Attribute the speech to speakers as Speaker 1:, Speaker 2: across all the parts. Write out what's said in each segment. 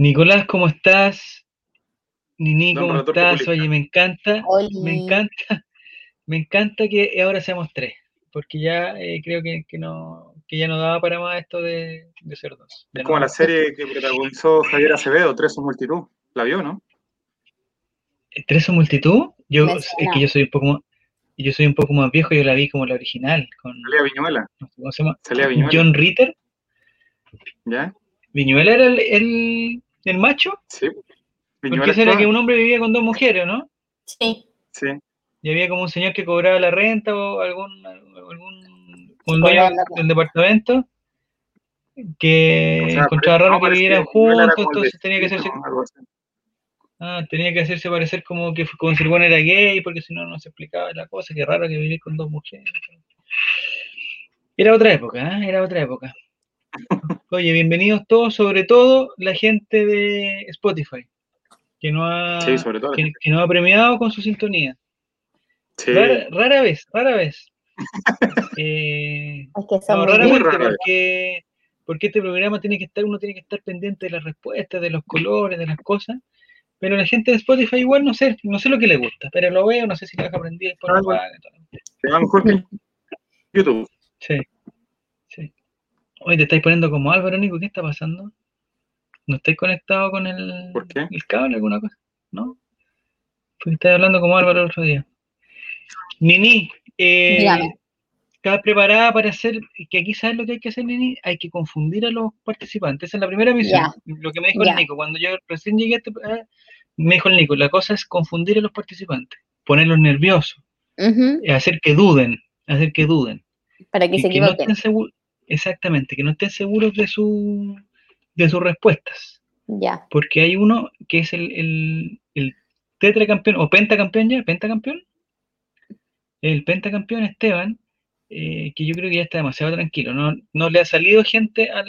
Speaker 1: Nicolás, ¿cómo estás? Nini, ¿cómo estás? Oye, me encanta, me encanta, me encanta que ahora seamos tres, porque ya eh, creo que, no, que ya no daba para más esto de, ser dos.
Speaker 2: Es como la serie que protagonizó Javier Acevedo, Tres o Multitud. ¿La vio, no?
Speaker 1: ¿Tres o Multitud? Yo, es que yo soy un poco más, yo soy un poco más viejo, yo la vi como la original. Con,
Speaker 2: Salía Viñuela.
Speaker 1: ¿Cómo se llama? John Ritter.
Speaker 2: ¿Ya?
Speaker 1: ¿Viñuela era el, el, macho?
Speaker 2: Sí.
Speaker 1: Porque era que un hombre vivía con dos mujeres, ¿no?
Speaker 3: Sí.
Speaker 2: Sí.
Speaker 1: Y había como un señor que cobraba la renta o algún, algún un dueño del departamento que encontraba raro que vivieran juntos, entonces tenía que hacerse. Ah, tenía que hacerse parecer como que como si el bueno era gay, porque si no, no se explicaba la cosa, que raro que vivir con dos mujeres. Era otra época, ¿eh? era otra época. Oye, bienvenidos todos, sobre todo la gente de Spotify, que no ha, Que, no ha premiado con su sintonía. Rara, vez, rara vez.
Speaker 3: Eh,
Speaker 1: porque, porque este programa tiene que estar, uno tiene que estar pendiente de las respuestas, de los colores, de las cosas. Pero la gente de Spotify igual no sé, no sé lo que le gusta, pero lo veo, no sé si lo deja aprendido por
Speaker 2: Se va mejor que YouTube.
Speaker 1: Sí, sí. Hoy te estáis poniendo como Álvaro, Nico, ¿qué está pasando? ¿No estáis conectado con el,
Speaker 2: ¿Por qué?
Speaker 1: el cable, alguna cosa? ¿No? Porque estáis hablando como Álvaro el otro día. Nini, eh, ¿estás preparada para hacer, que aquí sabes lo que hay que hacer, Nini? Hay que confundir a los participantes. Esa es la primera misión. Lo que me dijo el Nico, cuando yo recién llegué a este, ah, me dijo el Nico, la cosa es confundir a los participantes, ponerlos nerviosos, hacer que duden, hacer que duden.
Speaker 3: Para que se equivoquen.
Speaker 1: Exactamente, que no estén seguros de, su, de sus respuestas.
Speaker 3: Ya.
Speaker 1: Porque hay uno que es el, el, el tetracampeón, o pentacampeón ya, pentacampeón. El pentacampeón Esteban, eh, que yo creo que ya está demasiado tranquilo. No, no le ha salido gente al,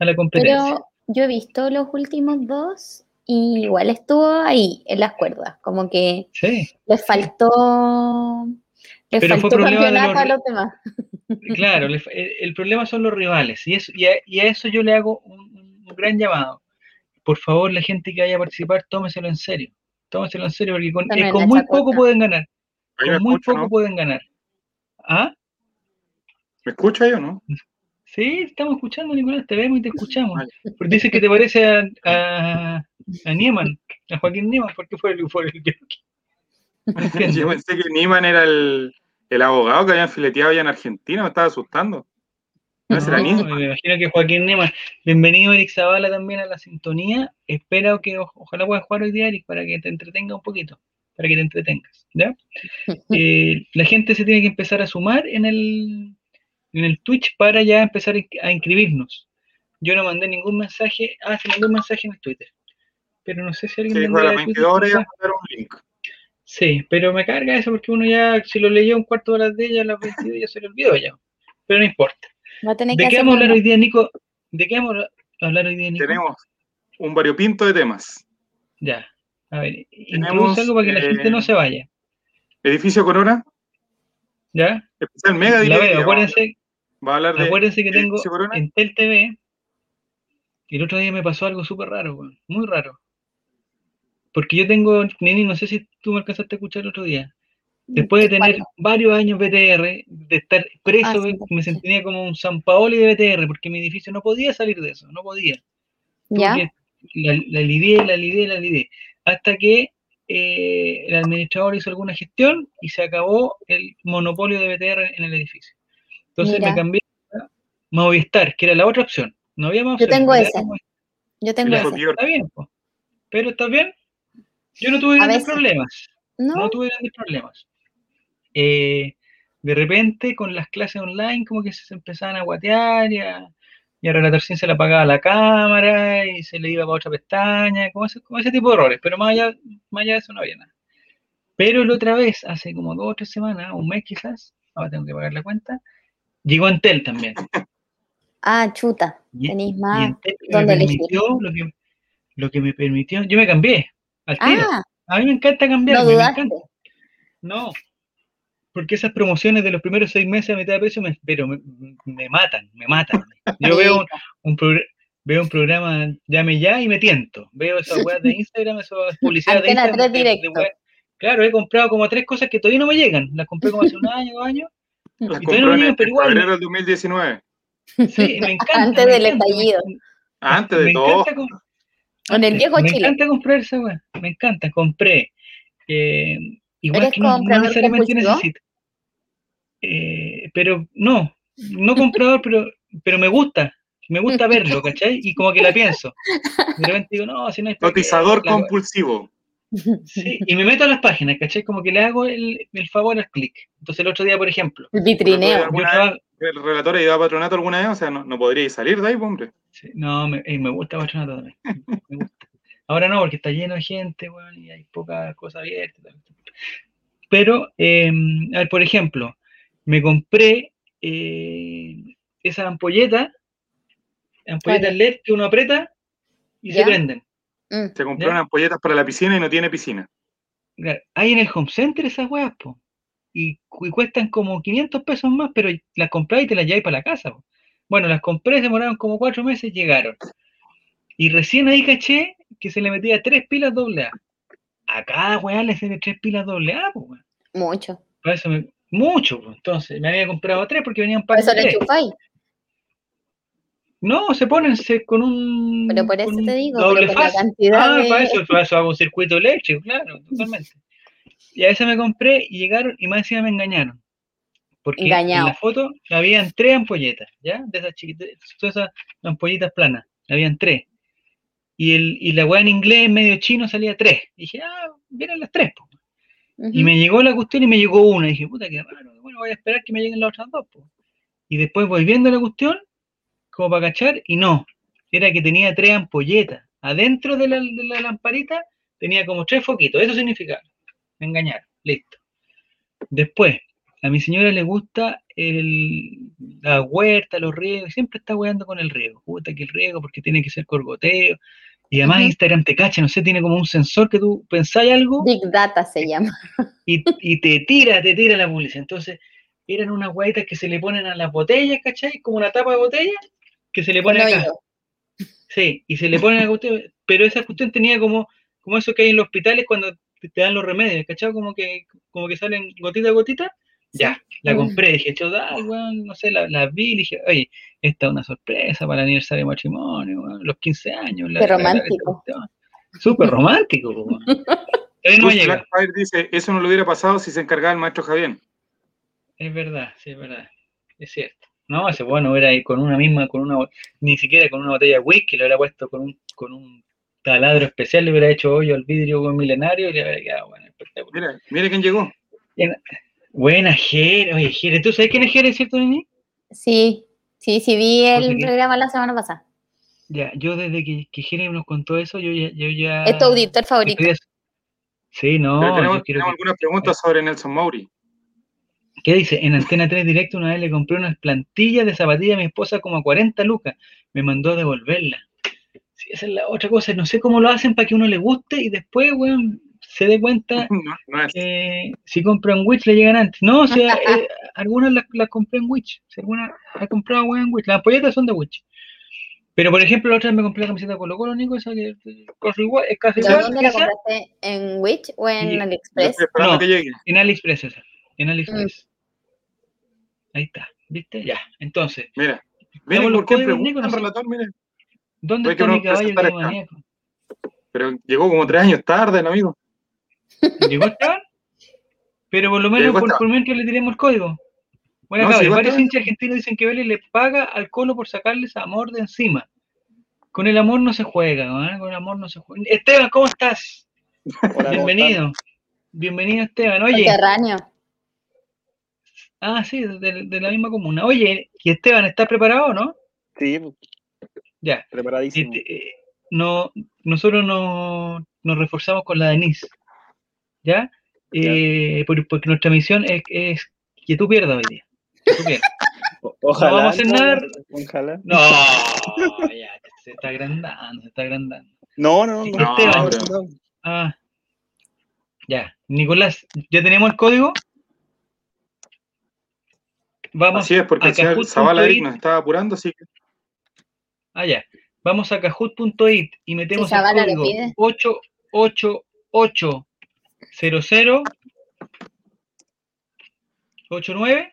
Speaker 1: a la competencia.
Speaker 3: Pero yo he visto los últimos dos y igual estuvo ahí, en las cuerdas, como que
Speaker 1: sí.
Speaker 3: le faltó, le
Speaker 1: Pero
Speaker 3: faltó campeonato a los demás.
Speaker 1: Claro, el, problema son los rivales y, eso, y, a, eso yo le hago un, gran llamado. Por favor, la gente que vaya a participar, tómeselo en serio. Tómeselo en serio porque con, eh, muy poco pueden ganar. Con muy poco pueden ganar. ¿Ah?
Speaker 2: ¿Me escucha yo no?
Speaker 1: Sí, estamos escuchando, Nicolás, te vemos y te escuchamos. Porque dice que te parece a, a, a Nieman, a Joaquín Nieman, porque fue el, fue el
Speaker 2: Yo pensé que Nieman era el, el, abogado que habían fileteado allá en Argentina, me estaba asustando.
Speaker 1: No, no me imagino que Joaquín Nieman. Bienvenido Eric Zavala también a la sintonía. Espero que ojalá puedas jugar hoy día, Eric, para que te entretenga un poquito, para que te entretengas. ¿ya? Eh, la gente se tiene que empezar a sumar en el, en el Twitch para ya empezar a inscribirnos. Yo no mandé ningún mensaje, ah, se mandó un mensaje en el Twitter, pero no sé si alguien
Speaker 2: sí, me mandó un link.
Speaker 1: Sí, pero me carga eso porque uno ya, si lo leyó un cuarto de las de ella, las 22 ya se le olvidó ya. Pero no importa. ¿De qué vamos a hablar hoy día, Nico? ¿De qué vamos a hablar hoy día, Nico?
Speaker 2: Tenemos un variopinto de temas.
Speaker 1: Ya. A ver, Tenemos, algo para que la gente no eh, se vaya.
Speaker 2: Edificio Corona.
Speaker 1: ¿Ya?
Speaker 2: Especial Mega.
Speaker 1: La veo, acuérdense,
Speaker 2: Va a hablar de
Speaker 1: Acuérdense que tengo en Tel TV. Y el otro día me pasó algo súper raro, muy raro. Porque yo tengo, Nini, no sé si tú me alcanzaste a escuchar el otro día. Después de tener varios años BTR, de estar preso, ah, me sentía como un San Paoli de BTR, porque mi edificio no podía salir de eso, no podía.
Speaker 3: ¿Ya?
Speaker 1: La, la lidié, la lidié, la lidié. Hasta que eh, el administrador hizo alguna gestión y se acabó el monopolio de BTR en el edificio. Entonces me cambié a Movistar, que era la otra opción. No había más
Speaker 3: Yo tengo esa. Yo tengo esa.
Speaker 1: Está bien, pero está bien. Yo no tuve grandes problemas. ¿No? tuve grandes problemas. Eh, de repente, con las clases online, como que se empezaban a guatear y a, y a relatar se le apagaba la cámara y se le iba para otra pestaña, como ese, ese tipo de errores. Pero más allá, más allá de eso no había nada. Pero la otra vez, hace como dos o tres semanas, un mes quizás, ahora tengo que pagar la cuenta, Llegó Entel también.
Speaker 3: Ah, chuta. Tenéis más.
Speaker 1: ¿Dónde lo, que, lo que me permitió, yo me cambié al tiro. Ah, a mí me encanta cambiar.
Speaker 3: No dudaste.
Speaker 1: No, porque esas promociones de los primeros seis meses a mitad de precio me, pero me, matan, me matan. Yo veo un, veo un programa Llame Ya y me tiento. Veo esas weas de Instagram, esas publicidades de
Speaker 3: Instagram. directo.
Speaker 1: claro, he comprado como tres cosas que todavía no me llegan. Las compré como hace un año, dos años.
Speaker 2: Las y todavía no me llegan, pero igual. febrero del 2019.
Speaker 1: Sí, me encanta.
Speaker 3: Antes del estallido.
Speaker 2: Antes de todo.
Speaker 3: Con el viejo
Speaker 1: me
Speaker 3: Chile.
Speaker 1: Me encanta comprar esa wea. Me encanta. Compré. Eh, igual que no, no necesariamente necesito. Eh, pero no, no comprador, pero, pero me gusta. Me gusta verlo, ¿cachai? Y como que la pienso. De repente digo, no, si no hay.
Speaker 2: Cotizador compulsivo.
Speaker 1: Sí, y me meto a las páginas, ¿cachai? Como que le hago el, el favor al clic. Entonces el otro día, por ejemplo.
Speaker 3: El vitrineo.
Speaker 2: ¿El relator ha ido a patronato alguna vez? O sea, no, no podríais salir de ahí, hombre.
Speaker 1: Sí, no, me, me gusta patronato también. Me gusta. Ahora no, porque está lleno de gente, bueno, y hay pocas cosas abiertas. Pero, eh, a ver, por ejemplo, me compré eh, esa ampolleta, ampolletas LED que uno aprieta y se prenden.
Speaker 2: Mm. Se compró unas ampolletas para la piscina y no tiene piscina.
Speaker 1: Hay en el home center esas weas, po. Y, cuestan como 500 pesos más, pero las compráis y te las lleváis para la casa. Bueno, las compré, demoraron como cuatro meses, llegaron. Y recién ahí caché que se le metía tres pilas doble A. A cada weá le de tres pilas doble A, pues,
Speaker 3: Mucho.
Speaker 1: eso mucho. Entonces, me había comprado tres porque venían para. ¿Eso le? No, se ponen con un.
Speaker 3: Pero por eso te digo, doble pero la cantidad
Speaker 1: ah, para eso, para eso hago un circuito eléctrico, claro, totalmente. Y a veces me compré y llegaron y más encima me engañaron. Porque en la foto habían tres ampolletas, ¿ya? De esas chiquitas, todas esas ampollitas planas, habían tres. Y, el, y la weá en inglés, medio chino, salía tres. Y dije, ah, vienen las tres, Y me llegó la cuestión y me llegó una. Y dije, puta, qué raro. Bueno, voy a esperar que me lleguen las otras dos, Y después voy viendo la cuestión, como para cachar, y no. Era que tenía tres ampolletas. Adentro de la, de la lamparita tenía como tres foquitos. Eso significaba. Me engañaron. Listo. Después, a mi señora le gusta el, la huerta, los riegos, siempre está weando con el riego. Puta que el riego, porque tiene que ser corgoteo. Y además Instagram te cacha, no sé, tiene como un sensor que tú pensáis algo.
Speaker 3: Big Data se llama.
Speaker 1: Y, y te tira, te tira la publicidad. Entonces, eran unas guaitas que se le ponen a las botellas, ¿cachai? Como una tapa de botella, que se le pone acá. Sí, y se le pone a la cuestión, pero esa cuestión tenía como, como eso que hay en los hospitales cuando te dan los remedios, ¿cachai? Como que, como que salen gotita a gotita ya, la mm. compré, dije, no sé, la, la, vi y dije, oye, esta es una sorpresa para el aniversario de matrimonio, los 15 años.
Speaker 3: Qué romántico.
Speaker 1: Súper romántico,
Speaker 2: no llega. dice, eso no lo hubiera pasado si se encargaba el maestro Javier.
Speaker 1: Es verdad, sí, es verdad, es cierto. No, ese bueno hubiera ido con una misma, con una, ni siquiera con una botella de whisky, le hubiera puesto con un, con un taladro especial, le hubiera hecho hoyo al vidrio con milenario y le hubiera quedado bueno.
Speaker 2: Mira, mire quién llegó.
Speaker 1: Buena, Jere. Oye, Jere, ¿tú sabes quién es Jere, cierto, Nini?
Speaker 3: Sí, sí, sí, vi el programa la semana pasada.
Speaker 1: Ya, yo desde que, que Jere nos contó eso, yo ya... Yo ya
Speaker 3: ¿Es tu auditor favorito?
Speaker 1: Sí, no.
Speaker 2: tenemos, algunas preguntas sobre Nelson Maury.
Speaker 1: ¿Qué dice? En Antena 3 Directo una vez le compré unas plantillas de zapatillas a mi esposa como a 40 lucas. Me mandó a devolverla. Sí, esa es la otra cosa. No sé cómo lo hacen para que uno le guste y después, weón, se dé cuenta que si compran Witch le llegan antes. No, o sea, eh, algunas las, compré en Witch. Si algunas las comprado en Witch. Las ampolletas son de Witch. Pero por ejemplo, la otra vez me compré la camiseta de Colo Colo, Nico, esa que es igual. Es casi igual
Speaker 3: ¿Dónde la compraste? ¿En Witch o en AliExpress?
Speaker 1: No, en AliExpress esa. En AliExpress. Mm. Ahí está, ¿viste? Ya, entonces.
Speaker 2: Mira, miren por qué pregunta relator, miren.
Speaker 1: ¿Dónde está mi caballo de
Speaker 2: Pero llegó como tres años tarde, el amigo.
Speaker 1: ¿Llegó Esteban? Pero por lo menos por, por, mientras le tiremos el código. Bueno, no, varios hinchas argentinos dicen que Vélez le paga al Colo por sacarles amor de encima. Con el amor no se juega, ¿eh? con el amor no se juega. Esteban, ¿cómo estás? Bienvenido. Bienvenido, Esteban. Oye. Ah, sí, de, la misma comuna. Oye, ¿y Esteban está preparado, no?
Speaker 4: Sí.
Speaker 1: Ya.
Speaker 4: Preparadísimo.
Speaker 1: Este, eh, no, nosotros nos, nos reforzamos con la Denise. ¿ya? Eh, porque nuestra misión es, que tú pierdas hoy día.
Speaker 4: Ojalá.
Speaker 1: No vamos a nada.
Speaker 4: Ojalá.
Speaker 1: No, ya, se está agrandando, se está agrandando.
Speaker 4: No, no, no.
Speaker 1: no, Ah, ya. Nicolás, ¿ya tenemos el código?
Speaker 2: Vamos así es, porque el señor Zavala nos estaba apurando, así que.
Speaker 1: Ah, ya. vamos a kahoot.it y metemos el código 88800 89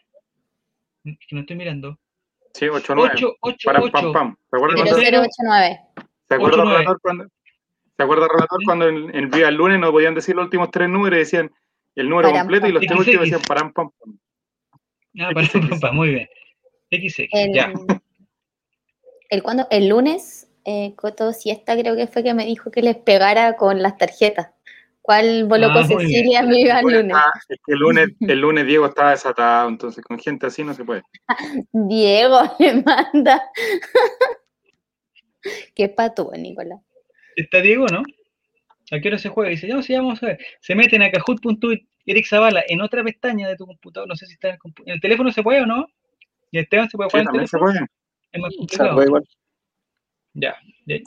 Speaker 1: que no estoy mirando.
Speaker 2: Sí, 89.
Speaker 3: 888 pam, pam. ¿Se acuerda, 0089.
Speaker 2: ¿Se acuerda relator cuando, ¿se acuerda relator cuando en, el día del lunes no podían decir los últimos tres números y decían el número completo y los tres últimos decían param pam pam?
Speaker 1: Ah, pam pam, muy bien. XX, ya.
Speaker 3: El, cuando, el lunes, eh, Coto Siesta creo que fue que me dijo que les pegara con las tarjetas. ¿Cuál voló con Cecilia me iba el lunes?
Speaker 2: es que el lunes, el lunes Diego estaba desatado, entonces con gente así no se puede.
Speaker 3: Diego me manda. Qué pato, Nicolás.
Speaker 1: Está Diego, ¿no? ¿A qué hora se juega? Dice, ya, sí, vamos a ver. Se meten a kahoot.it, Eric Zavala, en otra pestaña de tu computador. No sé si está en el, ¿En el teléfono se puede o no. ¿Y Esteban se puede jugar
Speaker 2: en el teléfono? Se puede.
Speaker 1: Es más complicado. Ya, ya.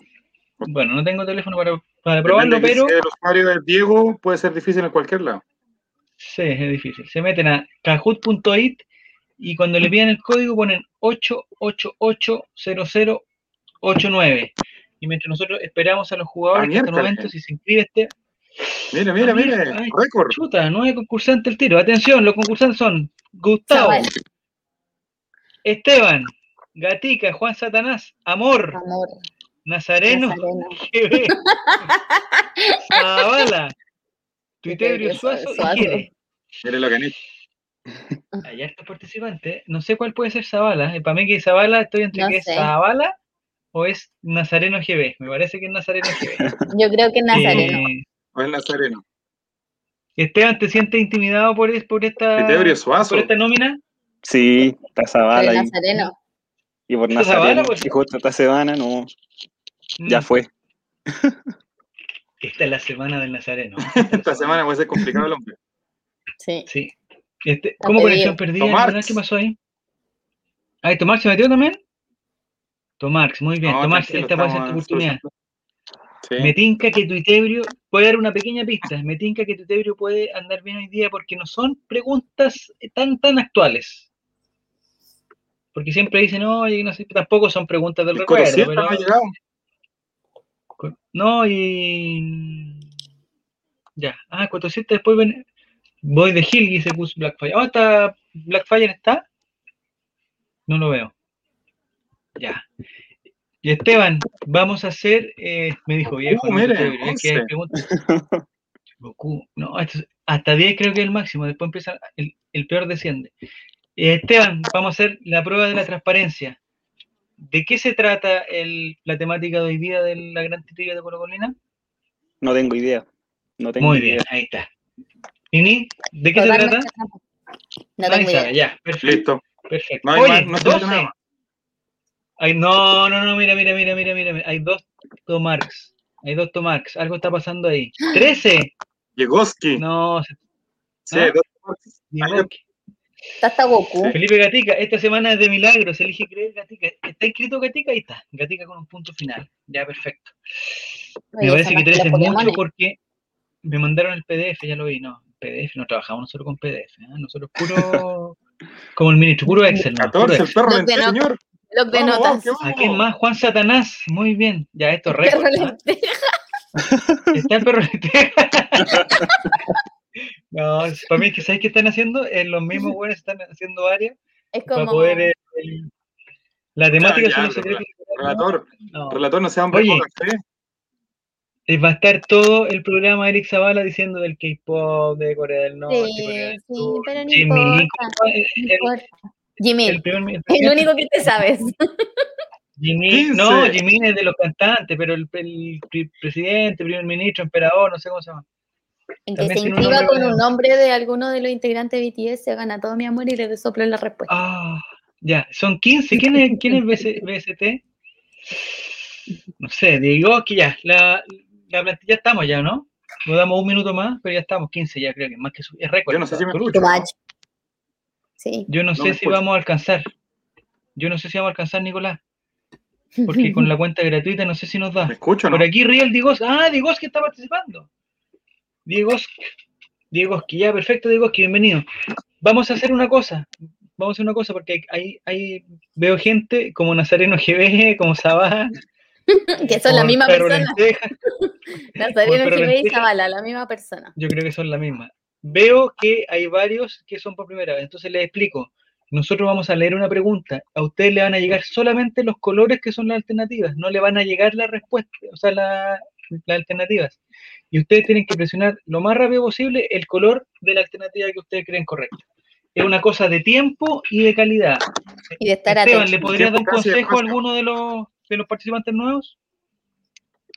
Speaker 1: Bueno, no tengo teléfono para, para probarlo, pero.
Speaker 2: Si el usuario de Diego puede ser difícil en cualquier lado.
Speaker 1: Sí, es difícil. Se meten a kahoot.it y cuando le piden el código ponen 8880089. Y mientras nosotros esperamos a los jugadores que hasta el momento, si se inscribe este.
Speaker 2: Mira, mira, mira, récord.
Speaker 1: Chuta, nueve concursantes el tiro. Atención, los concursantes son Gustavo, Esteban, Gatica, Juan Satanás, Amor,
Speaker 3: Amor.
Speaker 1: Nazareno, Zavala, Tuiterio Suazo y Quiere.
Speaker 2: Mire lo que han hecho.
Speaker 1: Allá está participante. No sé cuál puede ser Zavala. Eh, para mí que Zavala estoy entre que es Zavala o es Nazareno GB. Me parece que es Nazareno GB.
Speaker 3: Yo creo que es Nazareno.
Speaker 2: Eh, o es Nazareno.
Speaker 1: Esteban, ¿te sientes intimidado por, por esta, por esta nómina?
Speaker 4: Sí, está Zavala.
Speaker 3: Nazareno.
Speaker 4: Y por Nazareno. Pues, y justo esta semana no. Ya mm. fue.
Speaker 1: Esta es la semana del Nazareno.
Speaker 2: Esta, semana puede ser complicado el hombre.
Speaker 3: Sí.
Speaker 1: Sí. Este, ¿Cómo conexión perdida? ¿Qué pasó ahí? ¿Ahí Tomás se metió también? Tomás, muy bien. Tomás, esta puede ser tu oportunidad. Me tinca que tu Tuitebrio, puede dar una pequeña pista, me tinca que tu Tuitebrio puede andar bien hoy día porque no son preguntas tan tan actuales. Porque siempre dicen, oye, no sé, tampoco son preguntas del recuerdo. Pero, no, y. Ya. Ah, 400 después ven. Voy de Hill, dice Gus Blackfire. ¿Dónde está Blackfire? ¿Está? No lo veo. Ya. Y Esteban, vamos a hacer, eh, me dijo viejo,
Speaker 2: uh, mire,
Speaker 1: no, hasta 10 creo que es el máximo, después empieza, el, el peor desciende. Eh, Esteban, vamos a hacer la prueba de la transparencia. ¿De qué se trata el, la temática de hoy día de la gran titilla de Colo Colina?
Speaker 4: No tengo idea. No tengo
Speaker 1: Muy
Speaker 4: bien,
Speaker 1: ahí está. Nini, ¿de qué se trata?
Speaker 3: No tengo idea.
Speaker 1: Ya, perfecto.
Speaker 2: Listo.
Speaker 1: Perfecto. No Oye, no, 12. Hay, no, no, no, mira, mira, mira, mira, mira. Hay dos Tomarks. Hay dos Tomarks. Algo está pasando ahí. ¡13!
Speaker 2: Yegoski.
Speaker 1: No.
Speaker 2: Sí, ¿Ah? dos
Speaker 3: Tomarks. Está hasta Goku.
Speaker 1: Felipe Gatica, esta semana es de milagros, elige creer Gatica. ¿Está inscrito Gatica? Ahí está. Gatica con un punto final. Ya, perfecto. Me parece que 13 es mucho porque me mandaron el PDF, ya lo vi. No, PDF, no trabajamos nosotros con PDF. ¿eh? Nosotros puro, como el ministro, puro Excel. ¿no?
Speaker 2: 14, el perro del señor.
Speaker 3: Los de notas.
Speaker 1: ¿A quién más? Juan Satanás. Muy bien. Ya, esto es récord. ¿eh? Está el perro lenteja. No, para mí, que ¿sabes qué están haciendo? Eh, los mismos buenos están haciendo áreas
Speaker 3: es como...
Speaker 1: para poder. Eh, la temática ya, ya,
Speaker 2: son los Relator, no. relator, no sean
Speaker 1: Oye, ¿eh? Va a estar todo el programa de Eric Zavala diciendo del K-pop, de Corea del Norte,
Speaker 3: sí,
Speaker 1: Corea del
Speaker 3: sí, Sur. pero no importa, el, el, Jimmy, el, peor, el, único que te sabes.
Speaker 1: Jimmy, no, Jimmy es de los cantantes, pero el, el, presidente, primer ministro, emperador, no sé cómo se llama.
Speaker 3: En que se inscriba con un nombre de alguno de los integrantes de BTS, se gana todo mi amor y le soplo la respuesta.
Speaker 1: Ah, ya, son 15. ¿Quién es, quién es BST? No sé, digo que ya, la, la plantilla estamos ya, ¿no? Nos damos un minuto más, pero ya estamos 15 ya, creo que más que es récord.
Speaker 2: Yo no sé si me
Speaker 3: Sí.
Speaker 1: Yo no, no sé si vamos a alcanzar. Yo no sé si vamos a alcanzar, Nicolás. Porque con la cuenta gratuita no sé si nos da.
Speaker 2: ¿Me escucho,
Speaker 1: ¿no? Por aquí Riel Digos. Ah, Digos que está participando. Diego, Diego ya, perfecto, Diego bienvenido. Vamos a hacer una cosa, vamos a hacer una cosa, porque hay, hay veo gente como Nazareno GB, como Sabá,
Speaker 3: que son la misma persona. Nazareno Jiménez y Zavala, la misma persona.
Speaker 1: Yo creo que son la misma. Veo que hay varios que son por primera vez, entonces les explico. Nosotros vamos a leer una pregunta. A ustedes le van a llegar solamente los colores que son las alternativas, no le van a llegar la respuesta, o sea, las alternativas. Y ustedes tienen que presionar lo más rápido posible el color de la alternativa que ustedes creen correcta. Es una cosa de tiempo y de calidad.
Speaker 3: Y de estar
Speaker 1: Esteban, ¿le podrías dar un consejo a alguno de los, de los participantes nuevos?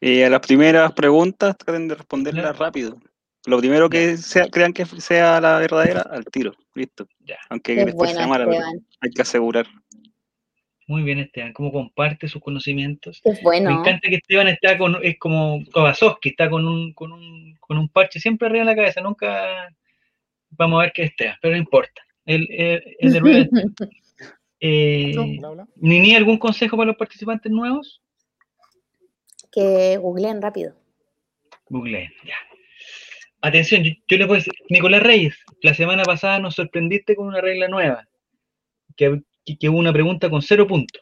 Speaker 4: Eh, a las primeras preguntas traten de responderlas rápido. Lo primero que sea, crean que sea la verdadera, al tiro. Listo. Ya. Aunque después sea mala, hay que asegurar.
Speaker 1: Muy bien, Esteban. ¿Cómo comparte sus conocimientos?
Speaker 3: Es bueno.
Speaker 1: Me encanta que Esteban está con, es como que está con un, con un, con un parche siempre arriba de la cabeza. Nunca vamos a ver qué es Esteban, pero no importa. El, el, de eh, ¿Nini algún consejo para los participantes nuevos?
Speaker 3: Que googleen rápido.
Speaker 1: Googleen, ya. Atención, yo, le puedo decir, Nicolás Reyes, la semana pasada nos sorprendiste con una regla nueva, que, que, hubo una pregunta con cero puntos.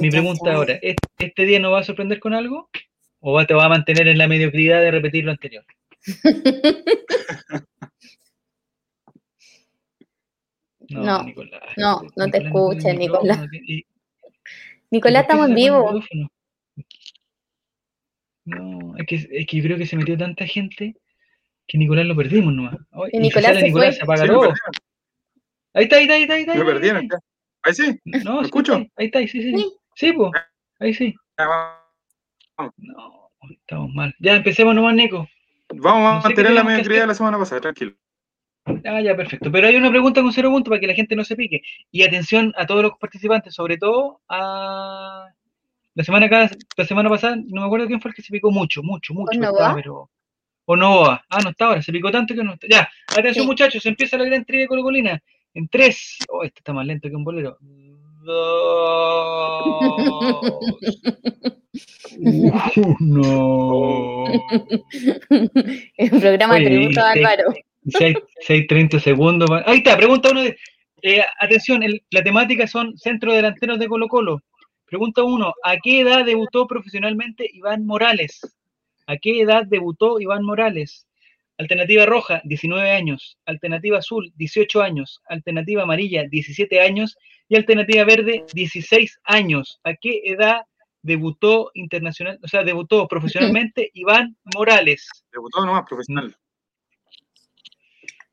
Speaker 1: Mi pregunta ahora, ¿este, día nos va a sorprender con algo? ¿O te va a mantener en la mediocridad de repetir lo anterior?
Speaker 3: no, Nicolás, no, no te escuches, Nicolás. Nicolás, estamos en vivo.
Speaker 1: No, es que, es que yo creo que se metió tanta gente que Nicolás lo perdimos nomás.
Speaker 3: y Nicolás, se,
Speaker 1: Nicolás se apaga todo. Ahí está, ahí está, ahí está. Ahí,
Speaker 2: está, lo perdieron. Ahí sí. No, ¿Me escucho?
Speaker 1: Ahí está, ahí sí, sí. Sí, pues. Ahí sí. No, estamos mal. Ya empecemos nomás, Nico.
Speaker 2: Vamos a mantener la mediocridad de la semana pasada, tranquilo.
Speaker 1: Ah, ya, perfecto. Pero hay una pregunta con cero puntos para que la gente no se pique. Y atención a todos los participantes, sobre todo a la semana, la semana pasada, no me acuerdo quién fue el que se picó mucho, mucho, mucho. ¿O pero... O Novoa. Ah, no está ahora, se picó tanto que no está. Ya, atención muchachos, empieza la gran trivia colocolina. En tres. Oh, este está más lento que un bolero. Dos. no.
Speaker 3: El programa de tributo a Álvaro.
Speaker 1: 6, 30 segundos. Ahí está, pregunta uno de. Eh, atención, la temática son centro delanteros de Colo Colo. Pregunta uno, ¿a qué edad debutó profesionalmente Iván Morales? ¿A qué edad debutó Iván Morales? Alternativa roja, 19 años. Alternativa azul, 18 años. Alternativa amarilla, 17 años. Y alternativa verde, 16 años. ¿A qué edad debutó internacional, o sea, debutó profesionalmente Iván Morales?
Speaker 2: Debutó nomás profesional.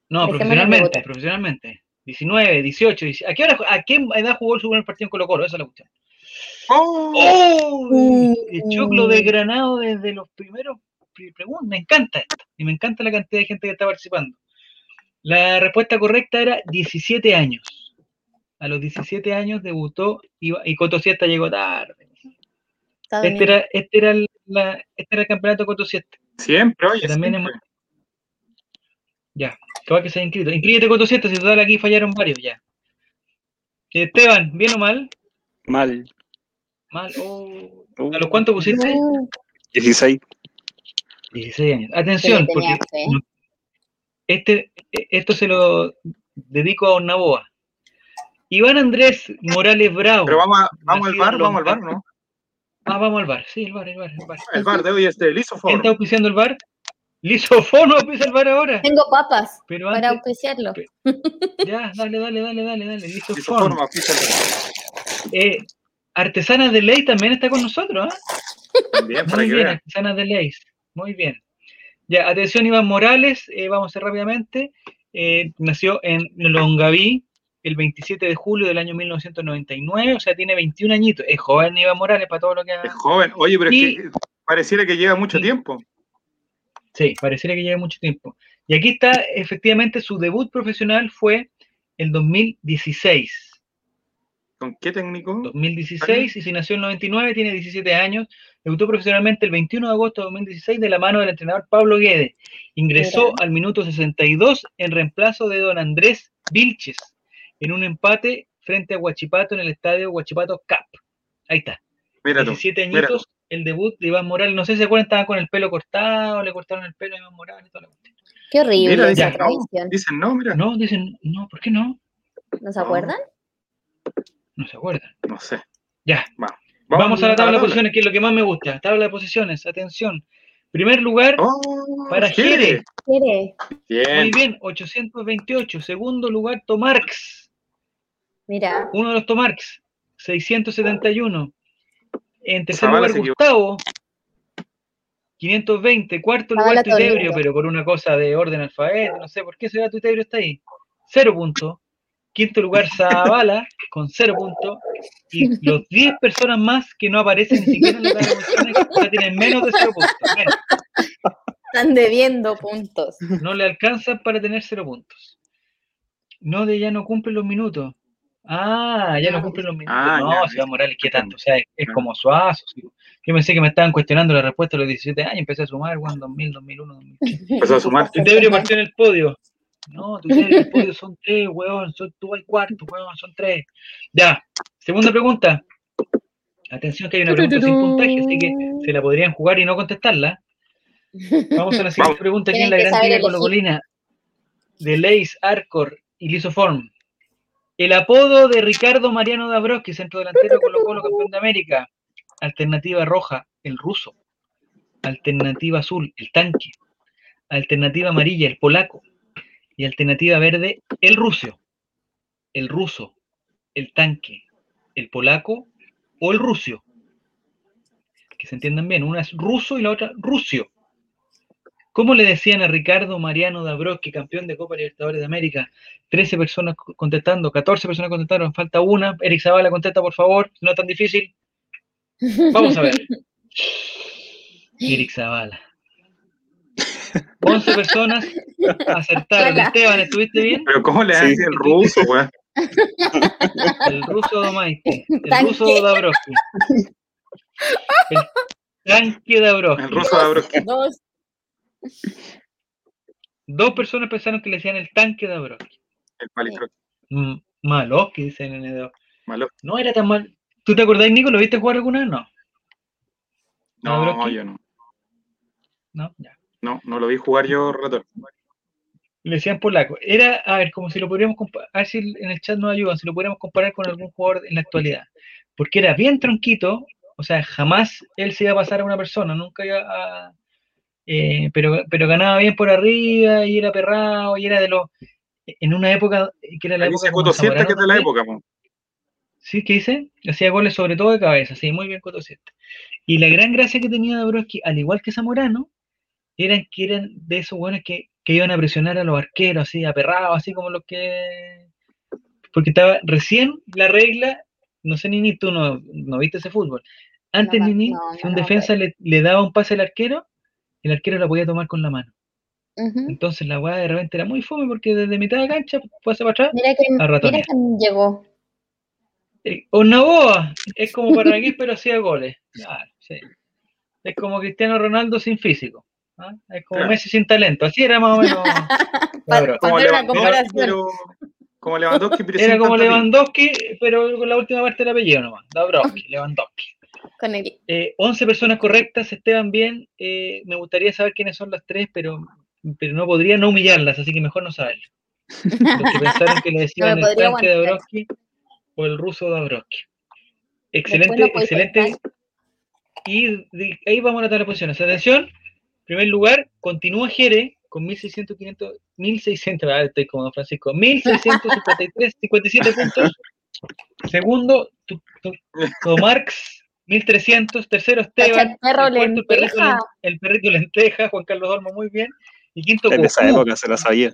Speaker 1: No, profesionalmente, profesionalmente. 19, 18, ¿A qué, hora, ¿A qué edad jugó el primer partido en Colo Colo? Esa es la cuestión. ¡Oh! El choclo de Granado desde los primeros preguntas. Me encanta esto. Y me encanta la cantidad de gente que está participando. La respuesta correcta era 17 años. A los 17 años debutó y, y Coto Siesta llegó tarde. Este era, este, era la, este era el campeonato Coto Siesta.
Speaker 2: Siempre, oye.
Speaker 1: También Ya, todo que se ha inscrito. Inscríbete Coto Siesta, si total aquí fallaron varios ya. Esteban, ¿bien o mal?
Speaker 4: Mal.
Speaker 1: Mal. Oh. ¿A los cuántos pusiste?
Speaker 4: 16.
Speaker 1: 16 años. Atención, porque este, esto se lo dedico a Naboa. Iván Andrés Morales Bravo.
Speaker 2: Pero vamos, vamos al bar, vamos al bar, ¿no?
Speaker 1: Ah, vamos al bar, sí, el bar, el bar, el bar.
Speaker 2: El bar de hoy este, Lisofono.
Speaker 1: ¿Quién está auspiciando el bar? Lisofono auspicia el bar ahora.
Speaker 3: Tengo papas para auspiciarlo.
Speaker 1: Ya, dale, dale, dale, dale, dale. Lisofono. Lisofono eh, Artesanas de Ley también está con nosotros, ¿eh? Bien, Muy bien, Artesanas de Ley. Muy bien. Ya, atención, Iván Morales, eh, vamos a hacer rápidamente. Eh, nació en Longaví el 27 de julio del año 1999, o sea, tiene 21 añitos. Es joven Iván Morales para todo lo que ha...
Speaker 2: Es joven, oye, pero es que pareciera que lleva mucho tiempo.
Speaker 1: Sí, pareciera que lleva mucho tiempo. Y aquí está, efectivamente, su debut profesional fue el 2016.
Speaker 2: ¿Con qué técnico?
Speaker 1: 2016, y si nació en el 99, tiene 17 años. Debutó profesionalmente el 21 de agosto de 2016 de la mano del entrenador Pablo Guede. Ingresó al minuto 62 en reemplazo de don Andrés Vilches en un empate frente a Huachipato en el estadio Huachipato Cap. Ahí está. Mira 17 añitos, el debut de Iván Morales. No sé si se acuerdan, estaba con el pelo cortado, le cortaron el pelo a Iván Morales y toda la
Speaker 3: Qué horrible
Speaker 2: esa tradición. dicen no, mira.
Speaker 1: No, dicen no, ¿por qué no?
Speaker 3: ¿No se acuerdan?
Speaker 1: ¿No se acuerdan?
Speaker 2: No sé.
Speaker 1: Ya. Vamos, a la tabla, de posiciones, que es lo que más me gusta. Tabla de posiciones, atención. Primer lugar oh, para Jere. Muy bien, 828. Segundo lugar, Tomarx.
Speaker 3: Mira.
Speaker 1: Uno de los Tomarx, 671. En tercer lugar, Gustavo, 520. Cuarto lugar, Tuitebrio, pero por una cosa de orden alfabeto, no sé por qué ese Tuitebrio está ahí. Cero puntos. Quinto lugar, Zavala, con cero puntos. Y los 10 personas más que no aparecen ni siquiera en la ya tienen menos de cero puntos.
Speaker 3: Están debiendo puntos.
Speaker 1: No le alcanzan para tener cero puntos. No, de ya no cumplen los minutos. Ah, ya no, cumplen los minutos. Ah, no, si va Morales, ¿qué tanto? O sea, es, como suazo. Yo pensé que me estaban cuestionando la respuesta a los 17 años. Empecé a sumar, en 2000, 2001, 2003.
Speaker 2: Empezó a sumar.
Speaker 1: Debería partió en el podio. No, tú sabes el podio son tres, weón. Son, tú al cuarto, weón, son tres. Ya, segunda pregunta. Atención que hay una pregunta sin puntaje, así que se la podrían jugar y no contestarla. Vamos a la siguiente pregunta aquí en la Gran Liga Colocolina de Leis, Arcor y Lisoform. El apodo de Ricardo Mariano Dabrowski, centro delantero Colo Colo, campeón de América. Alternativa roja, el ruso. Alternativa azul, el tanque. Alternativa amarilla, el polaco. Y alternativa verde, el ruso. El ruso, el tanque, el polaco o el ruso. Que se entiendan bien, una es ruso y la otra rusio. ¿Cómo le decían a Ricardo Mariano Dabrowski, campeón de Copa Libertadores de América? 13 personas contestando, 14 personas contestaron, falta una. Eric Zavala, contesta por favor, no es tan difícil. Vamos a ver. Eric Zavala. 11 personas acertaron. Esteban, ¿estuviste bien?
Speaker 2: Pero ¿cómo le hace el ruso, weón?
Speaker 1: El ruso Domaite, el ruso Dabrowski. El tanque Dabrowski.
Speaker 2: El ruso Dabrowski.
Speaker 1: Dos. Dos personas pensaron que le decían el tanque Dabrowski.
Speaker 2: El palitroque.
Speaker 1: Maloski, dice NN2. Maloski. No era tan mal. ¿Tú te acordás, Nico? ¿Lo viste jugar alguna vez? No.
Speaker 2: No, yo no.
Speaker 1: No, ya.
Speaker 2: No, no lo vi jugar yo ratón.
Speaker 1: Le decían polaco. Era, a ver, como si lo podríamos comparar, a ver si en el chat nos ayudan, si lo podríamos comparar con algún jugador en la actualidad. Porque era bien tronquito, o sea, jamás él se iba a pasar a una persona, nunca iba a. Eh, pero, pero ganaba bien por arriba y era perrado y era de los. En una época que era la época.
Speaker 2: Coto que es de la época,
Speaker 1: Sí, ¿qué dice? Hacía goles sobre todo de cabeza, sí, muy bien Coto Y la gran gracia que tenía de al igual que Zamorano, eran que eran de esos buenos que, iban a presionar a los arqueros, así, aperrados, así como los que. Porque estaba recién la regla, no sé, Nini, tú no, no viste ese fútbol. Antes, Nini, si un defensa le, daba un pase al arquero, el arquero la podía tomar con la mano. Entonces la weá de repente era muy fome porque desde mitad de cancha pasa para atrás.
Speaker 3: Mira que, mira llegó.
Speaker 1: Eh, Naboa es como para aquí, pero hacía goles. sí. Es como Cristiano Ronaldo sin físico. ¿Ah? Es como Messi sin talento, así era más o menos.
Speaker 2: como, Lewandowski, pero, como Lewandowski,
Speaker 1: Era como Lewandowski, pero con la última parte del apellido nomás, Dabrowski, Lewandowski. Con eh, 11 personas correctas, Esteban bien. Eh, me gustaría saber quiénes son las tres, pero, pero no podría no humillarlas, así que mejor no saberlo. Los que pensaron que le decían el tanque Dabrowski o el ruso Dabrowski. Excelente, excelente. Y ahí vamos a notar las posiciones. Atención, primer lugar, continúa Jere con 1600, 500, 1600, ah, estoy como Francisco, 1653, 57 puntos. Segundo, tu, Marx, 1300. Tercero, Esteban. El, perrito, el perrito lenteja, Juan Carlos Olmo, muy bien. Y quinto,
Speaker 4: En esa época se la sabía.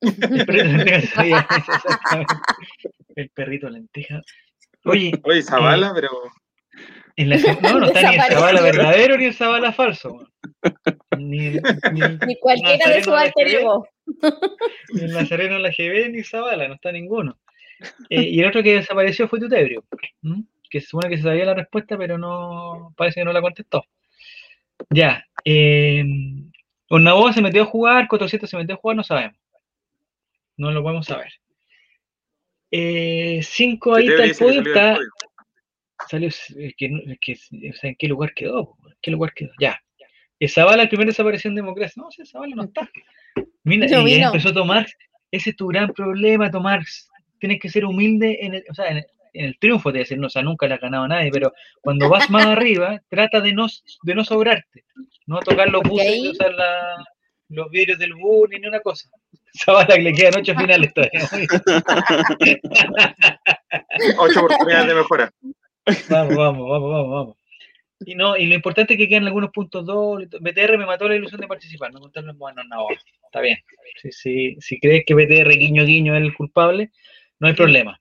Speaker 1: El perrito lenteja se sabía, El perrito lenteja. Oye,
Speaker 2: Oye, Zavala,
Speaker 1: eh,
Speaker 2: pero
Speaker 1: no, no está ni el Zabala verdadero ni el Zabala falso.
Speaker 3: Ni, ni, cualquiera de su alter ego.
Speaker 1: Ni el Nazareno la GB ni Zabala, no está ninguno. Eh, y el otro que desapareció fue Tutebrio, que se supone que se sabía la respuesta, pero no parece que no la contestó. Ya. Eh, Ornaboa se metió a jugar, 400 se metió a jugar, no sabemos. No lo podemos saber. Eh, cinco ahí está el podio, salió, es que, o sea, ¿en qué lugar quedó? ¿En qué lugar quedó? Ya. Zavala, el primer desaparición en democracia. No, ese Zavala no está. Mira, y empezó a tomar, ese es tu gran problema, Tomás. Tienes que ser humilde en el, o sea, en el triunfo, te decir, no, o sea, nunca le has ganado a nadie, pero cuando vas más arriba, trata de no, de no sobrarte, no tocar los buses, ahí... usar los vidrios del bus, ni una cosa. Sabata que le quedan ocho finales todavía.
Speaker 2: ocho oportunidades de mejora.
Speaker 1: Vamos, vamos, vamos, vamos, vamos. Y no, y lo importante es que quedan algunos puntos dobles. BTR me mató la ilusión de participar, no contarlo en bueno, no, está bien. Si, si, si crees que BTR guiño guiño es el culpable, no hay problema.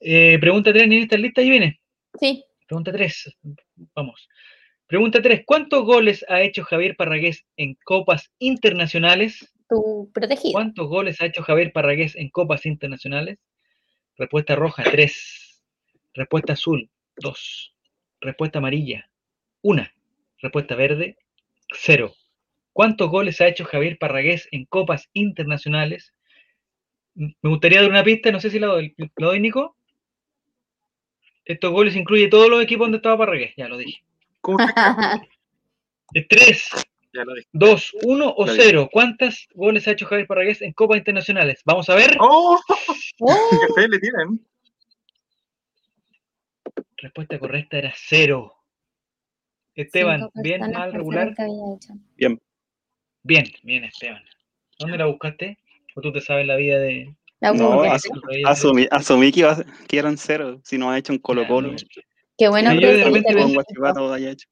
Speaker 1: Eh, pregunta 3, ¿estás lista? Ahí viene.
Speaker 3: Sí.
Speaker 1: Pregunta 3, vamos. Pregunta 3, ¿cuántos goles ha hecho Javier Parragués en copas internacionales?
Speaker 3: Tu protegido.
Speaker 1: ¿Cuántos goles ha hecho Javier Parragués en copas internacionales? Respuesta roja, 3. Respuesta azul, 2. Respuesta amarilla, una. Respuesta verde, cero. ¿Cuántos goles ha hecho Javier Parragués en copas internacionales? Me gustaría dar una pista, no sé si la doy, ¿lo doy, Nico? Estos goles incluye todos los equipos donde estaba Parragués, ya lo dije. ¿Cómo Tres, dos, uno o cero. ¿Cuántos goles ha hecho Javier Parragués en copas internacionales? Vamos a ver.
Speaker 2: ¡Oh! ¡Qué fe le tienen!
Speaker 1: Respuesta correcta era cero. Esteban, ¿bien, mal, regular?
Speaker 4: Bien.
Speaker 1: Bien, bien, Esteban. ¿Dónde la buscaste? ¿O tú te sabes la vida de.?
Speaker 4: no, asumí, asumí que, que, eran cero, si no ha hecho un Colo-Colo.
Speaker 3: Qué bueno
Speaker 1: yo de repente pensé, haya hecho.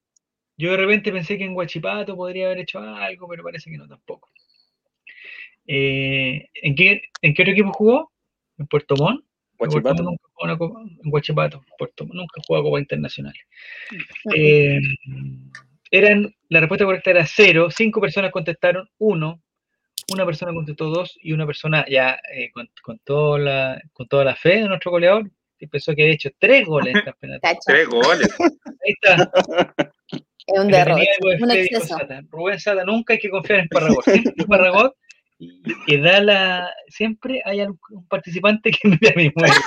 Speaker 1: Yo de repente pensé que en Guachipato podría haber hecho algo, pero parece que no tampoco. Eh, ¿en, qué, ¿En qué otro equipo jugó? ¿En Puerto Montt?
Speaker 4: Guachipato.
Speaker 1: Nunca en Guachipato, Puerto, nunca jugado Copa Internacional. Eh, eran, la respuesta correcta era cero, cinco personas contestaron uno, una persona contestó dos y una persona ya eh, con, con, toda la, con toda la fe de nuestro goleador pensó que había hecho tres goles en el campeonato.
Speaker 2: tres goles.
Speaker 1: Ahí está.
Speaker 3: Es un derroche, un
Speaker 1: exceso. Rubén Sata, nunca hay que confiar en Parragón. Siempre Parragón que da la. Siempre hay un participante que me da mi muerte.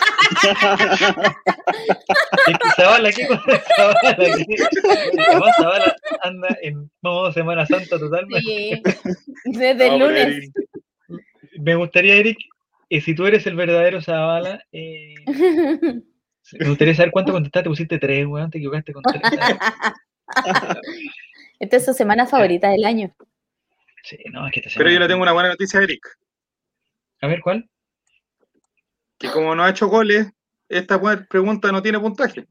Speaker 1: es que Zavala, ¿qué cosa Zavala? Además, Zavala anda en modo Semana Santa totalmente. Sí,
Speaker 3: desde el lunes.
Speaker 1: Me gustaría, Eric, eh, si tú eres el verdadero Zavala, eh, me gustaría saber cuánto contestaste. Pusiste tres, weón, te equivocaste con tres.
Speaker 3: Esta es su semana favorita del año.
Speaker 2: Pero yo le tengo una buena noticia a Eric.
Speaker 1: A ver, ¿cuál?
Speaker 2: Que como no ha hecho goles, esta pregunta no tiene puntaje.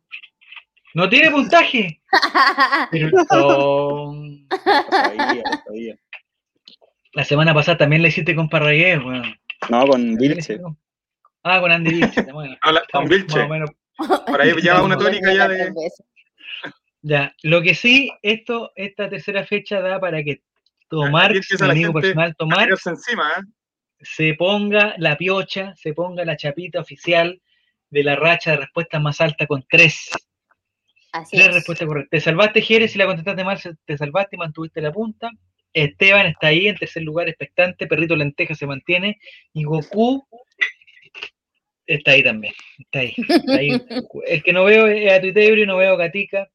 Speaker 1: ¿No tiene puntaje? La semana pasada también la hiciste con Parragués, weón.
Speaker 4: No, con Vilche.
Speaker 1: Ah, con Andy Vilche.
Speaker 2: con Vilche. Por ahí lleva una tónica ya de...
Speaker 1: Ya, lo que sí, esto, esta tercera fecha da para que tomar, mi amigo personal, tomar,
Speaker 2: encima, ¿eh?
Speaker 1: se ponga la piocha, se ponga la chapita oficial de la racha de respuesta más alta con tres.
Speaker 3: Así
Speaker 1: tres respuestas correctas. Te salvaste, Jerez, si la contestaste mal, te salvaste y mantuviste la punta. Esteban está ahí en tercer lugar, expectante. Perrito Lenteja se mantiene. Y Goku está ahí también. Está ahí. El que no veo es a Tuitebrio, no veo a Gatica.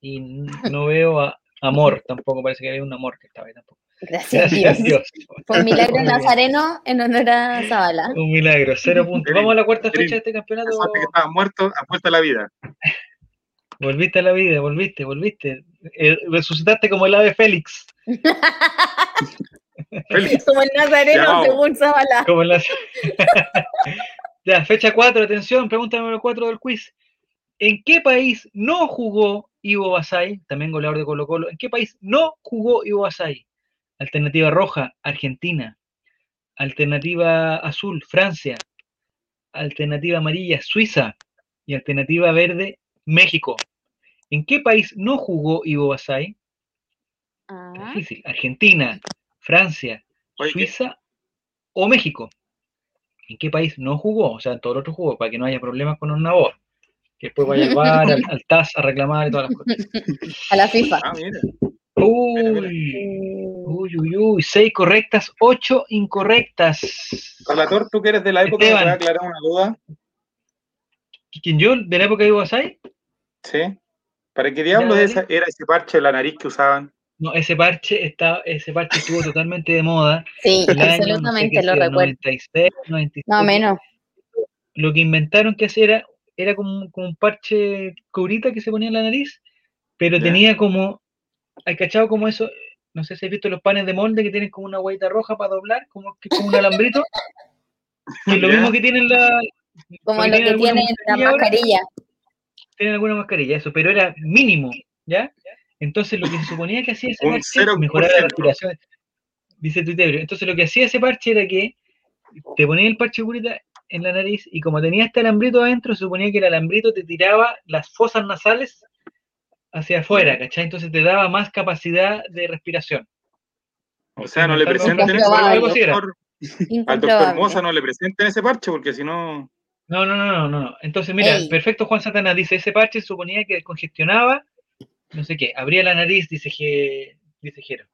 Speaker 1: Y no veo a, Amor, tampoco parece que había un amor que estaba ahí tampoco.
Speaker 3: Gracias, Gracias Dios. Fue un milagro nazareno en honor a Zabala.
Speaker 1: Un milagro, cero puntos. Vamos a la cuarta fecha de este campeonato.
Speaker 2: que estaba muerto, ha vuelto a la vida.
Speaker 1: Volviste a la vida, volviste, volviste. Eh, resucitaste como el ave Félix.
Speaker 3: Félix. Como el nazareno, según Zabala. Como el
Speaker 1: ya, fecha 4, atención, pregunta número 4 del quiz. ¿En qué país no jugó Ivo Basay, también goleador de Colo Colo. ¿En qué país no jugó Ivo Basay? Alternativa roja, Argentina. Alternativa azul, Francia. Alternativa amarilla, Suiza. Y alternativa verde, México. ¿En qué país no jugó Ivo Basay? Ah. Difícil. Argentina, Francia, Suiza o México. ¿En qué país no jugó? O sea, en todo el otro jugó, para que no haya problemas con un nabor que después vaya al bar, al, al, TAS a reclamar y todas las cosas.
Speaker 3: A la FIFA.
Speaker 1: Ah, mira. Uy, uy, uy, uy, seis correctas, ocho incorrectas.
Speaker 2: Relator, tú que eres de la época, Esteban. ¿me aclarar una duda?
Speaker 1: ¿Quién yo? ¿De la época de Iwasai?
Speaker 2: Sí. ¿Para qué diablos era ese parche de la nariz que usaban?
Speaker 1: No, ese parche está, ese parche estuvo totalmente de moda.
Speaker 3: Sí, absolutamente lo recuerdo. 96, 97. No, menos.
Speaker 1: Lo que inventaron que hacer era era como, un parche curita que se ponía en la nariz, pero tenía como, ¿hay cachado como eso? No sé si has visto los panes de molde que tienen como una guaita roja para doblar, como, como un alambrito. que es lo mismo que tienen la.
Speaker 3: Como lo que tienen la mascarilla.
Speaker 1: tienen alguna mascarilla, eso, pero era mínimo, ¿ya? Entonces lo que se suponía que hacía ese parche mejorar la respiración. Dice Twitter. Entonces lo que hacía ese parche era que te ponía el parche curita en la nariz y como tenía este alambrito adentro, se suponía que el alambrito te tiraba las fosas nasales hacia afuera, ¿cachai? Entonces te daba más capacidad de respiración.
Speaker 2: O sea, no le presenten ese parche al doctor Moza no le presenten ese parche porque si no...
Speaker 1: No, no, no, no, no. Entonces, mira, perfecto Juan Santana dice, ese parche suponía que congestionaba, no sé qué, abría la nariz, dice, que dice Jero.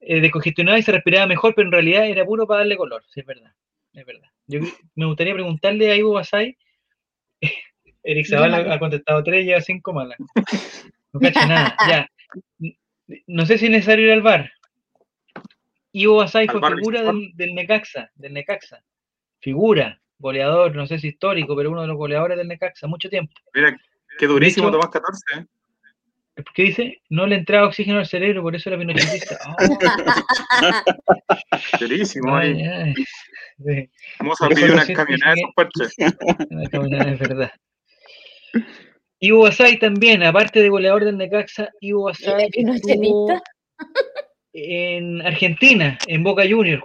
Speaker 1: Eh, descongestionaba y se respiraba mejor, pero en realidad era puro para darle color, sí, es verdad, es verdad. Yo me gustaría preguntarle a Ivo Basay, Eric Zavala ha contestado tres, lleva cinco malas. No cacha nada, ya. No sé si es necesario ir al bar. Ivo Basay fue figura del, del, Necaxa, del Necaxa. Figura, goleador, no sé si histórico, pero uno de los goleadores del Necaxa, mucho tiempo.
Speaker 2: Mira, qué durísimo Tomás 14, ¿eh?
Speaker 1: ¿Qué dice? No le entraba oxígeno al cerebro, por eso era pinochetista.
Speaker 2: Durísimo, ay, Vamos a pedir una camioneta de esos
Speaker 1: Una camioneta, es verdad. Ivo Basay también, aparte de goleador del Necaxa, Ivo Basay en Argentina, en Boca Juniors.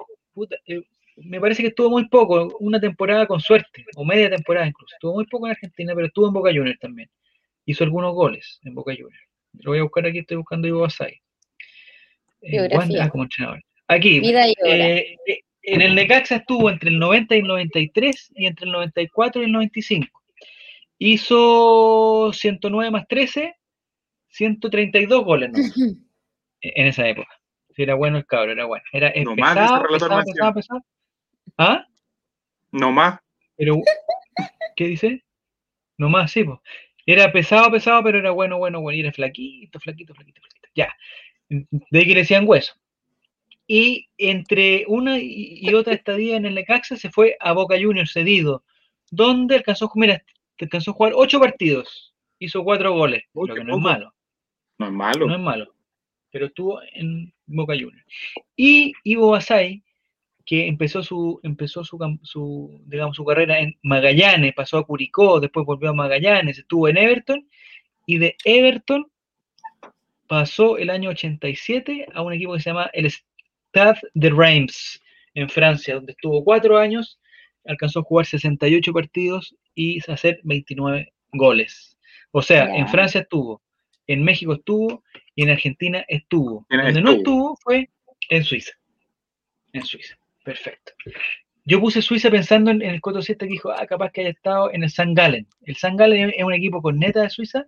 Speaker 1: Eh, me parece que estuvo muy poco, una temporada con suerte, o media temporada incluso. Estuvo muy poco en Argentina, pero estuvo en Boca Juniors también. Hizo algunos goles en Boca Juniors. Lo voy a buscar aquí, estoy buscando Ivo Basay. Eh, ah, como entrenador. Aquí, eh, en el Necaxa estuvo entre el 90 y el 93 y entre el 94 y el 95. Hizo 109 más 13, 132 goles en esa época. era bueno el cabro, era bueno. Era no pesado, pesado, pesado, pesado, ¿Ah?
Speaker 2: No más.
Speaker 1: Pero, ¿qué dice? No más, sí, pues. Era pesado, pesado, pero era bueno, bueno, bueno. Y era flaquito, flaquito, flaquito, flaquito. Ya. De ahí que le decían hueso. Y entre una y otra estadía en el Necaxa se fue a Boca Juniors cedido, donde alcanzó, mira, alcanzó a jugar ocho partidos, hizo cuatro goles, lo que no es malo.
Speaker 2: No es malo.
Speaker 1: No es malo. Pero estuvo en Boca Juniors. Y Ivo Basay, que empezó su, empezó su, su, digamos, su carrera en Magallanes, pasó a Curicó, después volvió a Magallanes, estuvo en Everton, y de Everton pasó el año 87 a un equipo que se llama el Stade de Reims, en Francia, donde estuvo cuatro años, alcanzó a jugar 68 partidos y hacer 29 goles. O sea, en Francia estuvo, en México estuvo y en Argentina estuvo. Donde no estuvo fue en Suiza. En Suiza. Perfecto. Yo puse Suiza pensando en, el Coto 7 que dijo, ah, capaz que haya estado en el San Galen. El San Galen es un equipo con neta de Suiza,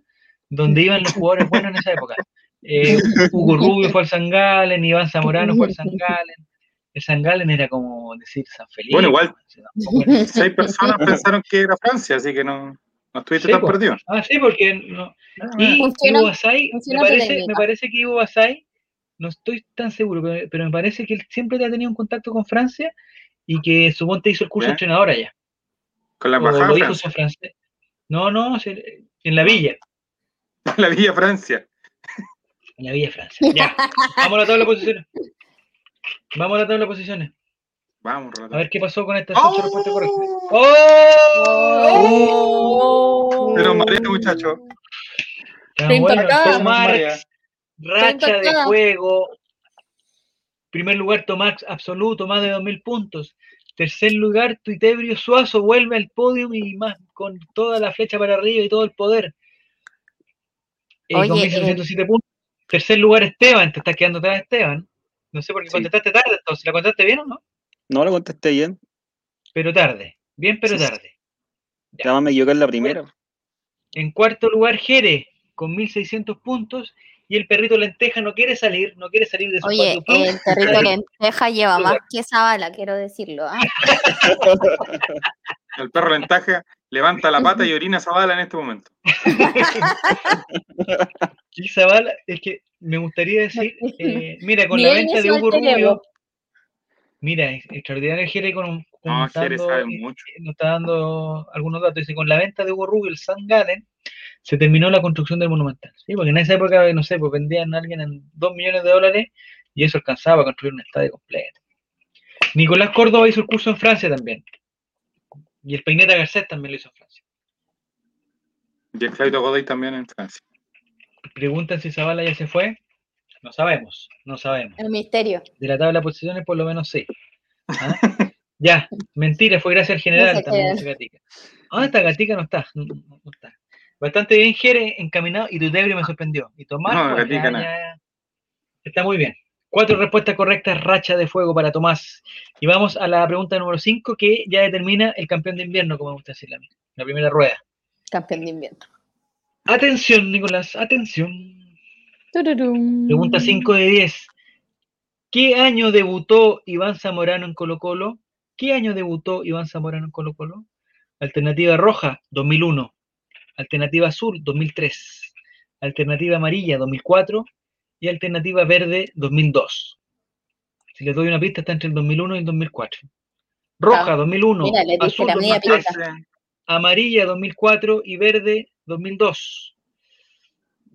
Speaker 1: donde iban los jugadores buenos en esa época. Eh, Hugo Rubio fue al San Galen, Iván Zamorano fue al San Galen. El San Galen era como decir San Felipe.
Speaker 2: Bueno, igual, seis personas pensaron que era Francia, así que no, no estuviste tan perdido.
Speaker 1: Ah, sí, porque no. Ah, y Ivo Basay, me parece, me parece que Ivo Basay no estoy tan seguro, pero, me parece que él siempre ha tenido un contacto con Francia y que suponte hizo el curso de entrenador allá.
Speaker 2: ¿Con la embajada
Speaker 1: francés. No, no, en la villa.
Speaker 2: En la villa Francia.
Speaker 1: En la villa Francia. Ya, vamos a la tabla de posiciones. Vamos a la tabla de posiciones.
Speaker 2: Vamos,
Speaker 1: A ver qué pasó con estas ocho respuestas correctas. ¡Oh!
Speaker 2: ¡Oh! Pero María, muchacho.
Speaker 1: Bueno, racha de juego. Primer lugar, Tomás Absoluto, más de 2.000 puntos. Tercer lugar, Tuitebrio Suazo vuelve al podio y más con toda la flecha para arriba y todo el poder. Eh, con 1.607 eh, puntos. Tercer lugar, Esteban. Te estás quedando atrás, Esteban. No sé por qué contestaste tarde, entonces. ¿La contestaste bien o no?
Speaker 4: No, la contesté bien.
Speaker 1: Pero tarde. Bien, pero tarde.
Speaker 4: Ya. me equivoqué en la primera.
Speaker 1: En cuarto lugar, Jere, con 1.600 puntos y el perrito lenteja no quiere salir, no quiere salir de su
Speaker 3: Oye, el perrito lenteja lleva más que esa bala, quiero decirlo. ¿ah?
Speaker 2: el perro lenteja levanta la pata y orina esa bala en este momento.
Speaker 1: y bala, es que me gustaría decir, eh, mira, con la venta de Hugo Rubio, mira, extraordinario Jere con, juntando, nos está dando algunos datos. Dice, con la venta de Hugo Rubio, el San Galen, se terminó la construcción del Monumental. ¿sí? Porque en esa época, no sé, pues vendían a alguien en 2 millones de dólares y eso alcanzaba a construir un estadio completo. Nicolás Córdoba hizo el curso en Francia también. Y el Peineta Garcés también lo hizo en Francia.
Speaker 2: Y el Claudio Godoy también en Francia.
Speaker 1: Preguntan si Zavala ya se fue. No sabemos, no sabemos.
Speaker 3: El misterio.
Speaker 1: De la tabla de posiciones, por lo menos sí. ¿Ah? ya, mentira, fue gracias al general también, Gatica. Ah, esta Gatica no está, no, está. Bastante bien, Jere, encaminado, y tu debris me sorprendió. Y Tomás, no, pues, Gatica, está muy bien. Cuatro respuestas correctas, racha de fuego para Tomás. Y vamos a la pregunta número 5, que ya determina el campeón de invierno, como me gusta decirle a mí. La primera rueda.
Speaker 3: Campeón de invierno.
Speaker 1: Atención, Nicolás, atención. Pregunta 5 de 10. ¿Qué año debutó Iván Zamorano en Colo Colo? ¿Qué año debutó Iván Zamorano en Colo Colo? Alternativa roja, 2001. Alternativa azul, 2003. Alternativa amarilla, 2004 y alternativa verde 2002. Si les doy una pista, está entre el 2001 y el 2004. Roja 2001, ah, azul 2003, amarilla 2004 y verde 2002.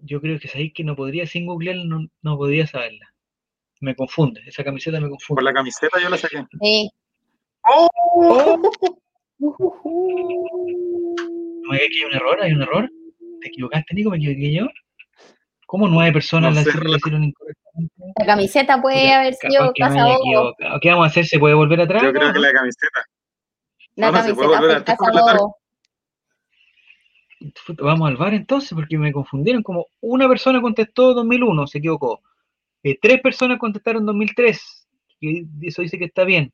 Speaker 1: Yo creo que es ahí que no podría, sin googlear, no, no podría saberla. Me confunde, esa camiseta me confunde.
Speaker 2: Por la camiseta yo la saqué.
Speaker 3: Sí.
Speaker 1: ¡Oh! ¿No hay aquí un error? ¿Hay un error? ¿Te equivocaste, Nico? ¿Me equivoqué yo? ¿Cómo nueve personas la, hicieron incorrectamente?
Speaker 3: La camiseta puede haber sido
Speaker 1: Casabobo. ¿Qué vamos a hacer? ¿Se puede volver atrás?
Speaker 2: Yo creo que la camiseta.
Speaker 3: La camiseta fue Casabobo.
Speaker 1: Vamos al bar entonces, porque me confundieron. Como una persona contestó 2001, se equivocó. Eh, tres personas contestaron 2003, y eso dice que está bien.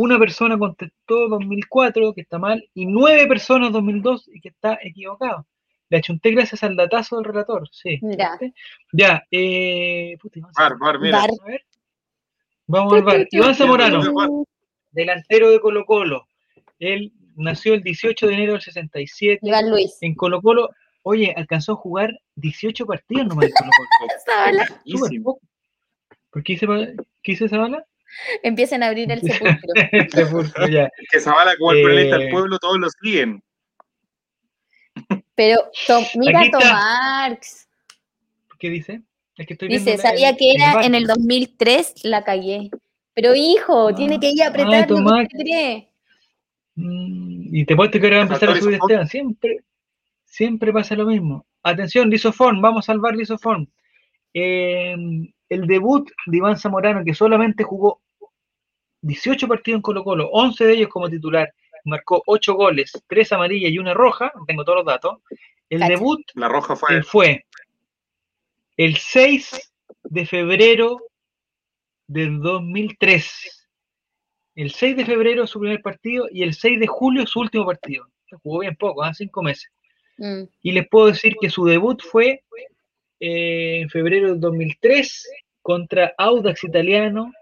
Speaker 1: Una persona contestó 2004, que está mal, y nueve personas 2002, y que está equivocado. Le achunté gracias al datazo del relator, sí.
Speaker 3: Mira.
Speaker 1: Ya, eh.
Speaker 2: bar, mira.
Speaker 1: A ver. Vamos al bar. Iván Zamorano, delantero de Colo Colo. Él nació el 18 de enero del 67.
Speaker 3: Iván Luis.
Speaker 1: En Colo Colo, oye, alcanzó a jugar 18 partidos nomás en Colo Colo. ¿Por qué hice, qué hice bala?
Speaker 3: Empiecen a abrir el sepulcro.
Speaker 1: el sepulcro, ya.
Speaker 2: Que Zavala, como el eh, del pueblo, todos lo siguen.
Speaker 3: Pero mira Tom Marx.
Speaker 1: ¿Qué dice?
Speaker 3: Es que estoy dice, sabía que era en el 2003, la cagué. Pero hijo, tiene ah, que ir a apretar
Speaker 1: mm, Y te puedes que ahora a empezar a subir Esteban. Siempre, siempre pasa lo mismo. Atención, Lisoform, vamos a salvar Lisoform. Em, el debut de Iván Zamorano, que solamente jugó 18 partidos en Colo Colo, 11 de ellos como titular, marcó 8 goles, 3 amarillas y una roja, tengo todos los datos. El debut
Speaker 2: la roja fue...
Speaker 1: fue el 6 de febrero del 2003. El 6 de febrero su primer partido y el 6 de julio su último partido. Jugó bien poco, ¿ah? cinco meses. Mm. Y les puedo decir que su debut fue eh, en febrero del 2003 contra Audax Italiano.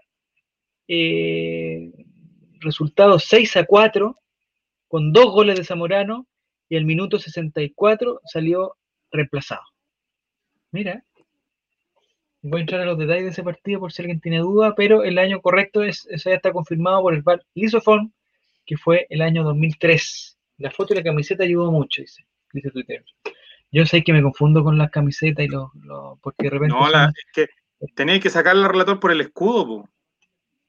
Speaker 1: Eh, resultado 6 a 4 con dos goles de Zamorano y el minuto 64 salió reemplazado. Mira, voy a entrar a los detalles de ese partido por si alguien tiene duda, pero el año correcto es, eso ya está confirmado por el VAR Lisofon, que fue el año 2003. La foto y la camiseta ayudó mucho, dice, dice Twitter. Yo sé que me confundo con las camisetas y los, porque de repente...
Speaker 2: No, es que tenéis que sacar al relator por el escudo, po.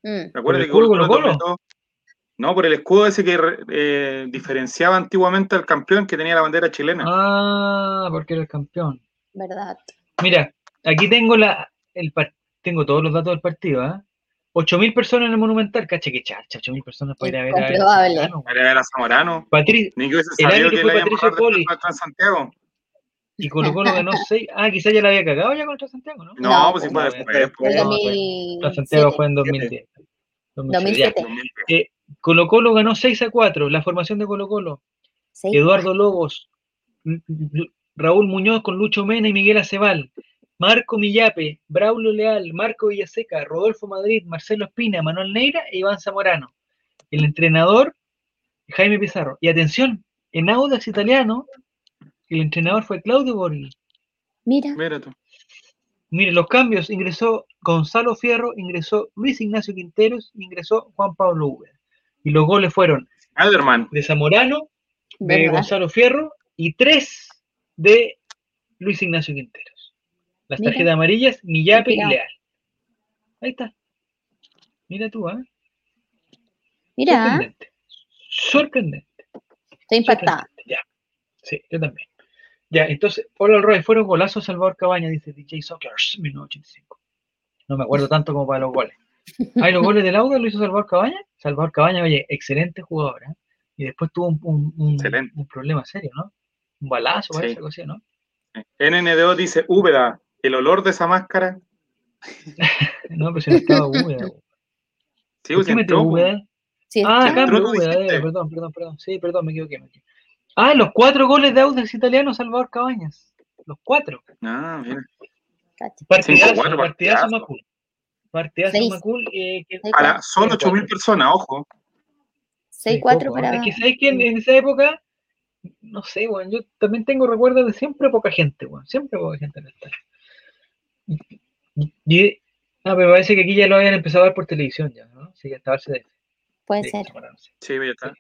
Speaker 1: Mm. ¿Te acuerdas que Colo
Speaker 2: no, por el escudo ese que eh, diferenciaba antiguamente al campeón que tenía la bandera chilena.
Speaker 1: Ah, porque era el campeón.
Speaker 3: Verdad.
Speaker 1: Mira, aquí tengo la el tengo todos los datos del partido, ¿ah? ¿eh? 8.000 personas en el Monumental, caché que chacha, 8.000 personas para ir a ver a,
Speaker 2: Zamorano. Para ir a ver a Zamorano.
Speaker 1: Patri
Speaker 2: Ni que el que, fue Patricio Poli.
Speaker 1: Y Colo Colo ganó 6. Ah, quizás ya la había cagado ya contra Santiago, ¿no?
Speaker 2: No, pues sí fue después.
Speaker 1: Contra Santiago fue en 2010. 2007. Eh, Colo Colo ganó 6 a 4, la formación de Colo Colo. Eduardo Lobos, Raúl Muñoz con Lucho Mena y Miguel Acebal, Marco Millape, Braulio Leal, Marco Villaseca, Rodolfo Madrid, Marcelo Espina, Manuel Neira e Iván Zamorano. El entrenador, Jaime Pizarro. Y atención, en Audax Italiano, el entrenador fue Claudio Borghi.
Speaker 3: Mira.
Speaker 2: Mira tú.
Speaker 1: Mire, los cambios, ingresó Gonzalo Fierro, ingresó Luis Ignacio Quinteros, ingresó Juan Pablo Uber. Y los goles fueron
Speaker 2: Alderman.
Speaker 1: de Zamorano, de Gonzalo Fierro y tres de Luis Ignacio Quinteros. Las tarjetas amarillas, Millape y Leal. Ahí está. Mira tú, ¿eh?
Speaker 3: Mira.
Speaker 1: Sorprendente. Sorprendente.
Speaker 3: Estoy impactada.
Speaker 1: Ya. Sí, yo también. Ya, entonces, Paul Roy, fueron golazos Salvador Cabaña, dice DJ Sockers, 1985. No me acuerdo tanto como para los goles. ¿Hay los goles del Auda lo hizo Salvador Cabaña? Salvador Cabaña, oye, excelente jugador, ¿eh? Y después tuvo un, un, problema serio, ¿no? Un balazo, parece, algo así, ¿no?
Speaker 2: NNDO dice, Úbeda, el olor de esa máscara.
Speaker 1: no, pero si no estaba Úbeda.
Speaker 2: Sí, ¿Por qué metió
Speaker 1: Úbeda? Sí, ah, cambio Úbeda, eh, perdón, perdón, perdón. Sí, perdón, me equivoqué. Me equivoqué. Ah, los cuatro goles de Audax italiano Salvador Cabañas. Los cuatro.
Speaker 2: Ah, mira.
Speaker 1: Partidazo, partidazo, Macul. Partidazo Macul. Eh,
Speaker 2: para solo 8.000 personas, ojo.
Speaker 3: 6-4 para.
Speaker 1: Es que sabes que en, esa época, no sé, bueno, yo también tengo recuerdos de siempre poca gente, bueno, siempre poca gente en el estadio. Y, ah, pero parece que aquí ya lo habían empezado a ver por televisión ya, ¿no? Sí, ya estaba el CDF.
Speaker 3: Puede ser.
Speaker 2: Sí, ya está.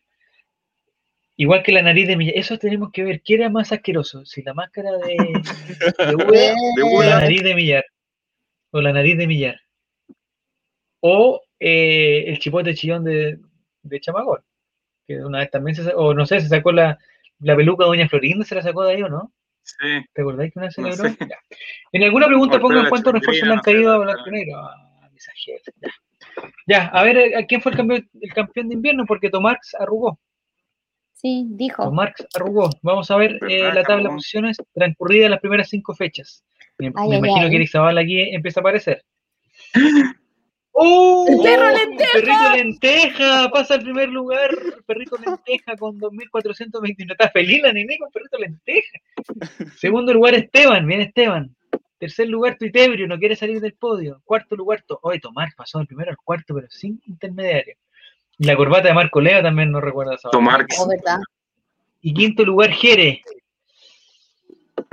Speaker 1: Igual que la nariz de Millar. Eso tenemos que ver. ¿Qué era más asqueroso? Si la máscara de, de, o la nariz de Millar. O la nariz de Millar. O eh, el chipote chillón de, de Chamagol. Que una vez también se sacó, o no sé, se sacó la, la peluca de Doña Florinda, se la sacó de ahí o no?
Speaker 2: Sí.
Speaker 1: ¿Te acordáis que una se logró? En alguna pregunta pongan cuántos refuerzos le han caído a Blanco Negro. Ah, ya. ya, a ver, ¿a quién fue el campeón, el campeón de invierno? Porque Tomax arrugó.
Speaker 3: Sí, dijo.
Speaker 1: Marx arrugó. Vamos a ver eh, la tabla de posiciones transcurridas las primeras cinco fechas. Me, imagino que Eric Zavala aquí empieza a aparecer.
Speaker 3: ¡Oh! ¡El perro lenteja!
Speaker 1: Perrito lenteja, pasa al primer lugar. Perrito lenteja con 2.421. Está feliz la nene con perrito lenteja. Segundo lugar, Esteban. Bien, Esteban. Tercer lugar, Tuitebrio, no quiere salir del podio. Cuarto lugar, hoy Tomar pasó del primero al cuarto, pero sin intermediario. La corbata de Marco Leo también no recuerda esa.
Speaker 2: Tomar.
Speaker 3: Oh, ¿verdad?
Speaker 1: Y quinto lugar, Jere.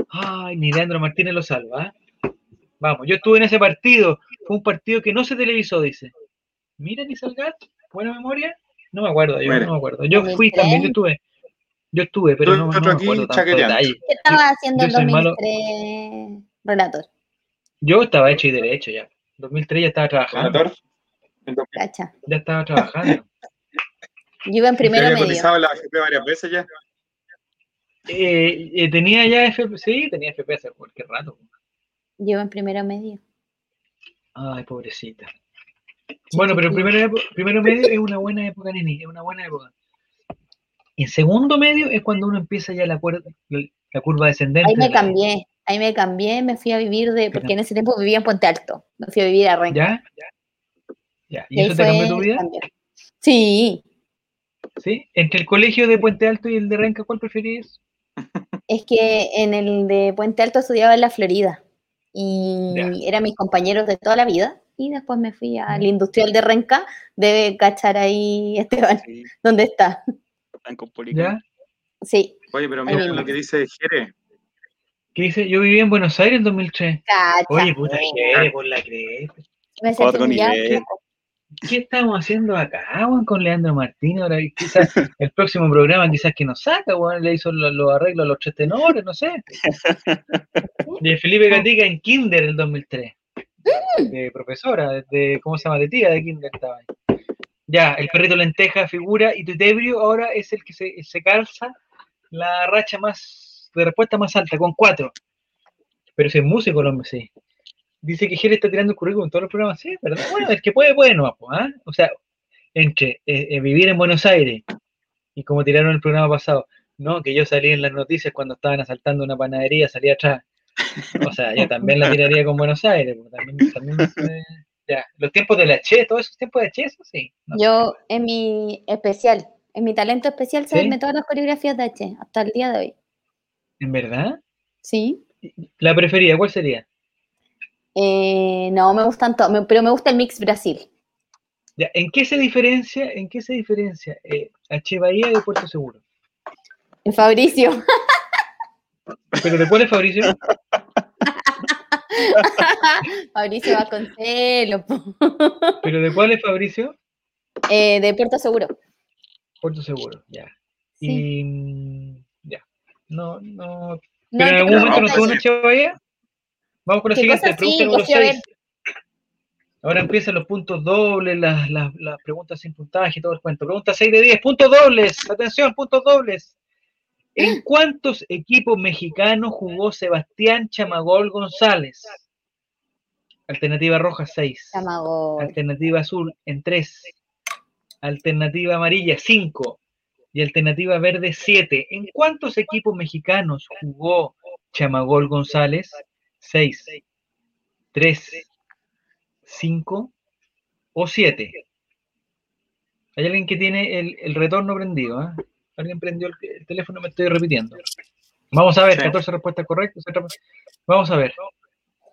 Speaker 1: Ay, ni Leandro Martínez lo salva. ¿eh? Vamos, yo estuve en ese partido. Fue un partido que no se televisó, dice. Mira, ni Salgat, buena memoria. No me acuerdo, yo no me acuerdo. Yo fui también, yo estuve. Yo estuve, pero no, no me acuerdo tanto
Speaker 3: detalle. ¿Qué estaba haciendo en 2003, Relator?
Speaker 1: Yo estaba hecho y derecho ya. 2003 ya estaba trabajando. ¿Relator? Ya estaba trabajando.
Speaker 3: Yo iba en primero medio. cotizado
Speaker 2: la FP varias veces ya?
Speaker 1: Eh, eh, tenía ya FP, sí, tenía FP hace cualquier rato.
Speaker 3: Yo en primero medio.
Speaker 1: Ay, pobrecita. bueno, pero primero, primero medio es una buena época, Nini, es una buena época. Y en segundo medio es cuando uno empieza ya la, la curva descendente.
Speaker 3: Ahí me cambié, ahí me cambié, me fui a vivir de, porque en ese tiempo vivía en Puente Alto, me fui a vivir a Renca.
Speaker 1: ¿Ya? ¿Ya? ¿Y, eso te cambió tu vida?
Speaker 3: Sí,
Speaker 1: ¿Sí? Entre el colegio de Puente Alto y el de Renca, ¿cuál preferís?
Speaker 3: Es que en el de Puente Alto estudiaba en la Florida y eran mis compañeros de toda la vida. Y después me fui al industrial de Renca. Debe cachar ahí, Esteban, ¿dónde está?
Speaker 1: ¿Ya?
Speaker 3: Sí.
Speaker 2: Oye, pero mira lo que dice Jere.
Speaker 1: ¿Qué dice? Yo viví en Buenos Aires en 2003. Oye, puta Jere, por la cresta.
Speaker 3: Otro nivel.
Speaker 1: ¿Qué estamos haciendo acá, con Leandro Martínez? Ahora quizás el próximo programa quizás que nos saca, le hizo los arreglos a los tres tenores, no sé. De Felipe Gatica en Kinder el 2003. De profesora, de, ¿cómo se llama? De tía de Kinder estaba ahí. Ya, el perrito lenteja figura y Tutebrio ahora es el que se, se calza la racha más de respuesta más alta, con cuatro. Pero si es músico, hombre, sí dice que Jerez está tirando el currículum en todos los programas, sí, ¿verdad? Bueno, el que puede, bueno, ¿ah? O sea, entre eh, eh, vivir en Buenos Aires y como tiraron el programa pasado, no, que yo salí en las noticias cuando estaban asaltando una panadería, salí atrás. O sea, yo también la tiraría con Buenos Aires, también, también ya, los tiempos de la Che, todos esos tiempos de Che, eso sí.
Speaker 3: yo, en mi especial, en mi talento especial, saberme todas las coreografías de Che, hasta el día de hoy.
Speaker 1: ¿En verdad?
Speaker 3: Sí.
Speaker 1: ¿La preferida cuál sería?
Speaker 3: Eh, no, me gustan todos, pero me gusta el mix Brasil.
Speaker 1: ¿En qué se diferencia, en qué se diferencia eh, H. Bahía de Puerto Seguro?
Speaker 3: En Fabricio.
Speaker 1: ¿Pero de cuál es Fabricio?
Speaker 3: Fabricio va con celo.
Speaker 1: ¿Pero de cuál es Fabricio?
Speaker 3: Eh, de Puerto Seguro.
Speaker 1: Puerto Seguro, ya. Y mm, ya. No, no. Pero en algún momento no tuvo una Bahía. Vamos con la siguiente, pregunta número 6. Ahora empiezan los puntos dobles, las, las, las, preguntas sin puntaje y todo el cuento. Pregunta 6 de 10, puntos dobles. Atención, puntos dobles. ¿En cuántos equipos mexicanos jugó Sebastián Chamagol González? Alternativa roja 6. Alternativa azul en 3. Alternativa amarilla 5. Y alternativa verde 7. ¿En cuántos equipos mexicanos jugó Chamagol González? 6. 3. 5 o 7. Hay alguien que tiene el, retorno prendido. ¿eh? Alguien prendió el, teléfono, me estoy repitiendo. Vamos a ver, 14 respuestas correctas. Vamos a ver.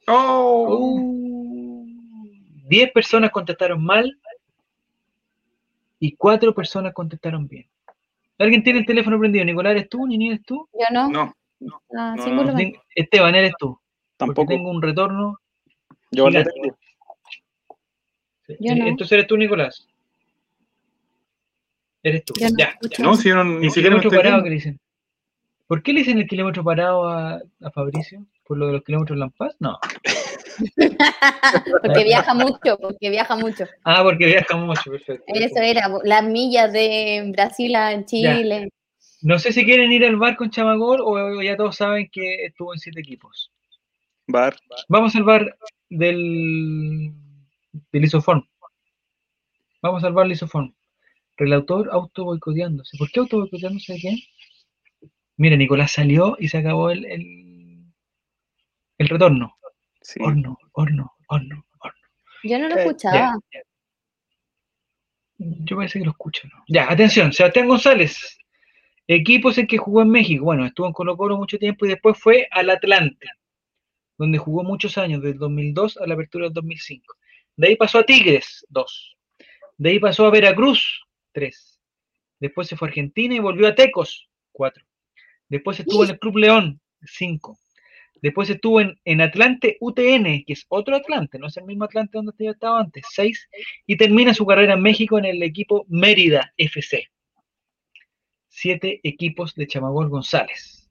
Speaker 1: Oh. 10 personas contestaron mal y 4 personas contestaron bien. ¿Alguien tiene el teléfono prendido? ¿Nicolás eres tú? ¿Nini eres tú?
Speaker 3: Yo no.
Speaker 2: No. Ah,
Speaker 1: Esteban, ¿eres tú? Tampoco. tengo un retorno.
Speaker 4: Yo no.
Speaker 1: Entonces eres tú, Nicolás. Eres tú. ya,
Speaker 2: No, si no, ni siquiera
Speaker 1: kilómetro parado que le dicen. ¿Por qué le dicen el kilómetro parado a, a Fabricio? ¿Por lo de los kilómetros Lampas? No.
Speaker 3: porque viaja mucho, porque viaja mucho.
Speaker 1: Ah, porque viaja mucho, perfecto.
Speaker 3: Eso era, las millas de Brasil a Chile.
Speaker 1: No sé si quieren ir al bar con Chamagol o ya todos saben que estuvo en siete equipos.
Speaker 4: Bar.
Speaker 1: Vamos al bar del, del isoform. Vamos al bar del isoform. Relator auto boicoteándose. ¿Por qué auto boicoteándose de quién? Mira, Nicolás salió y se acabó el, el, retorno. Horno, horno, horno, horno.
Speaker 3: Yo no lo eh, escuchaba.
Speaker 1: Yo parece que lo escucho, ¿no? Ya, atención, Sebastián González. Equipos en que jugó en México. Bueno, estuvo en Colo Colo mucho tiempo y después fue al Atlante, donde jugó muchos años, del 2002 a la apertura del 2005. De ahí pasó a Tigres, 2. De ahí pasó a Veracruz, 3. Después se fue a Argentina y volvió a Tecos, 4. Después estuvo en el Club León, 5. Después estuvo en, Atlante UTN, que es otro Atlante, no es el mismo Atlante donde yo estaba antes, 6. Y termina su carrera en México en el equipo Mérida FC. Siete equipos de Chamagol González.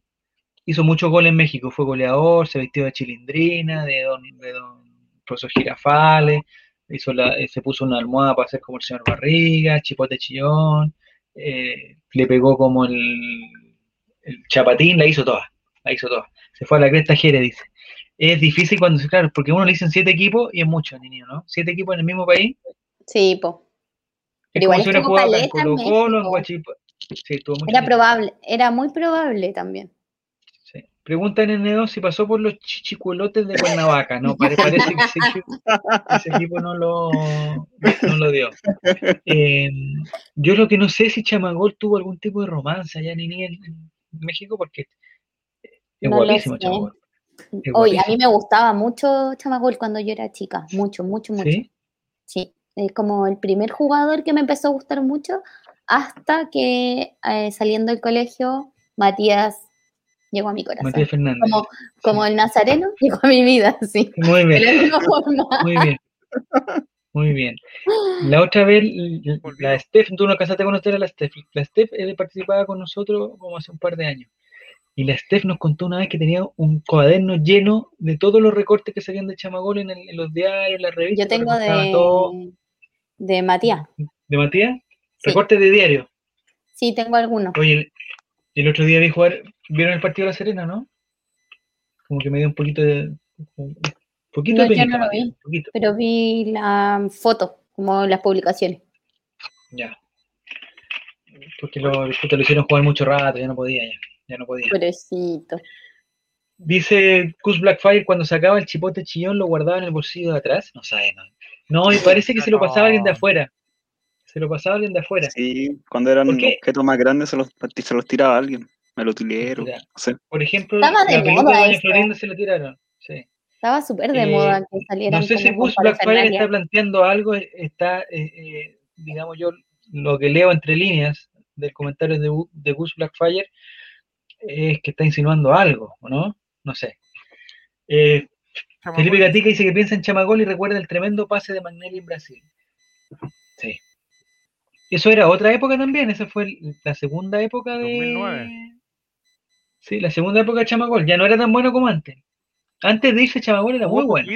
Speaker 1: Hizo muchos goles en México, fue goleador, se vistió de chilindrina, de don, de don profesor Girafales, hizo la, eh, se puso una almohada para hacer como el señor Barriga, chipote chillón, eh, le pegó como el, el, chapatín, la hizo toda, la hizo toda. Se fue a la cresta Jere, dice. Es difícil cuando se, claro, porque uno le dicen siete equipos y es mucho, niño, ¿no? Siete equipos en el mismo país.
Speaker 3: Sí, po.
Speaker 1: Pero igual era
Speaker 3: Era probable, era muy probable también.
Speaker 1: Pregunta en N2 si pasó por los chichicuelotes de Cuernavaca. No, parece que ese, equipo no lo, no lo dio. Em, yo lo que no sé si Chamagol tuvo algún tipo de romance allá en, en México, porque es guapísimo Chamagol.
Speaker 3: Oye, a mí me gustaba mucho Chamagol cuando yo era chica. Mucho, mucho, mucho. ¿Sí? Sí. Es como el primer jugador que me empezó a gustar mucho hasta que eh, saliendo del colegio, Matías llegó a mi corazón.
Speaker 1: Matías Fernández.
Speaker 3: Como, el nazareno llegó a mi vida, sí.
Speaker 1: Muy bien. Muy bien. Muy bien. La otra vez, la Steph, tú no casaste a conocer a la Steph. La Steph eh, participaba con nosotros como hace un par de años. Y la Steph nos contó una vez que tenía un cuaderno lleno de todos los recortes que salían de Chamagol en, los diarios, en las revistas.
Speaker 3: Yo tengo de, de Matías.
Speaker 1: ¿De Matías? ¿Recortes de diario?
Speaker 3: Sí, tengo algunos.
Speaker 1: Oye, el otro día vi jugar, ¿vieron el partido de La Serena, no? Como que me dio un poquito de... Un poquito
Speaker 3: no, yo no lo vi, pero vi la foto, como las publicaciones.
Speaker 1: Ya. Porque lo, lo hicieron jugar mucho rato, ya no podía, ya, ya no podía.
Speaker 3: Pobrecito.
Speaker 1: Dice Cus Blackfire, cuando sacaba el chipote chillón lo guardaba en el bolsillo de atrás. No sabe, no. No, y parece que se lo pasaba alguien de afuera. Se lo pasaba alguien de afuera.
Speaker 4: Sí, cuando eran objetos más grandes se los, se los tiraba alguien. Lo utilero.
Speaker 1: Por ejemplo,
Speaker 3: Estaba de la moda
Speaker 1: de Florinda se lo tiraron. Sí.
Speaker 3: Estaba súper de moda eh, que salieran.
Speaker 1: No sé si Gus Blackfire está planteando algo, está, eh, eh, digamos yo, lo que leo entre líneas del comentario de, de Gus Blackfire es que está insinuando algo, ¿no? No sé. Felipe Gatica dice que piensa en Chamagol y recuerda el tremendo pase de Magnelli en Brasil. Sí. Eso era otra época también, esa fue la segunda época de... 2009. Sí, la segunda época de Chamagol, ya no era tan bueno como antes. Antes de irse Chamagol era muy bueno.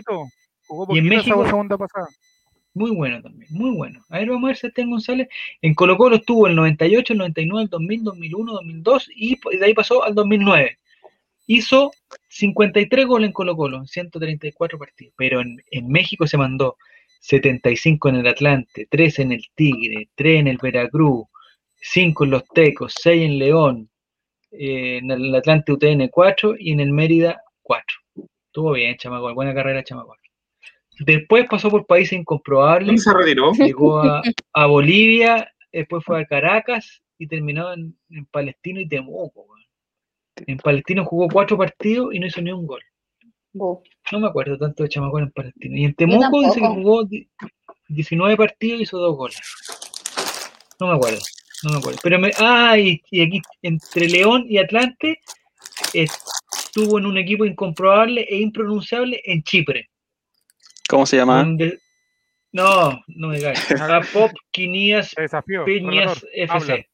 Speaker 1: y en México, segunda pasada. Muy bueno también, muy bueno. A ver, vamos a ver Sebastián González. En Colo Colo estuvo el 98, el 99, el 2000, 2001, 2002 y de ahí pasó al 2009. Hizo 53 goles en Colo Colo, en 134 partidos. Pero en, México se mandó 75 en el Atlante, 3 en el Tigre, 3 en el Veracruz, 5 en los Tecos, 6 en León, eh, en el Atlante UTN 4 y en el Mérida 4. Estuvo bien, Chamagol, buena carrera, Chamagol. Después pasó por países incomprobables.
Speaker 2: se retiró?
Speaker 1: Llegó a, Bolivia, después fue a Caracas y terminó en, Palestino y Temuco. En Palestino jugó cuatro partidos y no hizo ni un gol. No me acuerdo tanto de Chamacón en Palestino. Y en Temuco dice que jugó 19 partidos y hizo dos goles. No me acuerdo. No me acuerdo. Pero me, ah, y, aquí entre León y Atlante estuvo en un equipo incomprobable e impronunciable en Chipre.
Speaker 4: ¿Cómo se llama?
Speaker 1: No, no me caes. Pop Quinias Piñas FC.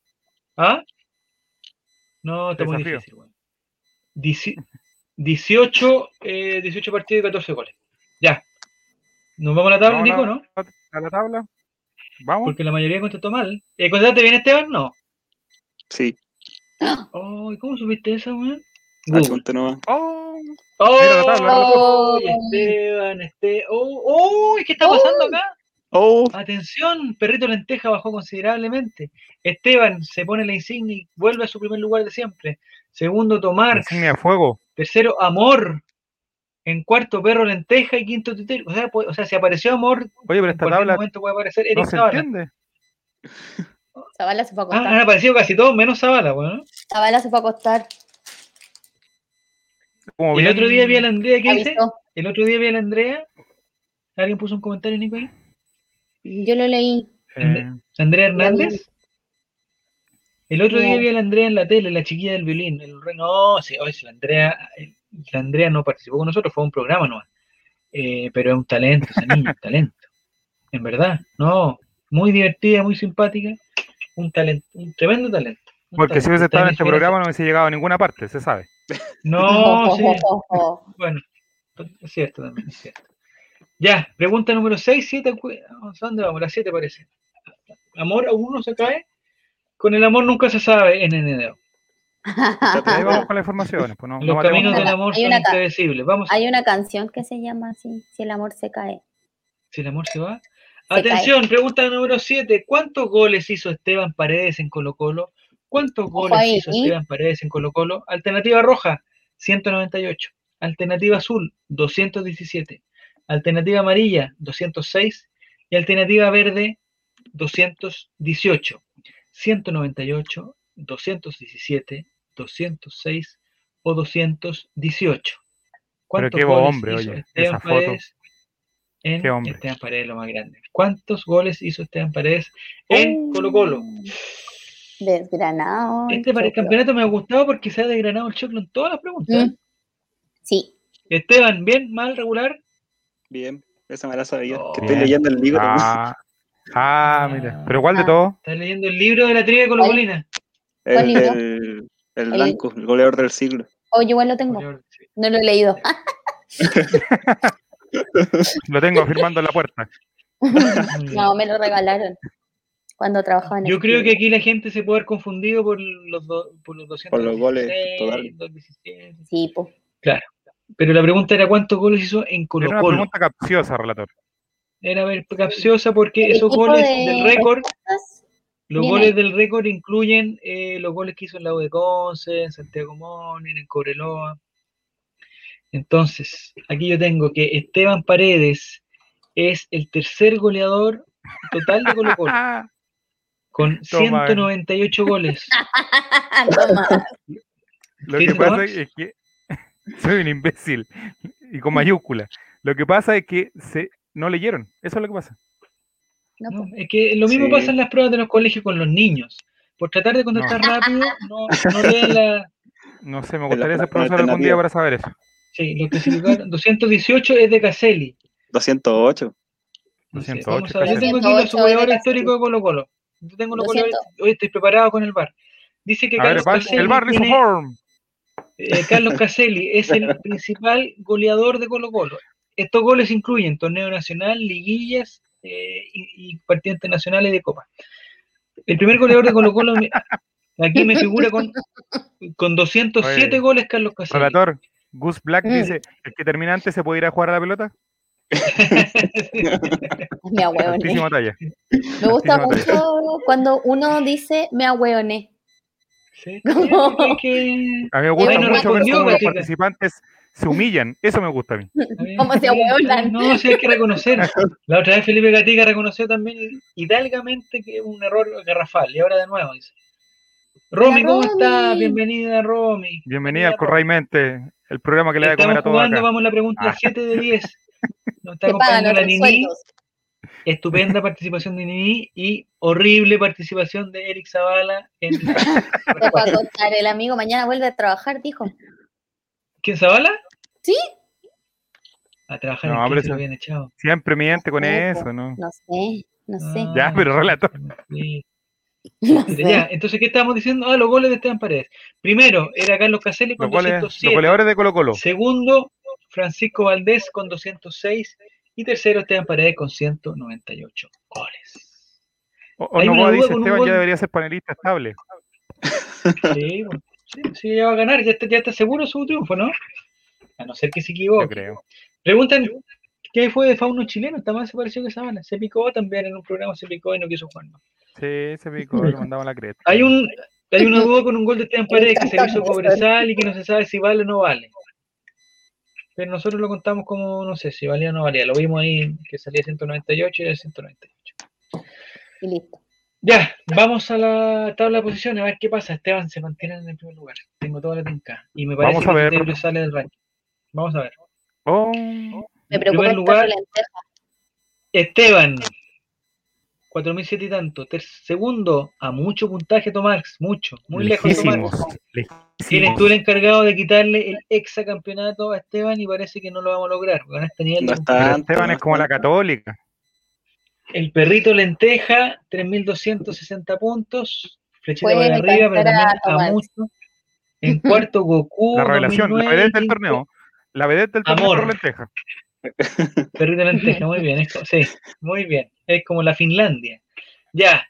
Speaker 1: ¿Ah? No, está muy difícil, 18, eh, 18 partidos y 14 goles. Ya. ¿Nos vamos a la tabla, Nico, no?
Speaker 2: A la tabla. Vamos.
Speaker 1: Porque la mayoría contestó mal. ¿Eh, ¿Contestaste bien, Esteban? No.
Speaker 4: Sí.
Speaker 1: Oh, ¿Cómo supiste eso, weón?
Speaker 4: no
Speaker 1: Oh, oh, Esteban, Esteban. Oh, oh, ¿qué está pasando acá? Oh. Atención, Perrito Lenteja bajó considerablemente. Esteban se pone la insignia y vuelve a su primer lugar de siempre. Segundo, Tomar.
Speaker 2: Insignia fuego.
Speaker 1: Tercero, Amor. En cuarto, Perro Lenteja y quinto, Titero. O sea, o sea, si apareció Amor,
Speaker 2: Oye, pero esta en tabla
Speaker 1: momento puede aparecer Eric
Speaker 2: no se entiende.
Speaker 3: Zavala se fue a acostar.
Speaker 1: Ah, han aparecido casi todos, menos Zavala, bueno.
Speaker 3: Zavala se fue a acostar.
Speaker 1: el otro día vi a la Andrea, ¿qué dice? El otro día vi a la Andrea. ¿Alguien puso un comentario, Nico, ahí?
Speaker 3: Yo lo leí.
Speaker 1: Eh, Andrea Hernández. El otro día vi a la Andrea en la tele, la chiquilla del violín. El, no, sí, hoy la Andrea, la Andrea no participó con nosotros, fue un programa nomás. Eh, pero es un talento, esa niña, un talento. En verdad, no, muy divertida, muy simpática, un talento, un tremendo talento.
Speaker 2: Porque si hubiese estado en este programa no hubiese llegado a ninguna parte, se sabe.
Speaker 1: No, sí. Bueno, es cierto también, es cierto. Ya, pregunta número 6, 7, ¿dónde vamos? La 7 parece. ¿Amor aún no se cae? Con el amor nunca se sabe en NDO.
Speaker 2: Ahí vamos con las informaciones. Pues
Speaker 1: Los caminos del amor son impredecibles. Vamos.
Speaker 3: Hay una canción que se llama así, Si el amor se cae.
Speaker 1: Si el amor se va. Atención, pregunta número 7. ¿Cuántos goles hizo Esteban Paredes en Colo Colo? ¿Cuántos goles hizo Esteban Paredes en Colo Colo? Alternativa roja, 198. Alternativa azul, 217 alternativa amarilla 206 y alternativa verde 218, 198, 217, 206 o 218.
Speaker 2: ¿Cuántos Pero qué goles hombre, hizo oye,
Speaker 1: Esteban Paredes en Esteban Paredes lo más grande? ¿Cuántos goles hizo Esteban Paredes en Colo Colo?
Speaker 3: Desgranado.
Speaker 1: Este para el campeonato me ha gustado porque se ha desgranado el choclo en todas las preguntas. Mm.
Speaker 3: Sí.
Speaker 1: Esteban, ¿bien? ¿Mal? ¿Regular?
Speaker 4: Bien, esa me la sabía. que estoy leyendo el libro.
Speaker 2: Ah, ah mira. ¿Pero cuál de ah, todo?
Speaker 1: Estás leyendo el libro de la trivia colocolina.
Speaker 4: El, el, el, blanco, el goleador del siglo.
Speaker 3: Oh, yo igual lo tengo. No lo he leído.
Speaker 2: lo tengo firmando en la puerta.
Speaker 3: no, me lo regalaron cuando trabajaba en
Speaker 1: Yo creo que aquí la gente se puede haber confundido por los, por los 200.
Speaker 4: Por los goles totales.
Speaker 3: Sí, pues.
Speaker 1: Claro. Pero la pregunta era cuántos goles hizo en Colo Colo. Era
Speaker 2: una pregunta capciosa, relator.
Speaker 1: Era capciosa porque esos goles del récord, los goles del récord incluyen eh, los goles que hizo en la U de Conce, en Santiago Mónin, en Cobreloa. Entonces, aquí yo tengo que Esteban Paredes es el tercer goleador total de Colo Colo. con 198 goles.
Speaker 2: Lo que pasa es que soy un imbécil. Y con mayúscula. Lo que pasa es que se, no leyeron. Eso es lo que pasa.
Speaker 1: No, es que lo mismo pasa en las pruebas de los colegios con los niños. Por tratar de contestar rápido, no, no leen la.
Speaker 2: No sé, me gustaría ser profesor algún día para saber eso.
Speaker 1: Sí, lo que significa 218 es de Caselli.
Speaker 4: 208.
Speaker 2: 208.
Speaker 1: yo tengo aquí los jugadores históricos de Colo Colo. Yo tengo los goleadores. Hoy estoy preparado con el bar. Dice que
Speaker 2: Carlos Caselli. El bar tiene,
Speaker 1: eh, Carlos Caselli es el principal goleador de Colo Colo. Estos goles incluyen torneo nacional, liguillas eh, y, y partidos internacionales de Copa. El primer goleador de Colo Colo aquí me figura con, con 207 goles Carlos Caselli.
Speaker 2: Relator, Gus Black mm. dice, ¿el que terminante se puede ir a jugar a la pelota?
Speaker 3: me ahueoné. Me gusta mucho cuando uno dice me ahueoné.
Speaker 2: Sí, a mí me gusta mucho ver cómo los participantes se humillan. Eso me gusta a mí.
Speaker 3: Como se ahueonan.
Speaker 1: No, sí hay que reconocer. La otra vez Felipe Gatica reconoció también hidalgamente que es un error garrafal. Y ahora de nuevo dice. Romy, ¿cómo estás? Bienvenida, Romy.
Speaker 2: Bienvenida al Corraimente, el programa que le da a comer a todos. Jugando,
Speaker 1: vamos a la pregunta 7 ah. de 10. Nos está acompañando la Nini. Estupenda participación de Nini y horrible participación de Eric Zavala. En...
Speaker 3: contar, el amigo mañana vuelve a trabajar, dijo.
Speaker 1: ¿Quién Zavala?
Speaker 3: Sí.
Speaker 1: A trabajar no, en el se lo habían echado.
Speaker 2: Siempre miente con eso, ¿no?
Speaker 3: No sé, no sé.
Speaker 2: ya, pero relato.
Speaker 1: Ya, entonces, ¿qué estábamos diciendo? Ah, los goles de Esteban Paredes. Primero, era Carlos Caselli con los 207.
Speaker 2: Los goleadores de Colo Colo.
Speaker 1: Segundo, Francisco Valdés con 206. Y tercero, Esteban Paredes con 198 goles.
Speaker 2: O, no, dice Esteban, ya debería ser panelista estable.
Speaker 1: Sí, sí, sí, ya va a ganar, ya está, ya está seguro su triunfo, ¿no? A no ser que se equivoque. Yo
Speaker 2: creo.
Speaker 1: Preguntan, ¿qué fue de Fauno chileno? También se pareció que Sabana. Se picó también en un programa, se picó y no quiso jugar más.
Speaker 2: Sí, se picó, le mandaba la creta.
Speaker 1: Hay, un, hay una duda con un gol de Esteban Paredes que se le hizo Cobresal y que no se sabe si vale o no vale. Pero nosotros lo contamos como, no sé, si valía o no valía. Lo vimos ahí que salía 198 y era 198.
Speaker 3: Y listo.
Speaker 1: Ya, vamos a la tabla de posiciones a ver qué pasa. Esteban se mantiene en el primer lugar. Tengo toda la tinca. Y me parece que ver. sale del ranking. Vamos a ver.
Speaker 2: Oh.
Speaker 3: Me preocupa primer lugar,
Speaker 1: Esteban, 4.007 y tanto. segundo, a mucho puntaje Tomás, mucho, muy lejos Tomás. Quien estuvo el encargado de quitarle el exacampeonato a Esteban y parece que no lo vamos a lograr. Con este nivel
Speaker 2: Esteban es como la católica.
Speaker 1: El perrito lenteja, 3.260 puntos. Flechita para arriba, pero también a, mucho. En cuarto, Goku.
Speaker 2: La revelación, la vedette del torneo. La vedette del torneo lenteja.
Speaker 1: Perrito lenteja, muy bien. sí, muy bien. Es como la Finlandia. Ya.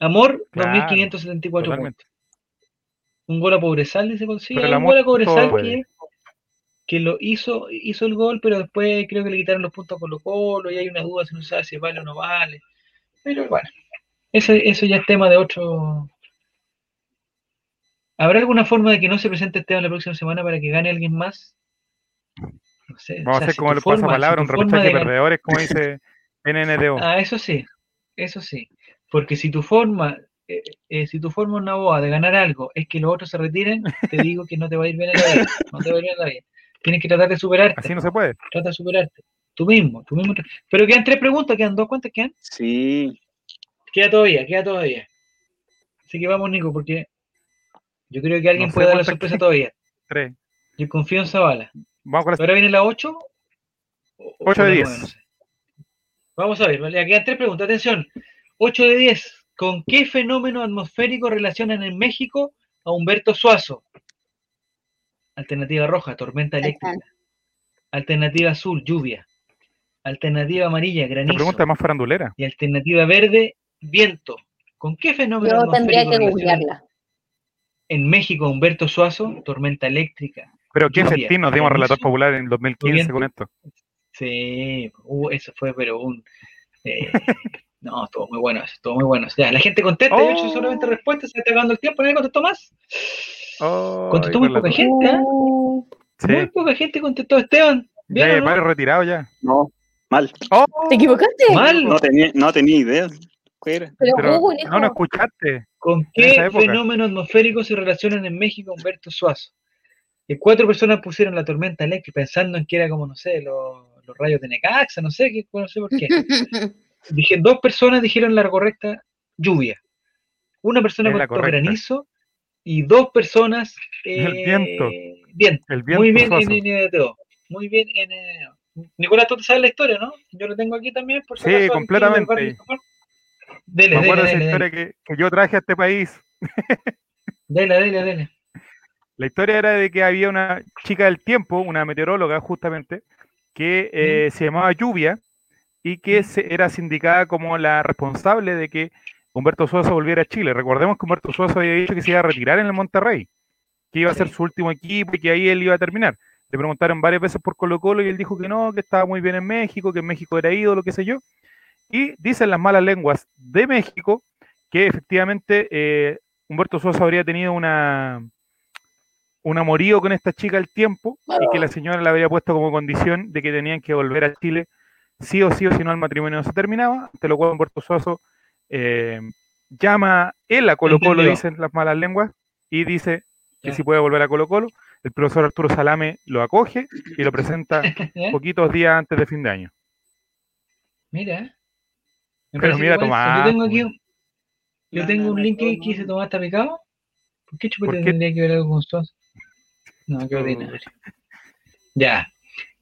Speaker 1: Amor, 2.574 puntos. Un gol a Pobresal, dice consigue. un gol a Pobresal que, que, lo hizo, hizo el gol, pero después creo que le quitaron los puntos a Colo Colo y hay una duda si no sabe si vale o no vale. Pero bueno, eso, eso ya es tema de otro. ¿Habrá alguna forma de que no se presente Esteban la próxima semana para que gane alguien más?
Speaker 2: Vamos a hacer como le pasa palabra, un repechaje de perdedores, como dice NNDO.
Speaker 1: Ah, eso sí, eso sí. Porque si tu forma, eh, eh, si tu forma una boa de ganar algo es que los otros se retiren, te digo que no te va a ir bien en la vida. No te va a ir bien en la vida. Tienes que tratar de superarte.
Speaker 2: Así no se puede.
Speaker 1: Trata de superarte. Tú mismo, tú mismo. Pero quedan tres preguntas, quedan dos. ¿Cuántas quedan?
Speaker 4: Sí.
Speaker 1: Queda todavía, queda todavía. Así que vamos, Nico, porque yo creo que alguien puede dar la sorpresa todavía.
Speaker 2: Tres.
Speaker 1: Yo confío en Zavala.
Speaker 2: Vamos
Speaker 1: ¿Ahora viene la 8?
Speaker 2: 8 de 10.
Speaker 1: Vamos a ver, ¿vale? aquí hay tres preguntas. Atención. 8 de 10. ¿Con qué fenómeno atmosférico relacionan en México a Humberto Suazo? Alternativa roja, tormenta eléctrica. Alternativa azul, lluvia. Alternativa amarilla, granizo. La
Speaker 2: pregunta más farandulera.
Speaker 1: Y alternativa verde, viento. ¿Con qué fenómeno
Speaker 3: Yo tendría que googlearla.
Speaker 1: En México, Humberto Suazo, tormenta eléctrica,
Speaker 2: pero qué festín nos dimos relator popular en el 2015 con esto.
Speaker 1: Sí, uh, eso fue, pero un. Eh, no, estuvo muy bueno, estuvo muy bueno. Ya, la gente contesta, oh. hecho solamente respuestas, se está acabando el tiempo, ¿no contestó más?
Speaker 2: Oh,
Speaker 1: contestó muy poca gente, ¿eh? Muy poca gente contestó, Esteban.
Speaker 2: ¿Bien, ya, no? retirado ya.
Speaker 4: No, mal.
Speaker 3: Oh. ¿Te equivocaste?
Speaker 1: Mal.
Speaker 4: No tenía, no tenía idea.
Speaker 2: Pero, Pero no, no escuchaste.
Speaker 1: ¿Con qué fenómeno atmosférico se relacionan en México Humberto Suazo? cuatro personas pusieron la tormenta eléctrica pensando en que era como, no sé, los, rayos de Necaxa, no sé, no sé por qué. Dije, dos personas dijeron la correcta lluvia. Una persona contestó granizo y dos personas
Speaker 2: el viento.
Speaker 1: Bien, el viento muy bien en NDTO. Muy bien en Nicolás, tú te sabes la historia, ¿no? Yo lo tengo aquí también.
Speaker 2: Por sí, completamente. Dele, Me acuerdo de esa historia que, que, yo traje a este país.
Speaker 1: dele, dele, dele.
Speaker 2: La historia era de que había una chica del tiempo, una meteoróloga justamente, que eh, se llamaba Lluvia y que se, era sindicada como la responsable de que Humberto Suazo volviera a Chile. Recordemos que Humberto Suazo había dicho que se iba a retirar en el Monterrey, que iba a ser su último equipo y que ahí él iba a terminar. Le preguntaron varias veces por Colo Colo y él dijo que no, que estaba muy bien en México, que en México era lo que sé yo. Y dicen las malas lenguas de México que efectivamente eh, Humberto Suazo habría tenido una, un amorío con esta chica al tiempo y que la señora le había puesto como condición de que tenían que volver a Chile sí o sí o si no el matrimonio no se terminaba, ante lo cual Humberto Suazo eh, llama él a Colo Colo, dicen las malas lenguas, y dice que si puede volver a Colo Colo. El profesor Arturo Salame lo acoge y lo presenta poquitos días antes de fin de año.
Speaker 1: Mira.
Speaker 2: Pero mira, Tomás.
Speaker 1: Yo tengo aquí yo tengo un link que dice Tomás está pecado. ¿Por qué chupete tendría que ver algo con Suazo? No, qué ordinario. Ya.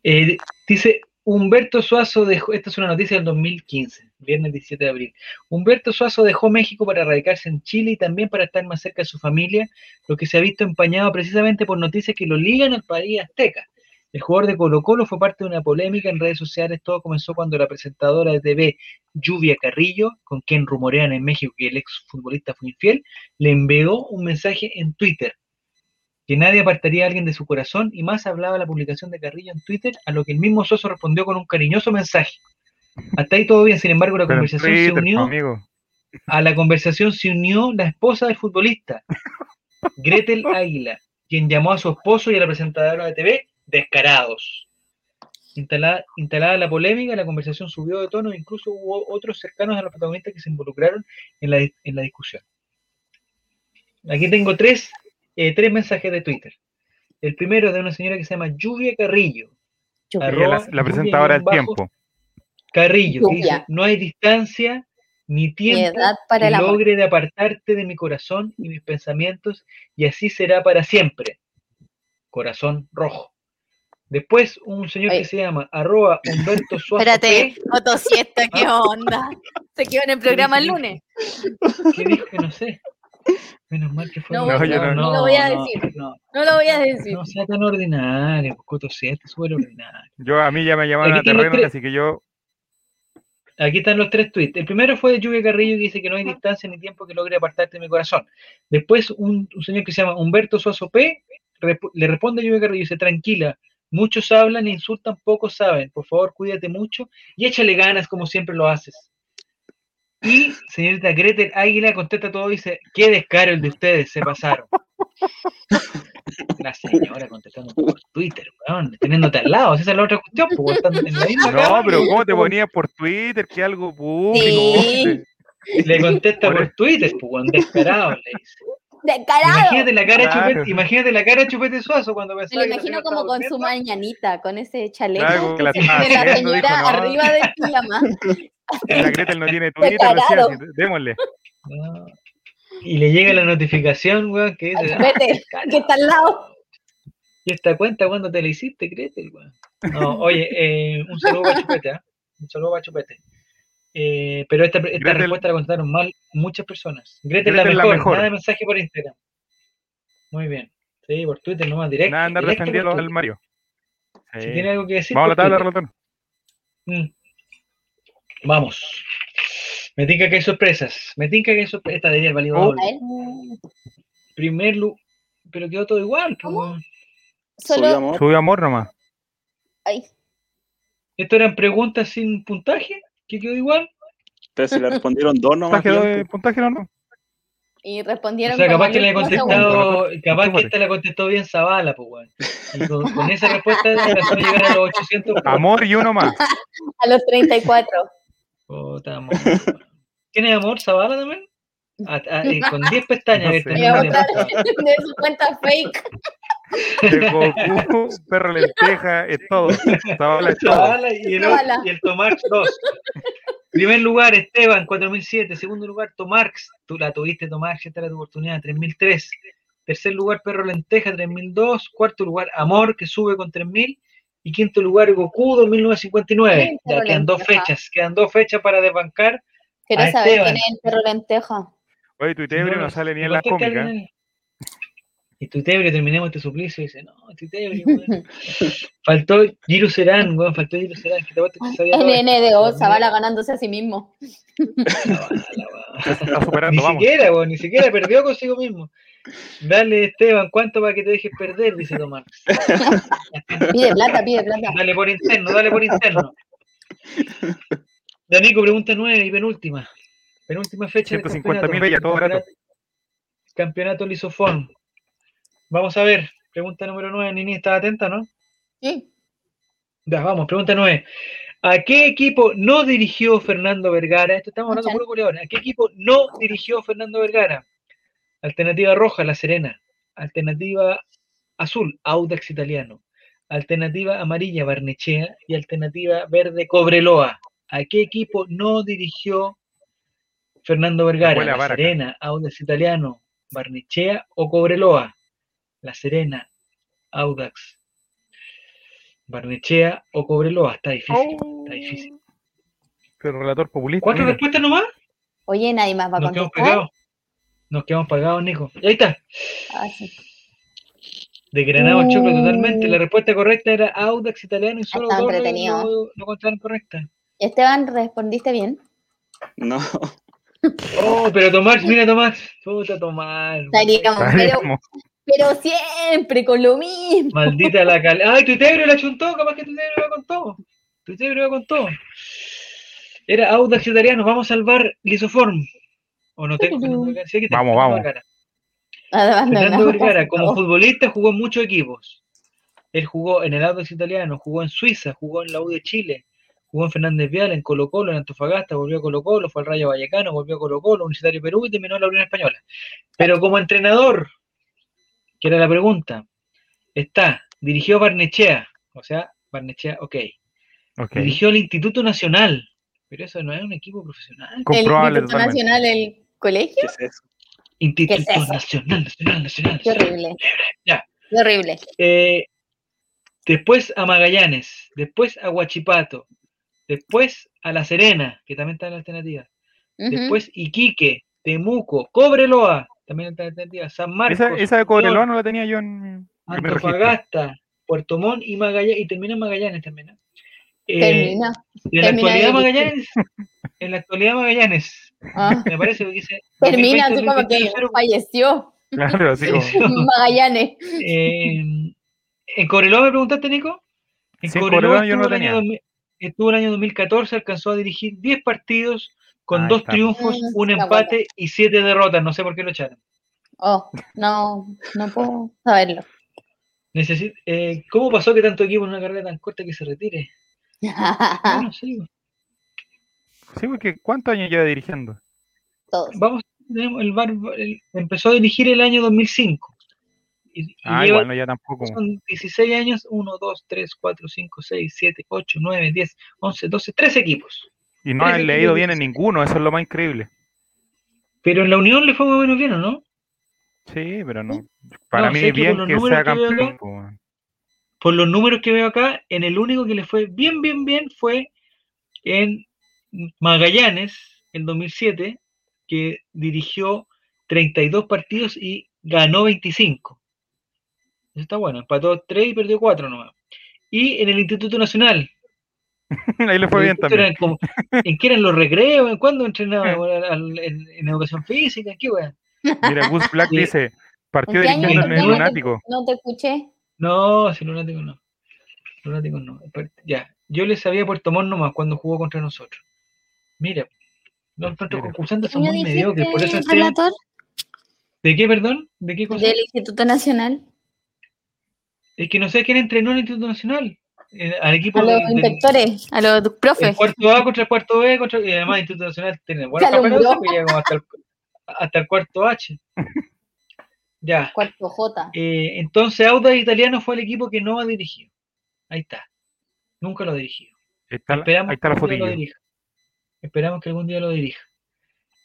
Speaker 1: Eh, dice Humberto Suazo dejó, esta es una noticia del 2015, viernes 17 de abril. Humberto Suazo dejó México para radicarse en Chile y también para estar más cerca de su familia, lo que se ha visto empañado precisamente por noticias que lo ligan al país azteca. El jugador de Colo Colo fue parte de una polémica en redes sociales. Todo comenzó cuando la presentadora de TV, Lluvia Carrillo, con quien rumorean en México que el ex futbolista fue infiel, le envió un mensaje en Twitter que nadie apartaría a alguien de su corazón y más hablaba la publicación de Carrillo en Twitter, a lo que el mismo Soso respondió con un cariñoso mensaje. Hasta ahí todo bien, sin embargo, la conversación se unió. A la conversación se unió la esposa del futbolista, Gretel Águila, quien llamó a su esposo y a la presentadora de TV descarados. Instalada, instalada la polémica, la conversación subió de tono, incluso hubo otros cercanos a los protagonistas que se involucraron en la, en la discusión. Aquí tengo tres eh, tres mensajes de Twitter. El primero es de una señora que se llama Lluvia Carrillo.
Speaker 2: la, presentadora del tiempo.
Speaker 1: Carrillo, que dice, no hay distancia ni tiempo que logre de apartarte de mi corazón y mis pensamientos, y así será para siempre. Corazón rojo. Después un señor que se llama arroba Humberto Suárez.
Speaker 3: Espérate, Otosiesta, ¿qué onda? Se quedó en el programa el lunes.
Speaker 1: ¿Qué dijo que no sé? Menos mal que fue.
Speaker 3: No, no, no, no, lo voy a decir. No, lo voy a decir.
Speaker 1: No sea tan ordinario, Coto 7, súper ordinario.
Speaker 2: Yo, a mí ya me llamaron a terreno, así que yo.
Speaker 1: Aquí están los tres tweets. El primero fue de Lluvia Carrillo que dice que no hay distancia ni tiempo que logre apartarte de mi corazón. Después, un, señor que se llama Humberto Suazo P le responde a Lluvia Carrillo y dice: Tranquila, muchos hablan e insultan, pocos saben. Por favor, cuídate mucho y échale ganas como siempre lo haces. Y señorita Gretel Águila contesta todo y dice, qué descaro el de ustedes, se pasaron. La señora contestando por Twitter, weón, teniéndote al lado, esa es la otra cuestión, pues, en la misma
Speaker 2: No, pero ¿cómo te ponías por Twitter? Que algo público.
Speaker 1: Le contesta por Twitter, pues, descarado, le dice.
Speaker 3: Descarado.
Speaker 1: Imagínate la cara de chupete, imagínate la cara de chupete suazo cuando
Speaker 3: Me lo imagino como con su mañanita, con ese chaleco. la, señora arriba de pijama.
Speaker 2: La Gretel no tiene Twitter, démosle.
Speaker 1: Y le llega la notificación, weón, que
Speaker 3: dice. Vete, que está al lado.
Speaker 1: ¿Y esta cuenta cuándo te la hiciste, Gretel, weón? No, oye, eh, un saludo para Chupete, ¿eh? Un saludo para Chupete. Eh, pero esta, esta respuesta la contestaron mal muchas personas. Gretel, Gretel la, mejor, la mejor, nada de mensaje por Instagram. Muy bien. Sí, por Twitter nomás directo.
Speaker 2: Nada, andar defendiendo al Mario.
Speaker 1: Si tiene algo que decir.
Speaker 2: Vamos a la tabla, Relotón.
Speaker 1: Mm. Vamos. Me tinca que hay sorpresas. Me tinca que hay sorpresas. Esta debería el válido oh. Primer lugar. Pero quedó todo igual.
Speaker 3: ¿Cómo?
Speaker 2: Solo... amor. Subió amor nomás.
Speaker 3: Ay.
Speaker 1: ¿Esto eran preguntas sin puntaje? ¿Que quedó igual?
Speaker 4: Pero si le respondieron dos nomás.
Speaker 2: ¿Puntaje, puntaje no, no?
Speaker 3: Y respondieron.
Speaker 1: O sea, capaz que le contestado, capaz que esta la contestó bien Zavala, pues, weón. Y con, esa respuesta empezó a llegar a los 800.
Speaker 2: Amor y uno más.
Speaker 3: a los 34.
Speaker 1: Puta, amor. ¿Tiene amor Zavala también? Eh, con 10 pestañas.
Speaker 3: No de su cuenta fake.
Speaker 2: De Goku, perro lenteja, es todo.
Speaker 1: Zavala. Y, el, y el Tomás 2. Primer lugar, Esteban, 4007. Segundo lugar, Tomarx. Tú la tuviste, Tomarx, esta era tu oportunidad, 3003. Tercer lugar, Perro Lenteja, 3002. Cuarto lugar, Amor, que sube con 3000 y quinto lugar Goku 2959. Ya quedan dos fechas, quedan dos fechas para desbancar
Speaker 3: Quiero saber quién es el perro lenteja.
Speaker 5: Oye, tu Tebrio no sale ni en la cómica.
Speaker 1: Y tu Tebrio terminemos este suplicio y dice, no, tu Tebrio, faltó Giro Serán, weón, faltó Giro Serán. Que
Speaker 3: te NNDO, Zavala ganándose a sí mismo.
Speaker 5: Superando,
Speaker 1: ni siquiera, weón, ni siquiera perdió consigo mismo. Dale, Esteban, ¿cuánto para que te dejes perder? Dice Tomás.
Speaker 3: pide plata, pide plata.
Speaker 1: Dale por interno, dale por interno. Danico, pregunta nueve y penúltima. Penúltima fecha.
Speaker 5: 150 mil bellas, todo barato.
Speaker 1: Campeonato Lisofón. Vamos a ver. Pregunta número nueve. Nini, ¿estás atenta, no?
Speaker 3: Sí.
Speaker 1: Ya, vamos, pregunta nueve. ¿A qué equipo no dirigió Fernando Vergara? Esto estamos hablando puro ahora. ¿A qué equipo no dirigió Fernando Vergara? Alternativa roja, La Serena. Alternativa azul, Audax Italiano. Alternativa amarilla, Barnechea. Y alternativa verde, Cobreloa. ¿A qué equipo no dirigió Fernando Vergara? La Serena, Audax Italiano, Barnechea o Cobreloa. La Serena, Audax, Barnechea o Cobreloa. Está difícil, está difícil.
Speaker 5: Pero relator populista.
Speaker 1: ¿Cuatro respuestas nomás?
Speaker 3: Oye, nadie más va a
Speaker 1: contestar. Nos quedamos pagados, Nico. Y ahí está.
Speaker 3: Ah, sí.
Speaker 1: De Granado uh. Choclo totalmente. La respuesta correcta era Audax italiano y solo dos
Speaker 3: no,
Speaker 1: no, contaron correcta.
Speaker 3: Esteban, ¿respondiste bien?
Speaker 4: No.
Speaker 1: Oh, pero Tomás, mira Tomás. Puta Tomás.
Speaker 3: pero, pero, siempre con lo mismo.
Speaker 1: Maldita la cal. Ay, tu Tebro la chuntó, capaz que tu Tebro iba con todo. Tu Tebro iba con todo. Era Audax italiano, vamos a salvar Lisoform. ¿O no tengo?
Speaker 5: vamos, vamos.
Speaker 1: Fernando Vergara, como futbolista, jugó en muchos equipos. Él jugó en el Audax italiano, jugó en Suiza, jugó en la U de Chile, jugó en Fernández Vial, en Colo Colo, en Antofagasta, volvió a Colo Colo, fue al Rayo Vallecano, volvió a Colo Colo, Universitario Perú y terminó en la Unión Española. Pero como entrenador, que era la pregunta, está, dirigió Barnechea, o sea, Barnechea, ok. okay. Dirigió el Instituto Nacional, pero eso no es un equipo profesional.
Speaker 3: El Instituto Nacional, el colegio?
Speaker 1: ¿Qué es eso? Instituto Nacional, Nacional, Nacional.
Speaker 3: Qué horrible.
Speaker 1: Ya.
Speaker 3: Qué horrible.
Speaker 1: Eh, después a Magallanes, después a Huachipato, después a La Serena, que también está en la alternativa. Después Iquique, Temuco, Cobreloa, también está en alternativa. San Marcos.
Speaker 5: Esa, de Cobreloa no la tenía yo en.
Speaker 1: Antofagasta, Puerto Montt y Magallanes, y termina en Magallanes también.
Speaker 3: Eh, termina.
Speaker 1: En la actualidad Magallanes, en la actualidad Magallanes, ah. me parece que dice...
Speaker 3: Termina así como que falleció.
Speaker 5: Claro, así
Speaker 3: Magallanes.
Speaker 1: Eh, ¿En Cobreloa me preguntaste, Nico?
Speaker 5: En sí, Cobreloa, yo no tenía.
Speaker 1: estuvo el año 2014, alcanzó a dirigir 10 partidos con dos triunfos, mm, un empate y 7 derrotas. No sé por qué lo echaron.
Speaker 3: Oh, no, no puedo saberlo.
Speaker 1: eh, ¿Cómo pasó que tanto equipo en una carrera tan corta que se retire?
Speaker 5: sí. Sí, porque ¿cuántos años lleva dirigiendo?
Speaker 3: Todos.
Speaker 1: Vamos, el bar empezó a dirigir el año 2005.
Speaker 5: Y, ah, igual no ya tampoco.
Speaker 1: Son 16 años, 1, 2, 3, 4, 5, 6, 7, 8, 9, 10, 11, 12, 13 equipos.
Speaker 5: Y no han leído bien en ninguno, eso es lo más increíble.
Speaker 1: Pero en la Unión le fue muy bueno bien, ¿o no?
Speaker 5: Sí, pero no. Para mí es bien que, sea campeón
Speaker 1: por los números que veo acá, en el único que le fue bien, bien, bien fue en Magallanes, en 2007, que dirigió 32 partidos y ganó 25. Eso está bueno, empató 3 y perdió 4 nomás. Y en el Instituto Nacional.
Speaker 5: Ahí le fue bien también.
Speaker 1: ¿En qué eran los recreos? ¿En cuándo entrenaba? ¿En, educación física? ¿En qué
Speaker 5: Mira, Gus Black dice, partió dirigiendo en el Lunático.
Speaker 3: No te escuché.
Speaker 1: No, si Lunático no. Lunático no. Ya, yo le sabía Puerto Montt nomás cuando jugó contra nosotros. Mira, los concursantes son muy mediocres, por eso
Speaker 3: relator?
Speaker 1: ¿De qué, perdón? ¿De qué cosa?
Speaker 3: Del Instituto Nacional.
Speaker 1: Es que no sé quién entrenó en el Instituto Nacional. Eh, al equipo
Speaker 3: a los inspectores, a los profes. El
Speaker 1: cuarto A contra el cuarto B, contra, y además el Instituto Nacional tiene que llega hasta el, hasta el cuarto H. Ya.
Speaker 3: Cuarto J.
Speaker 1: Eh, entonces, Audax Italiano fue el equipo que no ha dirigido. Ahí está. Nunca lo ha dirigido.
Speaker 5: Esperamos ahí está la que lo dirija.
Speaker 1: Esperamos que algún día lo dirija.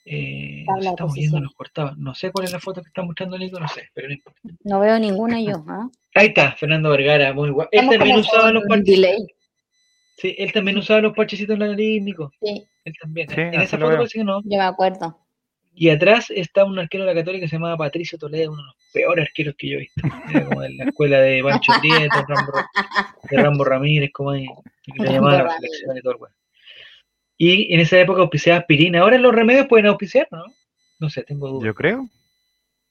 Speaker 1: Eh, estamos viendo los cortados. No sé cuál es la foto que está mostrando Nico, no sé, pero no importa.
Speaker 3: No veo ninguna yo. ¿ah?
Speaker 1: Ahí está, Fernando Vergara, muy guapo. Este también usaba los partidos. Sí, él también usaba los parchecitos en la nariz, Nico. Sí. Él también. en esa foto parece que no.
Speaker 3: Yo me acuerdo.
Speaker 1: Y atrás está un arquero de la Católica que se llamaba Patricio Toledo, uno de los peores arqueros que yo he visto. Era como en la escuela de Pancho Díaz, de Rambo, Ramírez, como ahí. Que le llamaban la selección de todo Y en esa época auspiciaba aspirina. Ahora los remedios pueden auspiciar, ¿no? No sé, tengo dudas.
Speaker 5: Yo creo.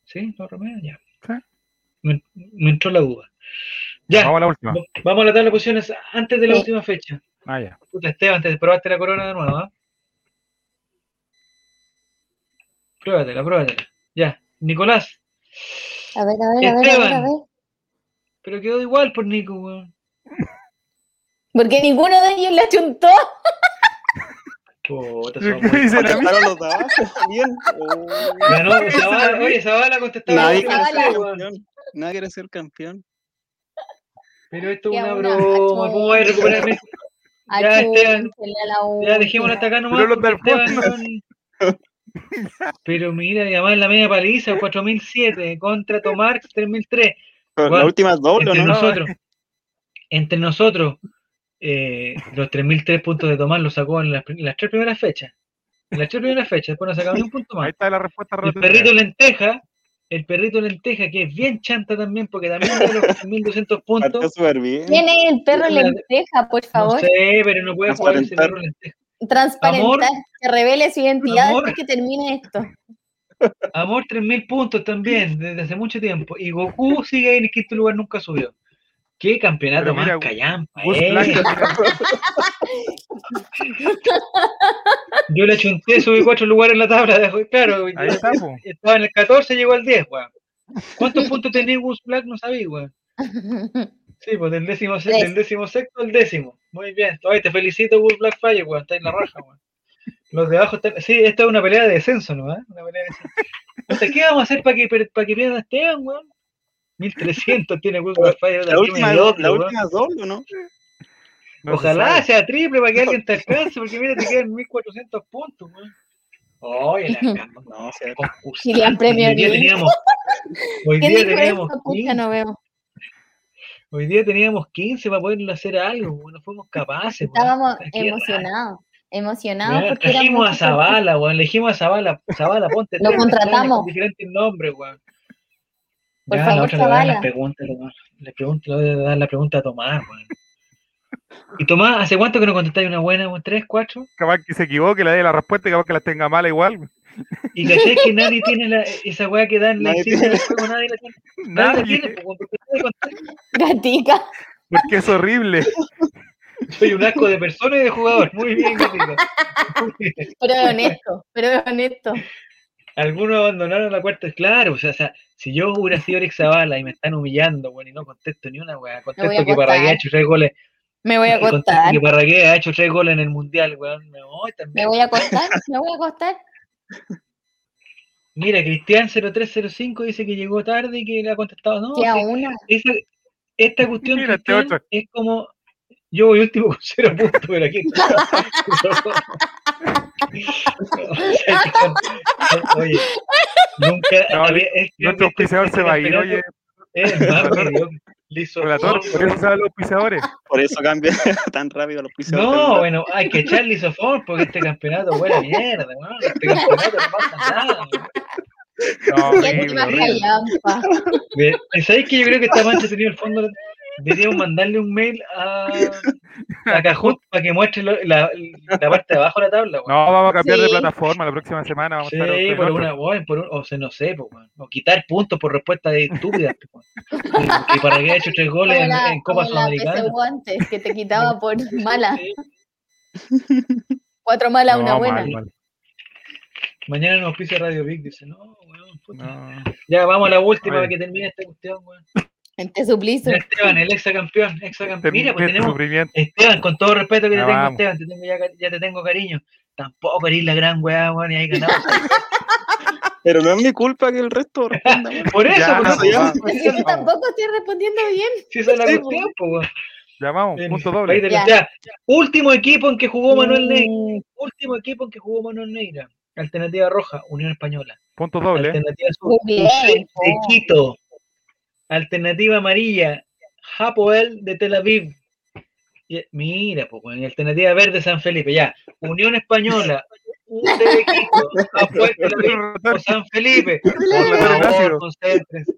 Speaker 1: Sí, los remedios ya. Me, entró la duda. Ya. Vamos a la última. Vamos a la tabla de posiciones antes de la última fecha.
Speaker 5: Ah, ya.
Speaker 1: Puta, Esteban, te probaste la corona de nuevo, ¿ah? Pruébatela, pruébatela. Ya. Nicolás.
Speaker 3: A ver, a ver, a ver, a ver, a ver.
Speaker 1: Pero quedó igual por Nico, weón.
Speaker 3: Porque ninguno de ellos le chuntó.
Speaker 1: Puta, los de también. Ganó, Zavala, oye, Zavala contestó.
Speaker 4: Nadie quiere Nadie quiere ser campeón.
Speaker 1: Pero esto es una broma. ¿Cómo voy a recuperarme? Ya, Esteban. Ya, dejémoslo hasta acá nomás. Pero Esteban, pero mira, además en la media paliza, 4007 contra Tomarx 3003.
Speaker 4: la última doble,
Speaker 1: entre Nosotros, entre nosotros, eh, los 3003 puntos de Tomás los sacó en las, tres primeras fechas. En las tres primeras fechas, después nos sacamos un punto más.
Speaker 5: Ahí está la respuesta
Speaker 1: El perrito lenteja, el perrito lenteja, que es bien chanta también, porque también tiene los 1200 puntos.
Speaker 3: ¿Quién es el perro lenteja, por favor?
Speaker 1: No sé, pero no puede jugar ese perro lenteja
Speaker 3: transparentar, que revele su identidad y que termine esto.
Speaker 1: Amor, 3.000 puntos también, desde hace mucho tiempo. Y Goku sigue en el quinto lugar, nunca subió. Qué campeonato más callampa, eh. Yo le chunté, subí cuatro lugares en la tabla. Claro, estaba en el 14, llegó al 10, weón. ¿Cuántos puntos tenía Gus Black? No sabía, weón. Sí, pues del décimo, del décimo sexto al décimo. Muy bien. Todavía te felicito, Wolf Blackfire, weón. Está en la raja, weón. Los de abajo están. Sí, esta es una pelea de descenso, ¿no? ¿Eh? Una pelea de descenso. ¿qué vamos a hacer para que, para que pierda Esteban, weón? 1300 tiene Wolf Blackfire.
Speaker 4: La, última, doble, la última doble, ¿no?
Speaker 1: Ojalá sea triple para que alguien te alcance, porque mira, te quedan 1400 puntos, weón. Oye, la no, o sea,
Speaker 3: premio
Speaker 1: hoy día teníamos, hoy día teníamos,
Speaker 3: no veo.
Speaker 1: Hoy día teníamos 15 para poderlo hacer algo, no fuimos capaces.
Speaker 3: Estábamos emocionados, emocionados.
Speaker 1: porque elegimos a Zavala, weón, elegimos a Zavala, Zavala, ponte.
Speaker 3: Lo contratamos. Con
Speaker 1: diferentes nombres, weón.
Speaker 3: Por ya, favor, Zavala.
Speaker 1: Le pregunto, le pregunto, le voy a dar la pregunta a Tomás, weón. ¿Y Tomás, hace cuánto que no contestáis una buena, ¿Tres, cuatro?
Speaker 5: Capaz que se equivoque, le dé la respuesta y capaz que la tenga mala igual.
Speaker 1: Y caché que nadie tiene la, esa weá que dan la insignia del juego, nadie la tiene. Nadie, nadie tiene, porque
Speaker 3: Gatica.
Speaker 5: Porque es horrible.
Speaker 1: Soy un asco de persona y de jugador. Muy bien, Gatica.
Speaker 3: Pero es honesto, pero es honesto.
Speaker 1: Algunos abandonaron la cuarta, claro, o sea, o sea, si yo hubiera sido Eric Zavala y me están humillando, bueno, y no contesto ni una weá, contesto que Parragué ha hecho tres goles.
Speaker 3: Me voy a acostar.
Speaker 1: Que Parragué ha hecho tres goles en el Mundial, weón. Me
Speaker 3: voy también. Me voy a acostar, me voy a acostar.
Speaker 1: Mira, Cristian 0305 dice que llegó tarde y que le ha contestado. No, esta cuestión este es como. Yo voy último con cero puntos, pero aquí. oye, nunca.
Speaker 5: No, nuestro auspiciador se va a ir, oye.
Speaker 1: Es más
Speaker 5: por eso saben los pisadores.
Speaker 4: Por eso cambia tan rápido los pisadores.
Speaker 1: No, bueno, hay que echar lisofón porque este campeonato huele mierda, ¿no? Este campeonato no pasa nada. No, ¿Sabéis que yo creo que está más entretenido el fondo? Deberíamos mandarle un mail a, a Cajut para que muestre lo, la, la, parte de abajo de la tabla.
Speaker 5: No, vamos a cambiar de plataforma la próxima semana. Vamos
Speaker 1: sí, a estar por una, por un, o se no sé, pues, o quitar puntos por respuesta de estúpidas. y, para que haya hecho tres goles en, en, Copa Sudamericana.
Speaker 3: guantes que te quitaba por mala. Cuatro malas, una buena. Mal, mal.
Speaker 1: Mañana nos pisa Radio Big, dice, no, weón, Ya, vamos a la última para que termine esta cuestión, weón.
Speaker 3: Gente suplicio.
Speaker 1: Esteban, el exacampeón, campeón. Mira, pues tenemos. Esteban, con todo respeto que te tengo, Esteban, te tengo, ya, ya, te tengo cariño. Tampoco eres la gran weá, weón, y ahí ganamos.
Speaker 4: Pero no es mi culpa que el resto responda.
Speaker 1: Por eso, ya, por eso.
Speaker 3: Yo tampoco estoy respondiendo bien.
Speaker 1: Sí, esa es la cuestión, pues, weón.
Speaker 5: Llamamos, punto doble.
Speaker 1: Ya. Último equipo en que jugó Manuel Neira. Mm. Último equipo en que jugó Manuel Neira. Alternativa roja, Unión Española.
Speaker 5: Punto doble.
Speaker 1: Alternativa azul, de Quito. Alternativa amarilla, Hapoel de Tel Aviv. Mira, pues, en alternativa verde San Felipe, ya. Unión Española, UTV Quito, Apuesta la o San Felipe. Por favor, concéntrense.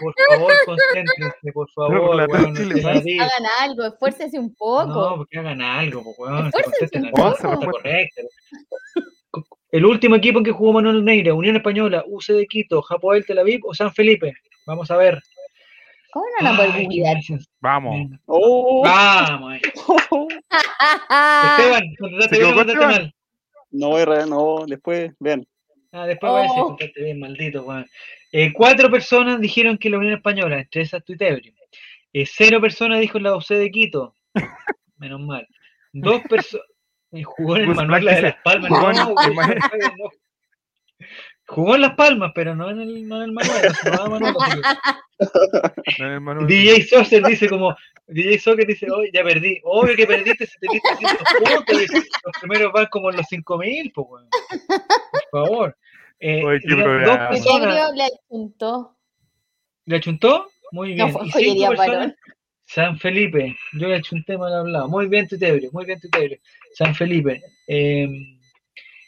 Speaker 1: Por favor, concéntrense, por favor.
Speaker 3: Hagan algo, esfuércense un poco.
Speaker 1: No, porque hagan algo, pues, weón. Se un poco. correcto. El último equipo en que jugó Manuel Neira, Unión Española, UC de Quito, Japoel Tel Aviv o San Felipe. Vamos a ver.
Speaker 3: ¿Cómo no la Ay,
Speaker 5: Vamos.
Speaker 1: Oh. Vamos. Esteban, contratate bien o contratate mal.
Speaker 4: No voy a no, después, vean.
Speaker 1: Ah, después voy a decir, oh. bien, maldito. Eh, cuatro personas dijeron que la Unión Española, entre esas Tuitebrio. Eh, cero personas dijo la UC de Quito. Menos mal. Dos personas. Jugó en el Manuel de las Palmas. No, no, Jugó en Las Palmas, pero no en el, no en el Manuel. No Manuel. DJ Soccer dice como, DJ Soccer dice, oye, ya perdí. Obvio que perdiste si te diste puntos. Los primeros van como en los 5000, pues, bueno. Por favor. Eh,
Speaker 3: Oye, qué dos personas, le achuntó.
Speaker 1: ¿Le achuntó? Muy bien. No, y cinco personas, San Felipe, yo le achunté mal hablado. Muy bien, Tutebrio, muy bien, Tutebrio. San Felipe. Eh,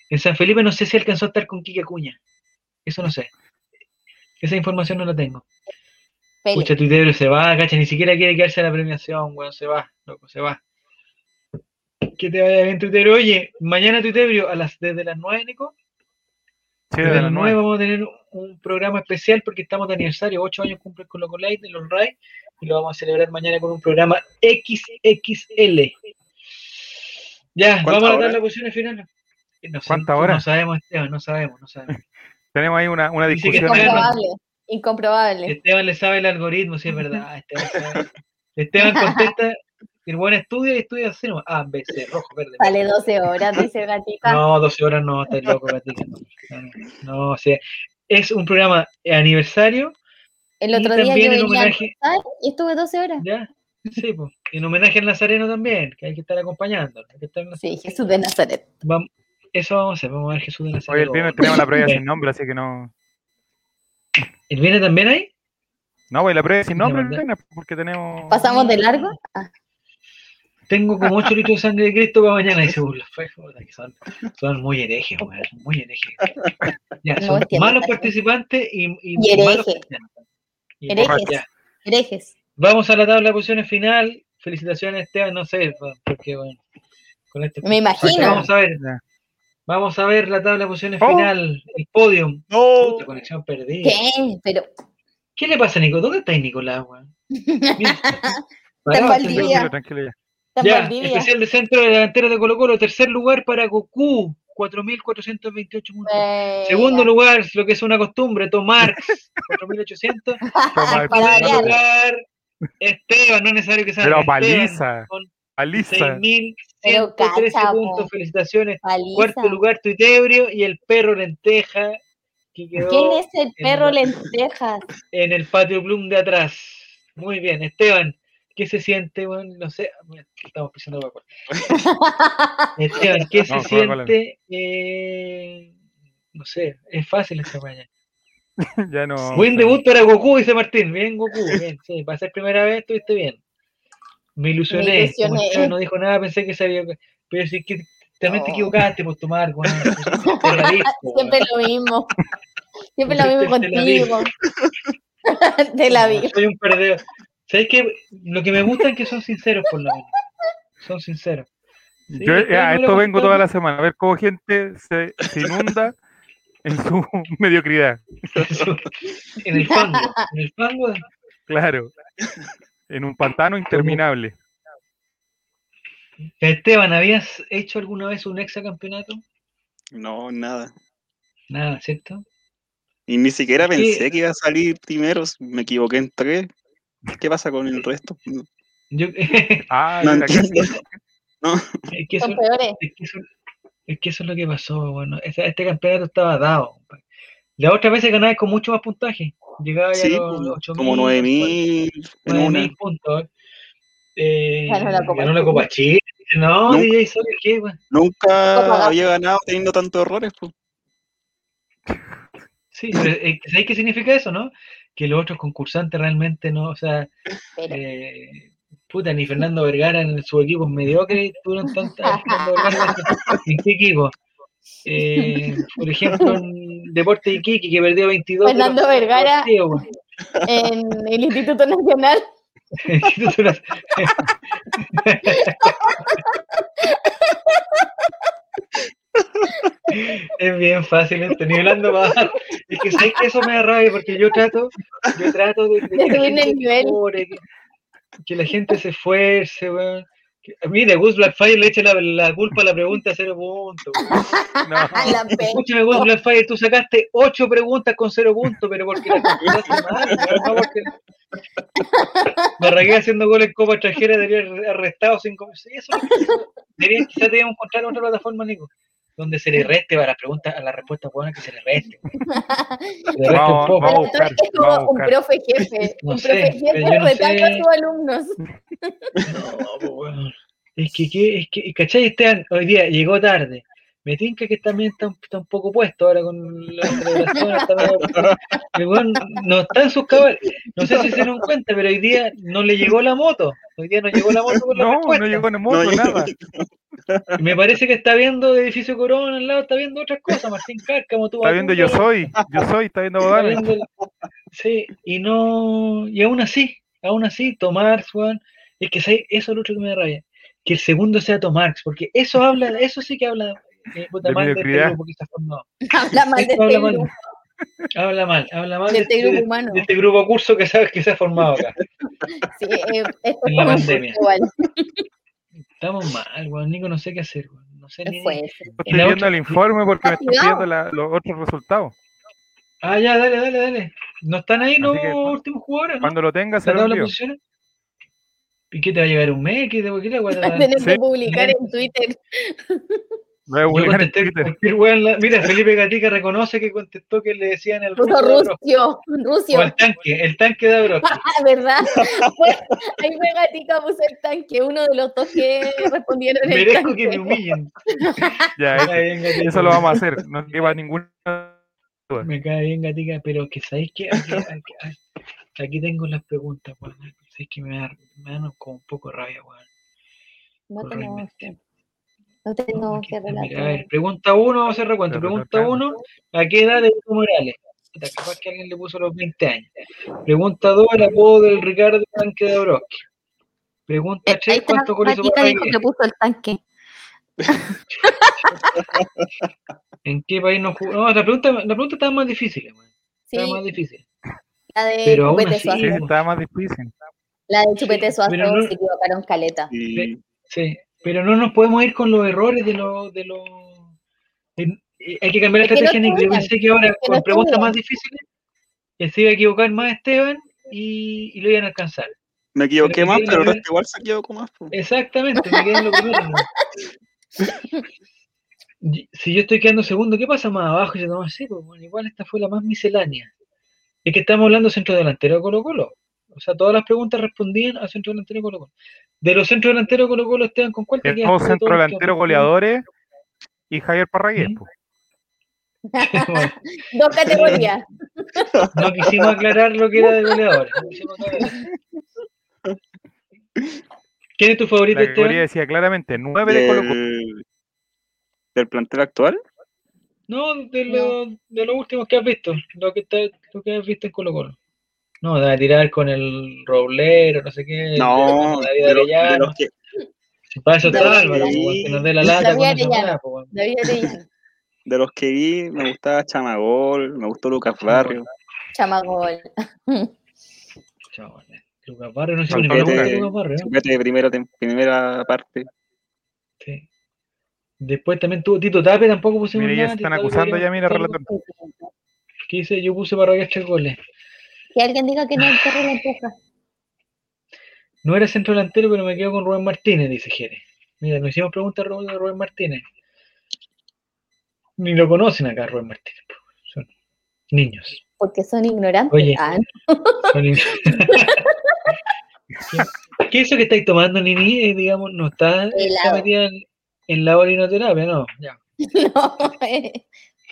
Speaker 1: en San Felipe no sé si alcanzó a estar con Kike Cuña. Eso no sé. Esa información no la tengo. Escucha, Twitter se va, cacha, ni siquiera quiere quedarse a la premiación, weón, se va, loco, se va. Que te vaya bien, Twitter. Oye, mañana Twitter, a las, desde las 9, Nico. Sí, desde las 9 vamos a tener un programa especial porque estamos de aniversario, 8 años cumple con Loco Light los RAI y lo vamos a celebrar mañana con un programa XXL. Ya, vamos a dar las posiciones finales.
Speaker 5: No ¿Cuántas horas?
Speaker 1: No sabemos, Esteban, no sabemos, no sabemos.
Speaker 5: Tenemos ahí una, una discusión.
Speaker 3: Incomprobable, incomprobable.
Speaker 1: Esteban le sabe el algoritmo, sí es verdad. Esteban, Esteban contesta, el buen estudio y estudia así, no, A, B, C, rojo, verde.
Speaker 3: Sale 12 horas, dice Gatita.
Speaker 1: No, 12 horas no, estás loco, Gatita. No, o sea, es un programa aniversario.
Speaker 3: El otro día yo en homenaje... y estuve 12 horas.
Speaker 1: Ya, sí, pues. En homenaje al Nazareno también, que hay que estar acompañando.
Speaker 3: Sí, Jesús de Nazaret.
Speaker 1: Vamos, eso vamos a hacer, vamos a ver Jesús de la
Speaker 5: Hoy el viernes tenemos la prueba sin nombre, así que no.
Speaker 1: ¿El viernes también hay?
Speaker 5: No, voy la prueba sin nombre el viernes, porque tenemos.
Speaker 3: ¿Pasamos de largo? Ah.
Speaker 1: Tengo como 8 litros de sangre de Cristo para mañana, dice Burla. Son, son muy herejes, son muy herejes. Ya, son malos participantes y, y,
Speaker 3: y malos herejes. herejes.
Speaker 1: Vamos a la tabla de posiciones final. Felicitaciones, Esteban, no sé, porque bueno.
Speaker 3: Con este, Me imagino.
Speaker 1: Vamos a ver. Vamos a ver la tabla de posiciones oh. final, el podium.
Speaker 5: No.
Speaker 1: conexión perdida.
Speaker 3: ¿Qué? Pero...
Speaker 1: ¿Qué le pasa, Nico? ¿Dónde está Nicolás, weón?
Speaker 3: Está en Valdivia.
Speaker 1: Ya, especial de centro de delantero de Colo Colo, tercer lugar para Goku, 4.428 puntos. Segundo lugar, lo que es una costumbre, Tomarx, 4.800. Segundo lugar, Esteban, no es necesario que sea
Speaker 5: Pero Esteban,
Speaker 1: Alisa. 6.113 puntos, felicitaciones. Cuarto lugar, Tuitebrio y el perro lenteja.
Speaker 3: Que quedó ¿Quién es el perro lenteja?
Speaker 1: En el patio Bloom de atrás. Muy bien, Esteban. ¿Qué se siente? Bueno, no sé. Estamos pisando Coca-Cola. Esteban, ¿qué se siente? Eh, no sé, es fácil esta mañana.
Speaker 5: ya no.
Speaker 1: Buen debut para Goku, dice Martín. Bien, Goku. Bien, sí, para ser primera vez estuviste bien. Me ilusioné. no dijo nada, pensé que sabía. Pero sí que también te equivocaste por tomar, bueno,
Speaker 3: Siempre lo mismo. Siempre lo mismo contigo. Te la vi.
Speaker 1: Soy un perdedor. ¿Sabes qué? Lo que me gusta es que son sinceros, por lo menos. Son sinceros.
Speaker 5: Yo a esto vengo toda la semana, a ver cómo gente se, se inunda en su mediocridad.
Speaker 1: en el fango. En el fango.
Speaker 5: Claro en un pantano interminable.
Speaker 1: Esteban, ¿habías hecho alguna vez un hexacampeonato?
Speaker 4: No, nada.
Speaker 1: Nada, ¿cierto?
Speaker 4: Y ni siquiera pensé que iba a salir primero, me equivoqué en tres. ¿Qué pasa con el resto?
Speaker 1: Yo,
Speaker 5: ah, no entiendo.
Speaker 1: No. Es, que eso, es, que eso, es lo que pasó. Bueno, este, campeonato estaba dado. La otra vez se ganaba con mucho más puntaje. Llegaba ya a los, 8
Speaker 4: como 9000
Speaker 1: 9000 puntos. Eh, ganó la Copa, Chile. No, nunca, DJ ¿qué,
Speaker 4: Nunca había ganado teniendo tantos errores, pues.
Speaker 1: Sí, pero eh, ¿sabéis qué significa eso, no? Que los otros concursantes realmente no, o sea, eh, Puta, ni Fernando Vergara en su equipo es mediocre, tuvieron tantas. ¿En qué equipo? Eh, por ejemplo, en Deporte Iquique, que perdió 22.
Speaker 3: Fernando Vergara en el Instituto Nacional.
Speaker 1: es bien fácil esto, nivelando bajar. Es que sé que eso me da rabia porque yo trato, yo trato de, que, la gente, se esfuerce, weón. Mí de Gus Blackfire le eche la, culpa a la pregunta cero puntos. No. Escúchame, Gus Blackfire, tú sacaste ocho preguntas con cero puntos, pero porque la mal, no porque me regué haciendo goles en Copa Extranjera, debería haber arrestado sin eso. Debería, quizás debíamos encontrar otra plataforma, Nico donde se le reste para las preguntas, a la respuesta buena que se le reste.
Speaker 3: Se le reste un poco. Un profe jefe, no un profe jefe no retando a sus alumnos.
Speaker 1: No, pues bueno. Es que, es que, ¿cachai? Este, hoy día llegó tarde. Me tinca que también está, está, un poco puesto ahora con la celebración. Está no está en sus cabales. No sé si se dieron cuenta, pero hoy día no le llegó la moto. Hoy día no llegó la moto con la
Speaker 5: No, no llegó la moto, no, nada.
Speaker 1: Me parece que está viendo de edificio Corona al lado, está viendo otras cosas, Martín Cárcamo.
Speaker 5: Tú está viendo Yo Soy, Yo Soy, está viendo
Speaker 1: Sí, y no, y aún así, aún así, Tomás, Juan, es que eso es lo otro que me da rabia, que el segundo sea Tomás, porque eso habla, eso sí que habla eh, puta, mal de este está formado.
Speaker 3: Habla mal de este grupo.
Speaker 1: Habla mal, habla mal de, este, grupo humano. De, este grupo curso que sabes que se ha formado acá. Sí, eh, en la pandemia. Estamos mal, weón. Nico, no sé qué hacer, weón. No sé ni.
Speaker 5: Estoy viendo el informe porque me estoy pidiendo los otros resultados.
Speaker 1: Ah, ya, dale, dale, dale. ¿No están ahí los últimos jugadores?
Speaker 5: Cuando lo tengas, se lo envío.
Speaker 1: ¿Y qué te va a llegar un mail? ¿Qué te, qué te
Speaker 3: va a tener que publicar en Twitter.
Speaker 1: Mira, Felipe Gatica reconoce que contestó que le decían el
Speaker 3: ruso. Rusio, Rusio.
Speaker 1: el tanque, el tanque de Abro.
Speaker 3: ¿Verdad? ahí fue Gatica puso el tanque, uno de los dos que respondieron.
Speaker 1: Merezco que me humillen.
Speaker 5: ya, eso, eso lo vamos a hacer, no lleva ninguna
Speaker 1: Me cae bien Gatica, pero que sabéis que aquí, aquí, tengo las preguntas, weón. Sabéis que me dan, me dan como un poco rabia, weón.
Speaker 3: No tenemos no tengo que relatar. A ver,
Speaker 1: pregunta uno, vamos a hacer recuento. Pregunta uno, ¿a qué edad de Morales? Capaz que alguien le puso los 20 años. Pregunta dos, el apodo del Ricardo Tanque de Broski. Pregunta tres, eh, ¿cuánto goles hizo
Speaker 3: que puso el tanque.
Speaker 1: ¿En qué país no jugó? No, la pregunta, la pregunta estaba más difícil, sí. Estaba más difícil. La de Pero aún así,
Speaker 5: sí, estaba más difícil.
Speaker 3: La de Chupete Suazo se equivocaron caleta.
Speaker 1: Sí, sí. Pero no nos podemos ir con los errores de los... De lo, hay que cambiar la estrategia, Nico. Yo pensé que ahora, con preguntas más difíciles, se iba a equivocar más Esteban y, y lo iban a alcanzar.
Speaker 4: Me equivoqué más, pero igual se equivocó más.
Speaker 1: Exactamente, me quedé en lo primero. si yo estoy quedando segundo, ¿qué pasa más abajo? Y yo no sé, pues, bueno, igual esta fue la más miscelánea. Es que estamos hablando centro delantero de Colo Colo. O sea, todas las preguntas respondían a centro delantero de Colo Colo. De los centros delanteros Colo Colo Esteban con cuál
Speaker 5: te Todos centro delantero goleadores y Javier Parragués.
Speaker 3: Dos categorías.
Speaker 1: No quisimos aclarar lo que era de goleadores. ¿Quién es tu favorito,
Speaker 5: La categoría decía claramente nueve de Colo Colo.
Speaker 4: ¿Del plantel actual?
Speaker 1: No, de, lo, de los últimos que has visto. Lo que, lo que has visto en Colo Colo. No, de tirar con el roblero, no sé qué.
Speaker 4: No,
Speaker 1: de, de, de los que... Para eso está Álvaro, que nos dé la lata. Con
Speaker 4: de los que vi, me gustaba Chamagol, me gustó Lucas Barrio.
Speaker 3: Chamagol.
Speaker 1: Chamagol. Lucas Barrio no sé si Lucas
Speaker 4: Barrio. de primera, primera parte.
Speaker 1: Sí. Después también tuvo Tito Tape, tampoco pusimos
Speaker 5: mira, nada. Ya están acusando ya, mira, relator.
Speaker 1: ¿Qué dice? Yo puse para tres goles.
Speaker 3: Que alguien diga que no el perro la empuja.
Speaker 1: No era centro delantero, pero me quedo con Rubén Martínez, dice Jere. Mira, nos hicimos preguntas a Rubén Martínez. Ni lo conocen acá, Rubén Martínez. Son niños.
Speaker 3: Porque son ignorantes. Oye, ah, son
Speaker 1: ¿Qué, es eso que estáis tomando, Nini? Eh, digamos, no está, está metida en, la orinoterapia, ¿no? Ya.
Speaker 3: no, eh,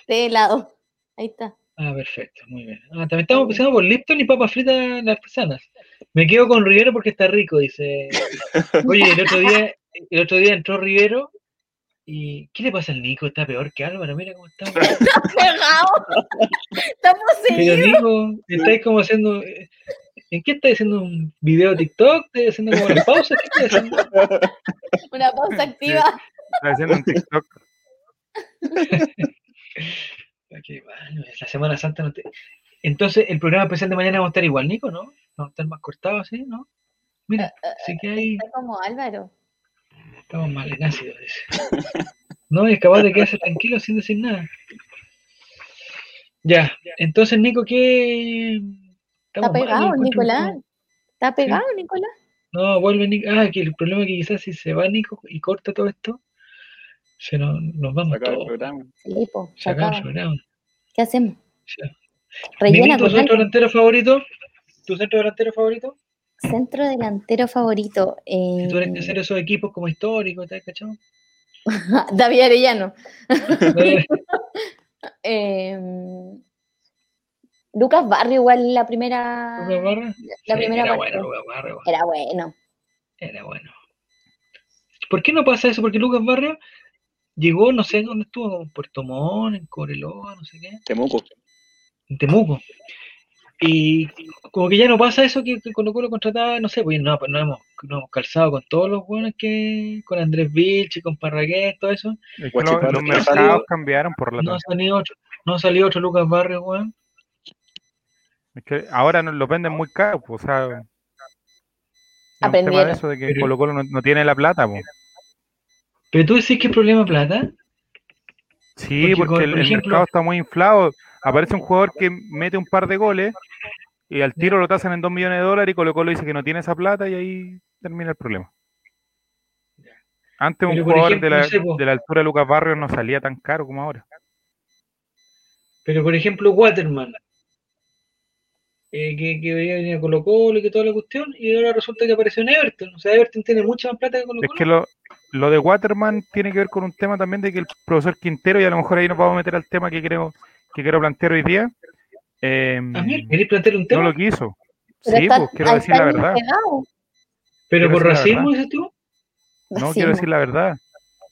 Speaker 3: de helado. Ahí está.
Speaker 1: Ah, perfecto, muy bien. Ah, también estamos empezando por Lipton y papas fritas las artesanas. Me quedo con Rivero porque está rico, dice. Oye, el otro día, el otro día entró Rivero ¿Y qué le pasa al Nico? Está peor que Álvaro, mira cómo está.
Speaker 3: Está pegado. Estamos
Speaker 1: Pero Nico, estáis como haciendo. ¿En qué estáis haciendo un video TikTok? ¿Estáis haciendo como una pausa? ¿Qué estáis haciendo?
Speaker 3: Una pausa activa.
Speaker 2: Está haciendo un TikTok.
Speaker 1: Okay, bueno, la Semana Santa no te... Entonces, el programa especial de mañana va a estar igual, Nico, ¿no? Va a estar más cortado, ¿sí? ¿No? Mira, eh, eh, sí que hay...
Speaker 3: Está como Álvaro.
Speaker 1: Estamos mal en ácido, dice. No, es capaz de quedarse tranquilo sin decir nada. Ya, entonces, Nico, ¿qué...?
Speaker 3: Está pegado, Nicolás. Está pegado, Nicolás.
Speaker 1: No, vuelve Nico. Ah, que el problema es que quizás si se va Nico y corta todo esto, se nos, nos vamos
Speaker 3: sacar
Speaker 1: todos.
Speaker 3: El programa. Sí, po,
Speaker 1: sacar el programa.
Speaker 3: ¿Qué hacemos?
Speaker 1: Ya. Rellena ¿Tu centro delantero favorito? ¿Tu centro delantero favorito?
Speaker 3: Centro delantero favorito. Eh...
Speaker 1: Si tú eres que hacer esos equipos como históricos, ¿te has cachado?
Speaker 3: David Arellano. eh, Lucas Barrio, igual la primera.
Speaker 1: ¿Lucas Barrio?
Speaker 3: La primera
Speaker 1: era bueno, Lucas Barrio.
Speaker 3: Era bueno.
Speaker 1: Era bueno. ¿Por qué no pasa eso? Porque Lucas Barrio llegó, no sé dónde estuvo, en Puerto Montt, en Coreloa, no sé qué.
Speaker 4: Temuco.
Speaker 1: En Temuco. Y como que ya no pasa eso que, que Colo Colo contrataba, no sé, pues no, pues no hemos, no hemos calzado con todos los buenos que, con Andrés Vilche, con Parragués, todo eso.
Speaker 2: los, mercados cambiaron por la
Speaker 1: No salió otro, no salió otro Lucas Barrio, weón.
Speaker 2: Es que ahora nos lo venden muy caro, pues, o sea.
Speaker 3: Aprendieron.
Speaker 2: eso de que Colo Colo no, tiene la plata, pues.
Speaker 1: Pero tú decís que es problema plata.
Speaker 2: Sí, porque, el, mercado está muy inflado. Aparece un jugador que mete un par de goles y al tiro lo tasan en 2 millones de dólares y Colo Colo dice que no tiene esa plata y ahí termina el problema. Antes un jugador de, la, de la altura de Lucas Barrios no salía tan caro como ahora.
Speaker 1: Pero por ejemplo, Waterman, eh, que, que venía a Colo Colo y que toda la cuestión, y ahora resulta que apareció en Everton. O sea, Everton tiene mucha más plata que Colo Colo.
Speaker 2: Es que lo, lo de Waterman tiene que ver con un tema también de que el profesor Quintero, y a lo mejor ahí nos vamos a meter al tema que creo que quiero plantear hoy día.
Speaker 1: Eh, plantear un tema?
Speaker 2: No lo quiso. sí, pues quiero decir la verdad.
Speaker 1: ¿Pero por racismo dices tú?
Speaker 2: No, quiero decir la verdad.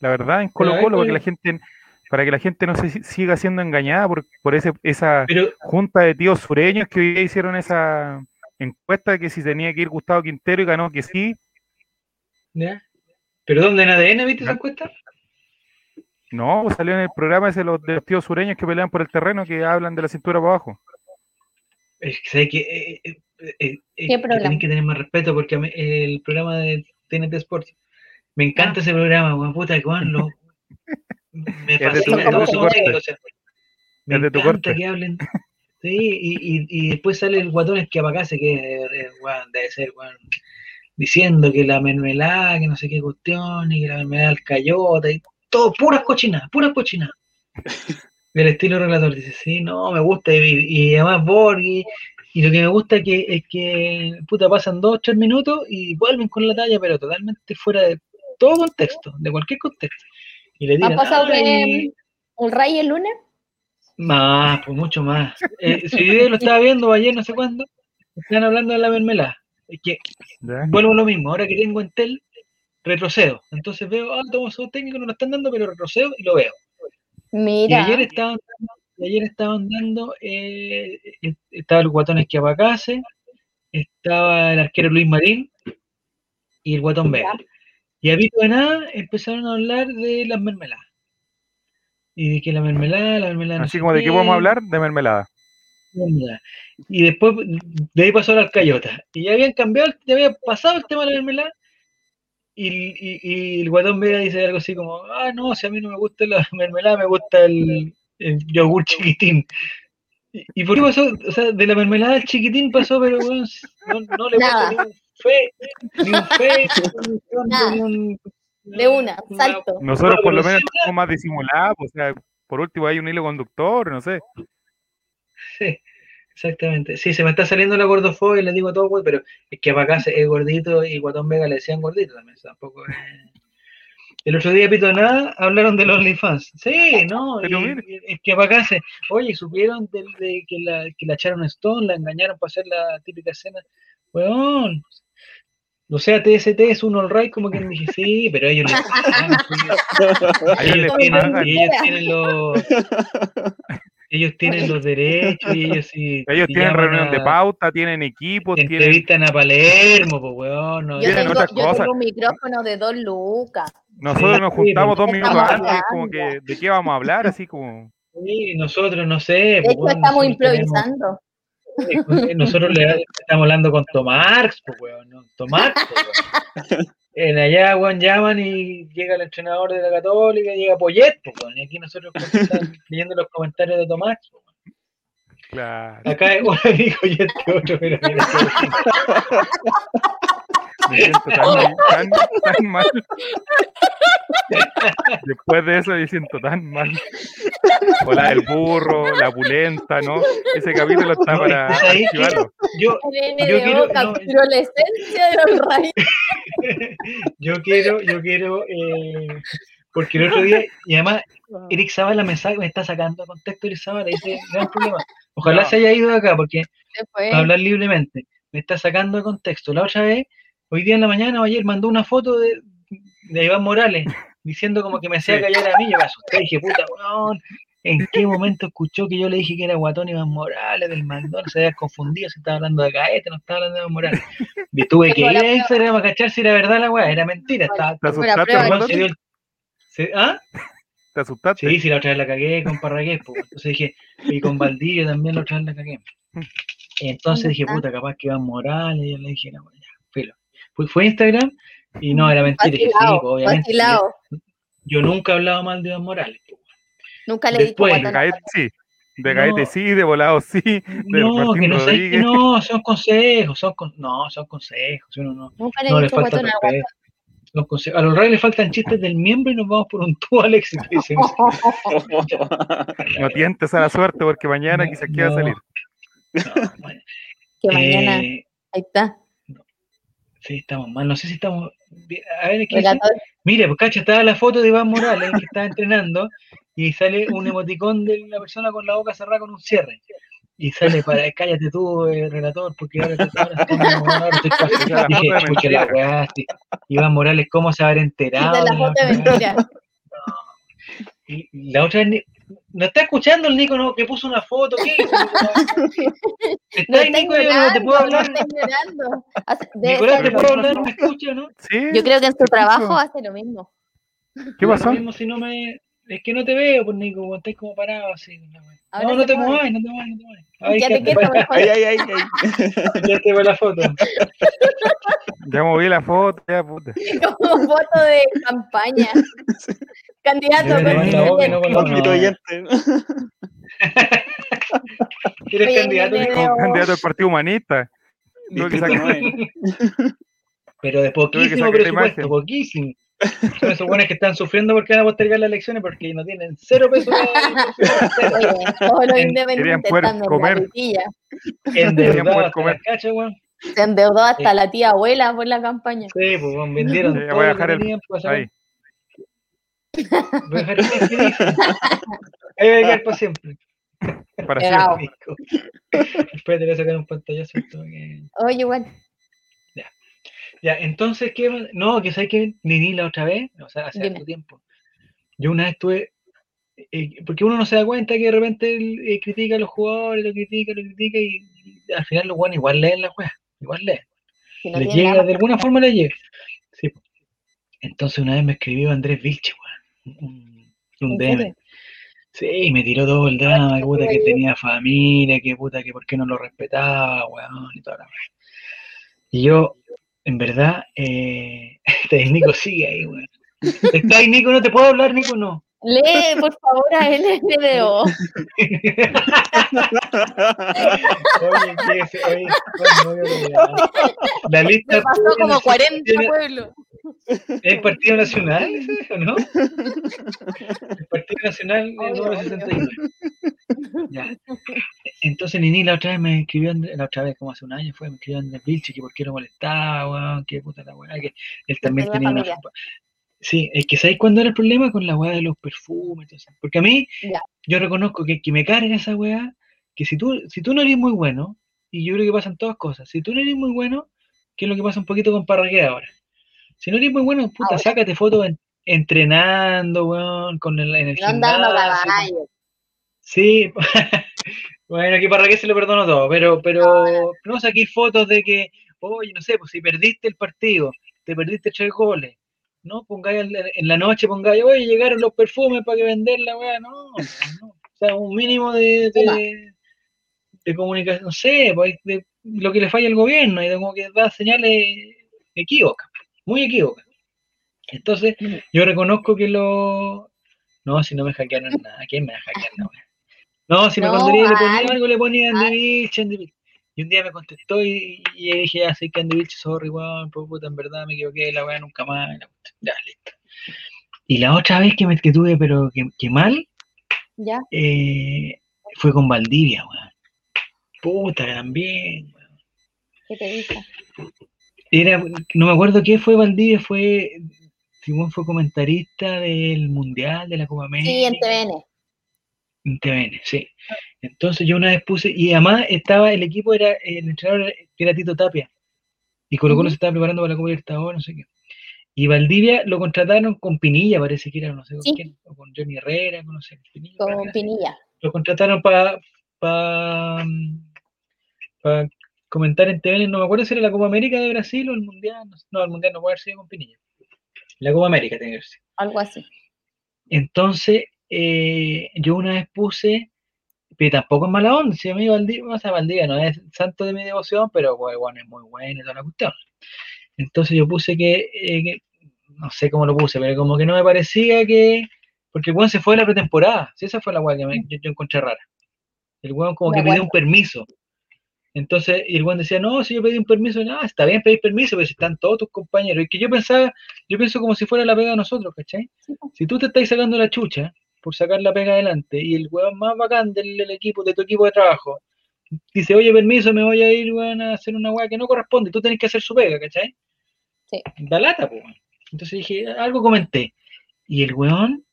Speaker 2: La verdad en Colo Colo, para que la gente, para que la gente no se siga siendo engañada por, por ese, esa junta de tíos sureños que hoy día hicieron esa encuesta de que si tenía que ir Gustavo Quintero y ganó que sí.
Speaker 1: ¿Pero dónde en ADN viste esa encuesta?
Speaker 2: No, pues salió en el programa ese de los, de los tíos sureños que pelean por el terreno que hablan de la cintura para abajo.
Speaker 1: Es que, que eh, eh, eh, eh que tener más respeto porque el programa de TNT Sports me encanta ah. ese programa, weón, puta, Juan, lo, me o sea, me encanta que hablen. Sí, y, y, y después sale el guatón que apacase, que debe ser, weón, diciendo que la mermelada, que no sé qué cuestión, y que la mermelada del cayota, y todo puras cochinadas, puras cochinadas. Del estilo relator, dice, sí, no, me gusta, y, además Borghi, y lo que me gusta es que, es que, puta, pasan dos, tres minutos y vuelven con la talla, pero totalmente fuera de todo contexto, de cualquier contexto. Y le
Speaker 3: ¿Ha pasado que un rey el lunes?
Speaker 1: Más, pues mucho más. Eh, si yo lo estaba viendo ayer, no sé cuándo, están hablando de la mermelada. Es que vuelvo a lo mismo, ahora que tengo Entel, retrocedo. Entonces veo, ah, todos esos técnicos no lo están dando, pero retrocedo y lo veo.
Speaker 3: Mira.
Speaker 1: Y ayer estaban, ayer estaban dando, eh, estaba el guatón Esquiapacase, estaba el arquero Luis Marín y el guatón Vega. Y a Vito de nada empezaron a hablar de las mermeladas. Y de que la mermelada, la mermelada.
Speaker 2: Así como de qué vamos a hablar, de mermelada.
Speaker 1: Y después de ahí pasó a la cayota. Y ya habían cambiado, ya había pasado el tema de la mermelada y, y, el guatón Vega dice algo así como, ah, no, si a mí no me gusta la mermelada, me gusta el, el yogur chiquitín. ¿Y, por qué pasó? O sea, de la mermelada al chiquitín pasó, pero bueno, no, no le gusta fe, ni un fe,
Speaker 3: ni un... De una, salto.
Speaker 2: Nosotros por lo menos estamos más disimulados, o sea, por último hay un hilo conductor, no sé.
Speaker 1: Sí. Exactamente. Sí, se me está saliendo la gordofobia, le digo todo, güey, pero es que para acá es gordito y Guatón Vega le decían gordito también. Tampoco El otro día, Pito Nada, hablaron de los OnlyFans. Sí, no, es que para acá se, oye, supieron de, que, la, que la echaron Stone, la engañaron para hacer la típica escena weón. O sea, TST es un all right, como quien dice, sí, pero ellos les ellos, tienen, ellos tienen los ellos tienen los derechos y ellos sí.
Speaker 5: Ellos tienen reunión de pauta, tienen equipos,
Speaker 1: entrevistan a Palermo, pues weón.
Speaker 3: No, yo, tengo, otras yo cosas. tengo un micrófono de dos lucas.
Speaker 5: Nosotros nos juntamos dos minutos antes, como que, ¿de qué vamos a hablar? Así como.
Speaker 1: Sí, nosotros no sé.
Speaker 3: De hecho, estamos improvisando.
Speaker 1: Nosotros le estamos hablando con Tomarx, pues weón, ¿no? Tomás, pues, En allá, weón, llaman y llega el entrenador de la Católica, llega Poyet, pues, weón. Y aquí nosotros estamos leyendo los comentarios de Tomás, pues,
Speaker 5: Claro.
Speaker 1: Acá es uno dijo y este otro, pero mira.
Speaker 5: Me siento tan, tan, tan mal. Después de eso me siento tan mal. O la del burro, la pulenta, ¿no? Ese capítulo está para
Speaker 3: archivarlo. Yo, yo quiero, no, la esencia de los raíces.
Speaker 1: yo quiero, yo quiero, eh, porque el otro día, y además, Eric Zavala me, me está sacando contexto Eric Zavala, ese gran problema. Ojalá se haya ido de acá, porque para hablar libremente, me está sacando de contexto. La otra vez, hoy día en la mañana o ayer, mandó una foto de, de Iván Morales, diciendo como que me hacía callar a mí, yo me asusté, dije, puta, weón, ¿en qué momento escuchó que yo le dije que era Guatón Iván Morales del McDonald's? Se había confundido, si estaba hablando de Caete, no estaba hablando de Iván Morales. Y tuve que ir a Instagram a cachar si era verdad la weá, era mentira, estaba...
Speaker 5: ¿Te asustaste,
Speaker 1: ¿Ah?
Speaker 5: ¿Te asustaste?
Speaker 1: Sí, sí, la otra vez la cagué con Parragués, pues. Entonces dije, y con Valdivia también la otra vez la cagué. Y entonces dije, puta, capaz que Iván Morales, y yo le dije, ya, filo. Fue, fue Instagram y no, era mentira. Dije, sí, pues, obviamente. Yo, nunca he hablado mal de Iván Morales.
Speaker 3: Nunca le Después,
Speaker 5: dije. De Gaete sí. De Gaete sí, de volado sí. De
Speaker 1: no, que no sé, que no, son consejos, son con, no, son consejos. Uno no, nunca le, no le falta respeto. A los reyes le faltan chistes del miembro y nos vamos por un tú, Alex.
Speaker 5: no tientes a la suerte porque mañana quizás quiera salir.
Speaker 3: que mañana. Eh, ahí está.
Speaker 1: Sí, estamos mal. No sé si estamos. A ver, ¿qué Mire, pues cacha, estaba la foto de Iván Morales que estaba entrenando y sale un emoticón de una persona con la boca cerrada con un cierre. Y sale para, cállate tú, eh, relator, porque ahora. Dije, escucha la weá, Iván Morales, ¿cómo se habrá enterado?
Speaker 3: la foto de mentira.
Speaker 1: Y la otra vez, ¿no está escuchando el Nico no, que puso una foto? ¿Qué hizo? ¿Está ahí, Nico? No te puedo hablar. Nicolás, ¿te puedo hablar? ¿Me escucha no?
Speaker 3: Sí. Yo creo que en su trabajo hace lo mismo.
Speaker 5: ¿Qué pasó? Lo
Speaker 1: mismo si no me... Es que no te veo, pues, Nico, estás como parado así. No, no, te muevas, no te muevas, no te muevas. Ahí,
Speaker 3: ya te quedas,
Speaker 1: ahí, ahí, ahí, Ya te veo la foto.
Speaker 5: Ya moví la foto, ya puta.
Speaker 3: Como foto de campaña. Candidato
Speaker 1: ¿Quieres candidato?
Speaker 5: Candidato del Partido Humanista.
Speaker 1: Pero de poquísimo presupuesto, poquísimo. Son esos buenos que están sufriendo porque van a postergar las elecciones porque no tienen cero pesos.
Speaker 3: Todos los independientes están
Speaker 5: comer.
Speaker 3: en
Speaker 1: la comer.
Speaker 3: Se endeudó hasta la tía abuela por la campaña.
Speaker 1: Sí, pues vendieron
Speaker 5: sí, todo voy a dejar el... tiempo. Ahí.
Speaker 1: Voy a dejar el Ahí va a quedar para siempre.
Speaker 5: Para siempre.
Speaker 1: Después te voy a sacar un pantallazo.
Speaker 3: Oye, bueno.
Speaker 1: Ya, entonces, ¿qué? No, que sabes que ni la otra vez, o sea, hace mucho tiempo. Yo una vez estuve, eh, porque uno no se da cuenta que de repente eh, critica a los jugadores, lo critica, lo critica, y, al final los buenos igual leen la weá, igual leen. le llega, de alguna forma le llega. Sí. Entonces una vez me escribió Andrés Vilche, un, un DM. Sí, me tiró todo el drama, que puta que tenía familia, que puta que por qué no lo respetaba, weón, y toda la Y yo, en verdad, eh, este Nico sigue ahí, güey. Está ahí, Nico, no te puedo hablar, Nico, no.
Speaker 3: Lee, por favor, a LNDO.
Speaker 1: oye. Oye, oye, La lista.
Speaker 3: Me pasó como 40 pueblos.
Speaker 1: ¿Es Partido Nacional o no? El Partido Nacional es número 69. Ya. Entonces Nini la otra vez me escribió, la otra vez, como hace un año fue, me escribió en el Vilche que por qué no molestaba, weón, que puta la weá, que él también tenía una. Sí, es que ¿sabéis cuándo era el problema? Con la weá de los perfumes, porque a mí, yo reconozco que, que me carga esa weá, que si tú, si tú no eres muy bueno, y yo creo que pasan todas cosas. Si tú no eres muy bueno, ¿qué es lo que pasa un poquito con Parragué ahora? Si no eres muy bueno, puta, sácate fotos entrenando, weón, con el, en el no. Sí, bueno, que Parragué se lo perdono todo, pero, pero no saqué fotos de que, oye, no sé, pues si perdiste el partido, te perdiste tres goles, ¿no? Pongáis en la noche, pongáis, oye, llegaron los perfumes para que venderla, weón, no, no, O sea, un mínimo de, de, comunicación, no sé, pues, de lo que le falla al gobierno y de como que da señales equívocas, muy equívocas. Entonces, yo reconozco que lo... No, si no me hackearon nada, ¿quién me va a hackear? No, no si me no, le ponía algo, le ponía Andy Andy y un día me contestó y, y dije, ya sé que Andy Vilch, sorry, weón, puta, en verdad me equivoqué, la weá nunca más. Ya, listo. Y la otra vez que me que tuve, pero que, mal,
Speaker 3: ¿Ya?
Speaker 1: Eh, fue con Valdivia, weón. Puta, también, weón.
Speaker 3: ¿Qué te dijo?
Speaker 1: Era, no me acuerdo qué fue Valdivia, fue, Simón fue comentarista del Mundial, de la Copa América.
Speaker 3: Sí, en TVN.
Speaker 1: En TVN, sí. Entonces yo una vez puse, y además estaba, el equipo era, el entrenador era Tito Tapia, y Colo Colo se estaba preparando para la Copa Libertadores, no sé qué. Y Valdivia lo contrataron con Pinilla, parece que era, no sé con quién, o con Johnny Herrera, no sé.
Speaker 3: Pinilla, con Pinilla.
Speaker 1: Lo contrataron para comentar en TVN, no me acuerdo si era la Copa América de Brasil o el Mundial, no, el Mundial no puede haber sido con Pinilla. La Copa América tiene que ser.
Speaker 3: Algo así.
Speaker 1: Entonces, eh, yo una vez puse pero tampoco es mala onda, si a mí Valdivia, o sea, Valdivia no es santo de mi devoción, pero bueno, es muy bueno y toda la cuestión. Entonces yo puse eh, que, no sé cómo lo puse, pero como que no me parecía que, porque el weón se fue de la pretemporada, si esa fue la weá que yo, encontré rara. El weón como que pidió un permiso. Entonces, y el weón decía, no, si yo pedí un permiso, no, está bien pedir permiso, pero si están todos tus compañeros. Y que yo pensaba, yo pienso como si fuera la pega de nosotros, ¿cachai? Si tú te estás sacando la chucha, por sacar la pega adelante y el weón más bacán del, equipo, de tu equipo de trabajo, dice, oye, permiso, me voy a ir, weón, a hacer una weá que no corresponde, tú tenés que hacer su pega, ¿cachai?
Speaker 3: Sí.
Speaker 1: Da lata, pues. Entonces dije, algo comenté. Y el weón,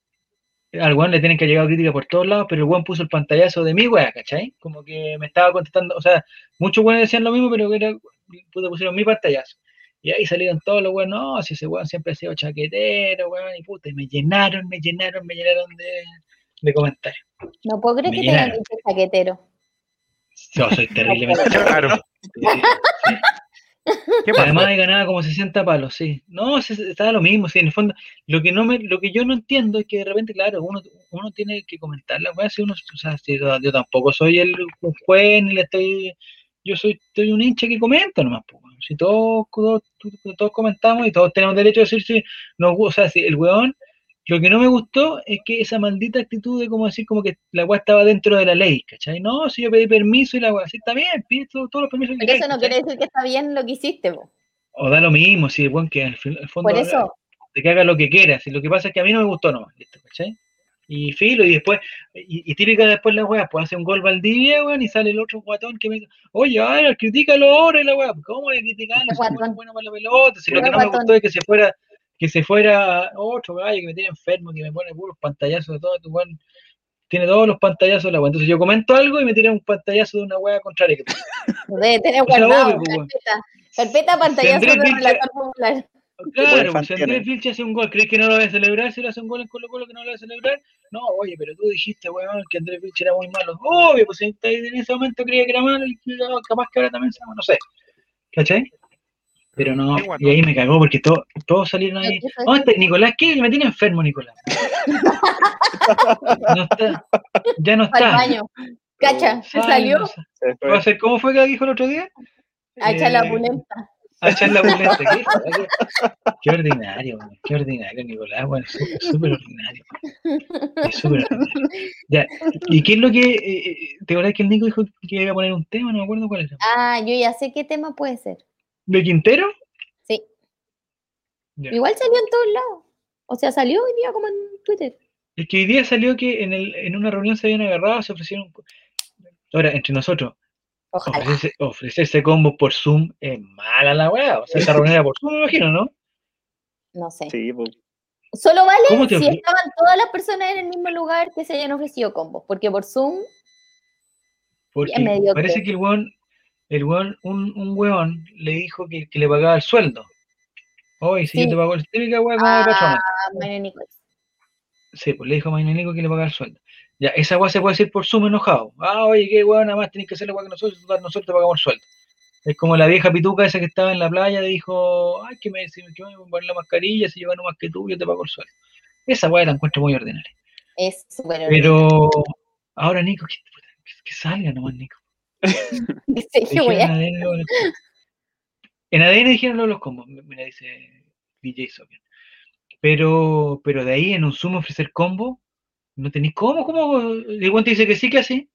Speaker 1: al weón le tienen que llegar crítica por todos lados, pero el weón puso el pantallazo de mi weá, ¿cachai? Como que me estaba contestando, o sea, muchos weones decían lo mismo, pero que era, pusieron mi pantallazo. Y ahí salieron todos los weones, no, si ese weón siempre ha sido chaquetero, weón, y puta, y me llenaron, me llenaron, me llenaron de, de comentarios.
Speaker 3: No puedo creer que te hayan dicho chaquetero.
Speaker 1: Yo soy terriblemente claro. Además he ganado como 60 palos, sí. No, estaba lo mismo, sí, en el fondo. Lo que no me, lo que yo no entiendo es que de repente, claro, uno, uno tiene que comentar la weá, si uno, o sea, si yo, tampoco soy el juez ni le estoy, yo soy, estoy un hincha que comenta nomás, pues si todos, todos, comentamos y todos tenemos derecho a decir si nos o sea, si el weón, lo que no me gustó es que esa maldita actitud de como decir como que la weá estaba dentro de la ley, ¿cachai? No, si yo pedí permiso y la weá, sí está bien, pide todos los permisos
Speaker 3: que Pero eso no quiere decir que está bien lo que hiciste,
Speaker 1: O da lo mismo, si el weón que al, fondo
Speaker 3: Por eso.
Speaker 1: de que haga lo que quiera, si lo que pasa es que a mí no me gustó nomás, ¿cachai? y filo, y después, y, típica después la weá, pues hace un gol Valdivia, weón, y sale el otro guatón que me dice, oye, ahora, critícalo ahora, y la weá, ¿cómo hay que criticarlo? Si bueno para la pelota, si lo que no me gustó es que se fuera, que se fuera otro gallo que me tiene enfermo, que me pone puros pantallazos de todo, tu weón, tiene todos los pantallazos de la weá. Entonces yo comento algo y me tira un pantallazo de una weá contraria. Que
Speaker 3: Debe tener guardado, carpeta, carpeta pantallazo de relator popular.
Speaker 1: Claro, pues si Andrés Vilche hace un gol, ¿crees que no lo va a celebrar si lo hace un gol en Colo Colo que no lo va a celebrar? No, oye, pero tú dijiste, weón, que Andrés Vilche era muy malo. Obvio, pues en ese momento creía que era malo y capaz que ahora también se no sé. ¿Cachai? Pero no, y ahí me cagó porque todos todo salieron ahí. ¿Dónde está Nicolás? ¿Qué? Me tiene enfermo, Nicolás. no está. Ya no está.
Speaker 3: baño. Cacha, se salió.
Speaker 1: ¿Va a ser, ¿Cómo fue que dijo el otro día?
Speaker 3: A echar la eh, pulenta.
Speaker 1: A echar la pulenta. ¿Qué, qué ordinario, qué ordinario, Nicolás. Bueno, súper ordinario. Es súper ordinario. Ya. ¿Y qué es lo que. Eh, eh, ¿Te acuerdas que el Nico dijo que iba a poner un tema? No me acuerdo cuál era.
Speaker 3: Ah, yo ya sé qué tema puede ser.
Speaker 1: ¿De Quintero?
Speaker 3: Sí. Igual salió en todos lados. O sea, salió hoy día como en Twitter.
Speaker 1: Es que hoy día salió que en, el, en una reunión se habían agarrado, se ofrecieron. Ahora, entre nosotros, ofrecerse, ofrecerse combos por Zoom es mala la weá. O sea, esa reunión era por Zoom, me imagino, ¿no?
Speaker 3: No sé.
Speaker 4: Sí, pues.
Speaker 3: Solo vale si estaban todas las personas en el mismo lugar que se hayan ofrecido combos, porque por Zoom.
Speaker 1: Porque parece que el weón el weón, un, un weón le dijo que, que le pagaba el sueldo. Oye, si yo te pago el típica weón ah, patrona. Sí, pues le dijo a Mayne Nico que le pagaba el sueldo. Ya, esa weá se puede decir por sumo enojado. Ah, oye, qué weón, nada más tenés que hacer la weá que nosotros, nosotros te pagamos el sueldo. Es como la vieja pituca esa que estaba en la playa, dijo, ay, que me, si me, que poner la mascarilla, si yo gano más que tú, yo te pago el sueldo. Esa weá la encuentro muy ordinaria.
Speaker 3: Es súper
Speaker 1: Pero ahora, Nico, que, que salga nomás, Nico. en ADN dijeron los combos, mira, dice DJ Sopian. Pero, pero de ahí en un Zoom ofrecer combo, no tenéis cómo, cómo. El guante dice que sí, que así.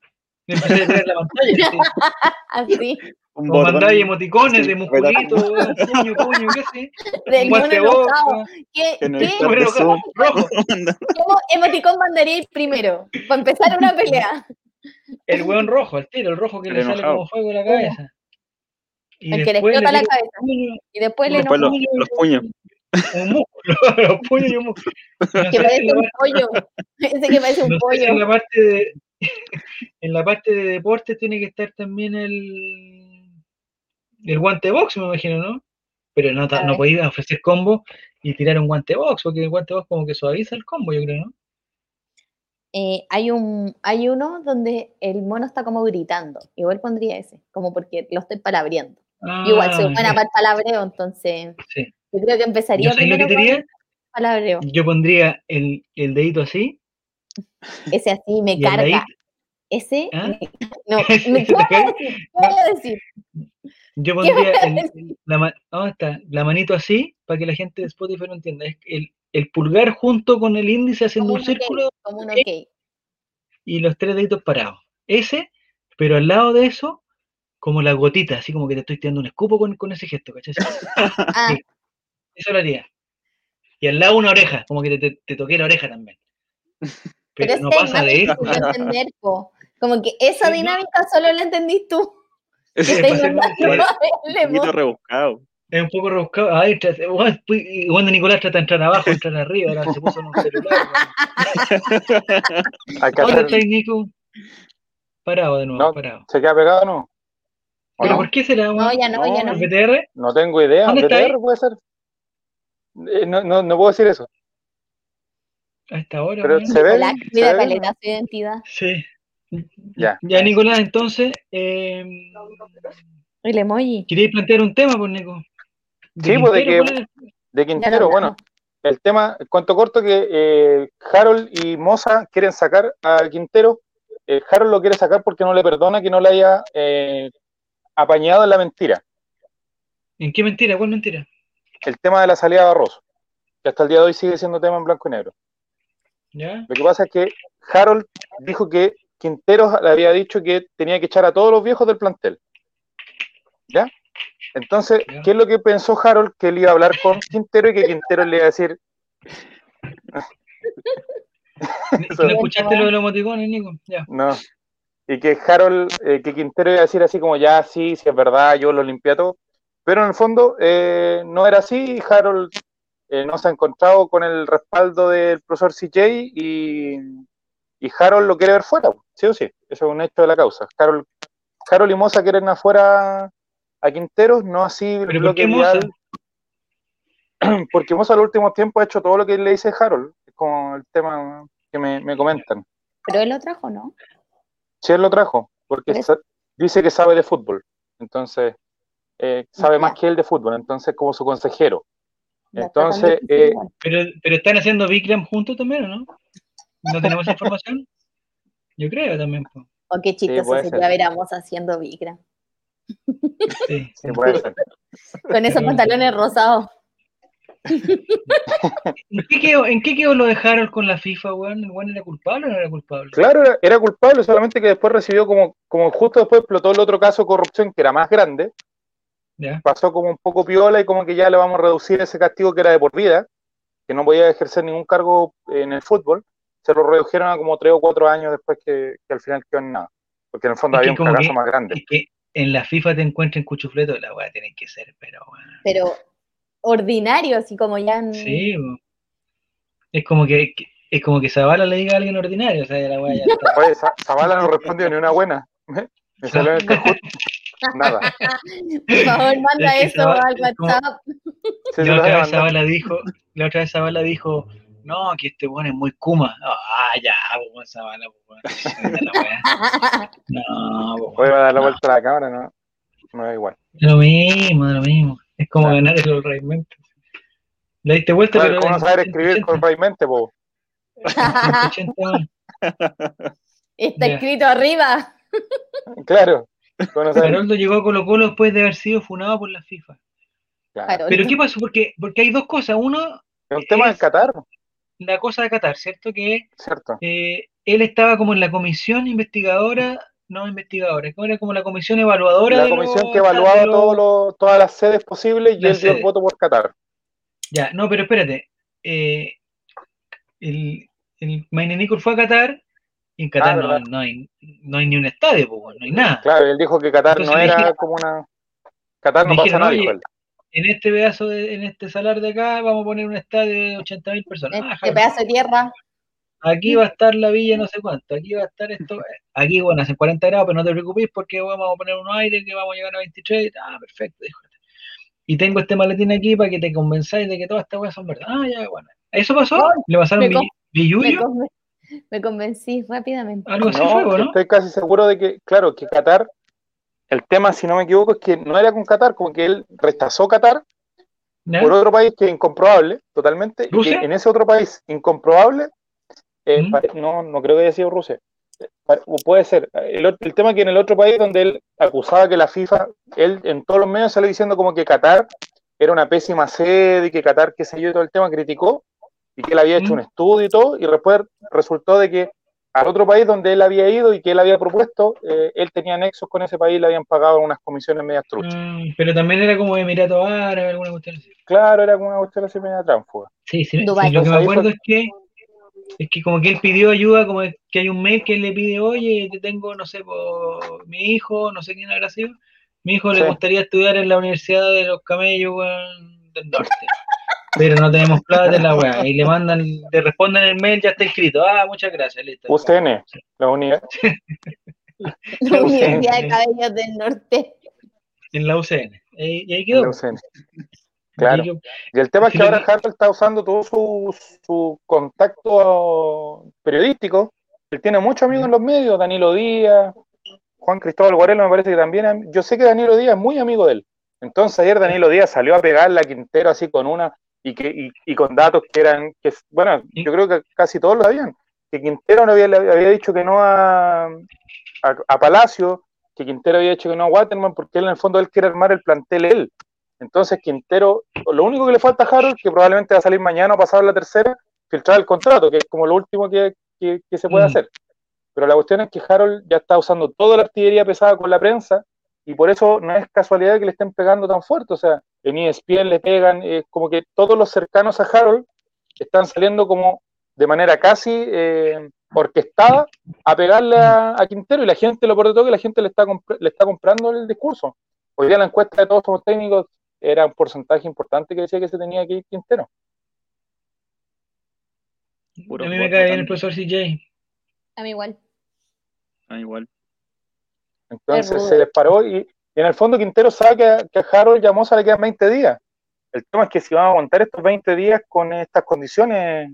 Speaker 1: Me empecé a ver la pantalla.
Speaker 3: Así.
Speaker 1: Un o mandáis emoticones de musculito, puño, puño, qué sé.
Speaker 3: un guante boca. ¿Qué, ¿Qué? rojo. ¿Qué emoticón mandaríais primero? Para empezar una pelea.
Speaker 1: El hueón rojo, el tiro, el rojo que le sale como fuego de la cabeza.
Speaker 3: Y el que le explota la cabeza. y después, le
Speaker 4: los, los puños.
Speaker 1: Un músculo, los puños y un músculo.
Speaker 3: que parece un pollo. Ese que parece un pollo.
Speaker 1: En la parte de, en la parte de deporte tiene que estar también el, el guante box, me imagino, ¿no? Pero no, no podéis ofrecer combo y tirar un guante box, porque el guante box como que suaviza el combo, yo creo, ¿no?
Speaker 3: Eh, hay, un, hay uno donde el mono está como gritando. Igual pondría ese, como porque lo estoy palabriendo. Igual soy buena para el palabreo, entonces yo creo que empezaría
Speaker 1: primero con palabreo. Yo pondría el, el, dedito así.
Speaker 3: Ese así me carga. Ese, ¿Ah? no, ¿qué voy a decir? ¿Qué voy a decir?
Speaker 1: Yo pondría el, la, ¿dónde está? la manito así para que la gente de Spotify no entienda. Es el, el pulgar junto con el índice haciendo un, círculo.
Speaker 3: como un okay.
Speaker 1: Y los tres deditos parados. Ese, pero al lado de eso, como la gotita, así como que te estoy tirando un escupo con, con ese gesto, ¿cachai? ah. Eso lo haría. Y al lado una oreja, como que te, te, toqué la oreja también.
Speaker 3: Pero, no pasa de eso. Entender, Como que esa dinámica solo la entendís tú.
Speaker 4: Es un rebuscado.
Speaker 1: Es un poco rebuscado. Ay, cuando Nicolás trata de entrar abajo, entrar arriba, ahora se puso en un celular. ¿Dónde está Nico? Parado de nuevo, parado.
Speaker 2: ¿Se queda pegado o no?
Speaker 1: ¿Pero por qué será?
Speaker 3: No, ya no, ya no.
Speaker 1: ¿El BTR?
Speaker 2: No tengo idea. ¿El BTR puede ser? Eh, no, no, no puedo decir eso.
Speaker 1: A esta hora.
Speaker 2: Pero se ve.
Speaker 3: Caleta su identidad.
Speaker 1: Sí. Ya. Ya, Nicolás, entonces. Eh,
Speaker 3: el emoji.
Speaker 1: ¿Queréis plantear un tema, pues, Nico?
Speaker 2: Sí, pues de que. De Quintero, bueno. El tema, cuanto corto que eh, Harold y Moza quieren sacar a Quintero. Eh, Harold lo quiere sacar porque no le perdona que no le haya eh, apañado en la mentira.
Speaker 1: ¿En qué mentira? ¿Cuál mentira?
Speaker 2: El tema de la salida de Barroso, que hasta el día de hoy sigue siendo tema en blanco y negro. Lo que pasa es que Harold dijo que Quintero le había dicho que tenía que echar a todos los viejos del plantel. ¿Ya? Entonces, ¿qué es lo que pensó Harold? Que él iba a hablar con Quintero y que Quintero le iba a decir.
Speaker 1: ¿No escuchaste lo de los emoticones, Nico? Ya.
Speaker 2: No. Y que Harold, eh, que Quintero iba a decir así como, ya, sí, sí es verdad, yo lo limpié todo. Pero en el fondo eh, no era así. Harold eh, no se ha encontrado con el respaldo del profesor CJ y, y Harold lo quiere ver fuera, sí o sí. Eso es un hecho de la causa. Harold, Harold y Moza quieren afuera a Quinteros, no así
Speaker 1: ¿Pero por qué?
Speaker 2: Porque Moza al último tiempo ha hecho todo lo que le dice Harold, es como el tema que me, comentan.
Speaker 3: Pero él lo trajo, ¿no?
Speaker 2: Sí, él lo trajo, porque dice que sabe de fútbol, entonces eh, sabe más que él de fútbol, entonces como su consejero. Entonces, eh,
Speaker 1: pero, pero están haciendo Bikram juntos también, ¿o no? ¿No tenemos información? Yo creo también.
Speaker 3: O qué chistoso sí, sería ver a haciendo Bikram.
Speaker 2: Sí, sí puede ser.
Speaker 3: Con esos pantalones rosados.
Speaker 1: ¿En qué, quedó, ¿En qué quedó lo de Harold con la FIFA, weón? ¿El weón era culpable o no era culpable?
Speaker 2: Claro, era, culpable, solamente que después recibió como, como justo después explotó el otro caso de corrupción que era más grande. Pasó como un poco piola y como que ya le vamos a reducir ese castigo que era de por vida, que no podía ejercer ningún cargo en el fútbol. Se lo redujeron a como tres o cuatro años después que, al final quedó en nada. Porque en el fondo había un caso más grande
Speaker 1: en la FIFA te encuentren cuchufleto, la weá tiene que ser, pero
Speaker 3: Pero ordinario, así como ya.
Speaker 1: Sí, es como que, es como que Zavala le diga a alguien ordinario, o sea, la weá ya
Speaker 2: Oye, Zavala no respondió ni una buena. Me salió en el Nada.
Speaker 3: Por favor, manda eso al WhatsApp.
Speaker 1: la, otra vez Zabala dijo, la otra vez Zabala dijo, no, que este bueno es muy Kuma. Ah, ya, pues Zabala, pues
Speaker 2: No, pues. a dar la vuelta a la cámara, no. No es igual.
Speaker 1: Lo mismo, lo mismo. Es como ganar el realmente. Le diste vuelta,
Speaker 2: pero. ¿Cómo saber escribir con realmente, po?
Speaker 3: Está escrito arriba.
Speaker 2: Claro.
Speaker 1: Haroldo llegó a Colo Colo después de haber sido funado por la FIFA. Pero ¿qué pasó? Porque, porque hay dos cosas. Uno.
Speaker 2: Es un tema de Qatar.
Speaker 1: La cosa de Qatar, ¿cierto? Que Cierto. Eh, él estaba como en la comisión investigadora, no investigadora, era como la comisión evaluadora.
Speaker 2: La comisión que evaluaba todas las sedes posibles y él dio el voto por Qatar.
Speaker 1: Ya, no, pero espérate. Eh, el, el fue a Qatar y en Qatar ah, no, hay, no hay ni un estadio, no hay nada.
Speaker 2: Claro, él dijo que Qatar no era como una. Qatar no pasa nada,
Speaker 1: En este pedazo, de, en este salar de acá, vamos a poner un estadio de 80.000 personas.
Speaker 3: Este ah, pedazo de tierra.
Speaker 1: Aquí va a estar la villa no sé cuánto, aquí va a estar esto, aquí bueno, hace 40 grados, pero no te preocupes porque vamos a poner un aire que vamos a llegar a 23, ah, perfecto, dijo. Y tengo este maletín aquí para que te convenzáis de que todas estas cosas son verdad. Ah, ya, bueno. ¿Eso pasó? ¿Le pasaron billullo?
Speaker 3: Me convencí rápidamente.
Speaker 2: Algo así no, Estoy casi seguro de que, claro, que Qatar, el tema, si no me equivoco, es que no era con Qatar, como que él rechazó Qatar por otro país que es incomprobable, totalmente. Y en ese otro país incomprobable, eh, mm. no, no creo que haya sido Rusia. Puede ser. El, el, tema es que en el otro país donde él acusaba que la FIFA, él en todos los medios salió diciendo como que Qatar era una pésima sede y que Qatar, qué sé yo, todo el tema criticó y que él había hecho un estudio y todo, y después resultó de que al otro país donde él había ido y que él había propuesto, eh, él tenía nexos con ese país, le habían pagado unas comisiones medias truchas.
Speaker 1: Mm, pero también era como Emirato Árabe, alguna cuestión así.
Speaker 2: Claro, era como una cuestión así media tránfuga.
Speaker 1: Sí, sí, lo que me acuerdo es que es que como que él pidió ayuda, como que hay un mes que él le pide, oye, te tengo, no sé, por mi hijo, no sé quién habrá sido, mi hijo le gustaría estudiar en la Universidad de los Camellos del Norte pero no tenemos plata en la weá. Y le mandan, le responden el mail, ya está escrito. Ah, muchas gracias, listo.
Speaker 2: UCN, la unidad.
Speaker 3: la Universidad de Cabellos del Norte.
Speaker 1: En la UCN. Y ahí quedó.
Speaker 2: Claro. Y el tema es que ahora Harold está usando todo su, su contacto periodístico. Él tiene muchos amigos en los medios, Danilo Díaz, Juan Cristóbal Guarelo me parece que también. Yo sé que Danilo Díaz es muy amigo de él. Entonces ayer Danilo Díaz salió a pegarle a Quintero así con una y, que, y, con datos que eran, que, bueno, yo creo que casi todos lo habían, que Quintero no había, había dicho que no a, a, Palacio, que Quintero había dicho que no a Waterman, porque él en el fondo él quiere armar el plantel él. Entonces Quintero, lo único que le falta a Harold, que probablemente va a salir mañana o pasado la tercera, filtrar el contrato, que es como lo último que, que, se puede mm. hacer. Pero la cuestión es que Harold ya está usando toda la artillería pesada con la prensa, y por eso no es casualidad que le estén pegando tan fuerte. O sea, en ESPN le pegan, eh, como que todos los cercanos a Harold están saliendo como de manera casi eh, orquestada a pegarle a, Quintero y la gente, lo por de todo, que la gente le está, le está comprando el discurso. Hoy día la encuesta de todos somos técnicos era un porcentaje importante que decía que se tenía que ir Quintero.
Speaker 1: a mí me cae bien el profesor CJ.
Speaker 3: A mí igual.
Speaker 4: A mí igual.
Speaker 2: Entonces se les paró y, en el fondo Quintero sabe que, que a Harold Llamosa le quedan 20 días. El tema es que si van a aguantar estos 20 días con estas condiciones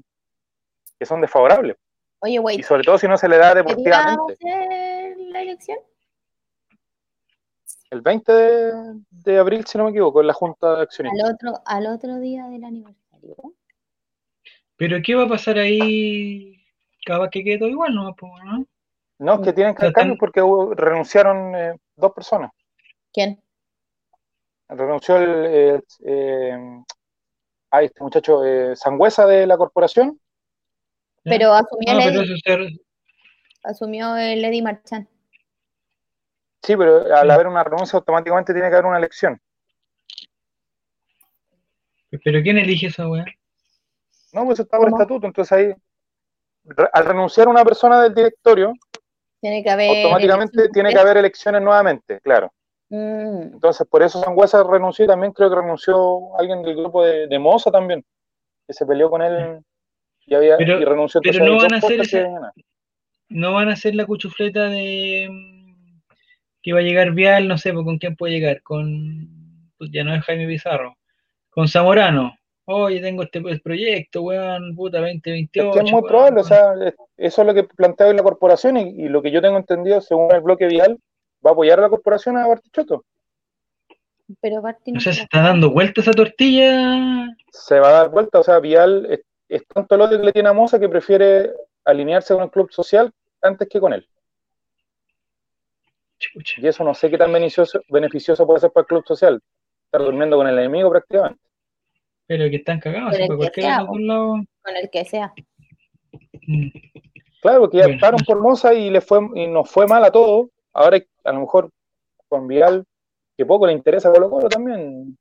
Speaker 2: que son desfavorables.
Speaker 3: Oye,
Speaker 2: Y sobre todo si no se le da deportivamente.
Speaker 3: la elección?
Speaker 2: El 20 de, abril, si no me equivoco, en la Junta de Accionistas.
Speaker 3: Al otro, al otro día del aniversario.
Speaker 1: Pero ¿qué va a pasar ahí? Cada que quede todo igual, ¿no? ¿no?
Speaker 2: No, que tienen que cambios porque renunciaron eh, dos personas.
Speaker 3: ¿Quién?
Speaker 2: Renunció el, eh, este muchacho eh, Sangüesa de la corporación.
Speaker 3: Pero asumió el asumió el Eddie Marchand.
Speaker 2: Sí, pero al haber una renuncia automáticamente tiene que haber una elección.
Speaker 1: ¿Pero quién elige esa weá?
Speaker 2: No, pues está por estatuto, entonces ahí, al renunciar una persona del directorio,
Speaker 3: tiene que haber
Speaker 2: automáticamente tiene que haber elecciones nuevamente, claro. Mm. Entonces, por eso Sangüesa renunció y también creo que renunció alguien del grupo de, de Moza también, que se peleó con él y, había,
Speaker 1: pero,
Speaker 2: y renunció.
Speaker 1: no van, a hacer no van a hacer la cuchufleta de, que va a llegar Vial, no sé, pues, con quién puede llegar, con, pues ya no es Jaime Pizarro, con Zamorano. Oye, tengo este proyecto, weón, puta 2028.
Speaker 2: Es, es muy probable, o sea, eso es lo que plantea hoy la corporación y, lo que yo tengo entendido, según el bloque Vial, va a apoyar a la corporación a Bartichotto.
Speaker 3: Pero Barti
Speaker 1: no o sea, se está dando vuelta esa tortilla.
Speaker 2: Se va a dar vuelta, o sea, Vial es, es tanto el odio que le tiene a Moza que prefiere alinearse con el club social antes que con él. Y eso no sé qué tan beneficioso, beneficioso puede ser para el club social. Estar durmiendo con el enemigo prácticamente.
Speaker 1: Pero que están cagados.
Speaker 3: Con, el, que sea, con el que sea.
Speaker 2: Mm. Claro, porque ya bueno. por Moza y, le fue, y nos fue mal a todos. Ahora a lo mejor con Vial, que poco le interesa Colo Colo también,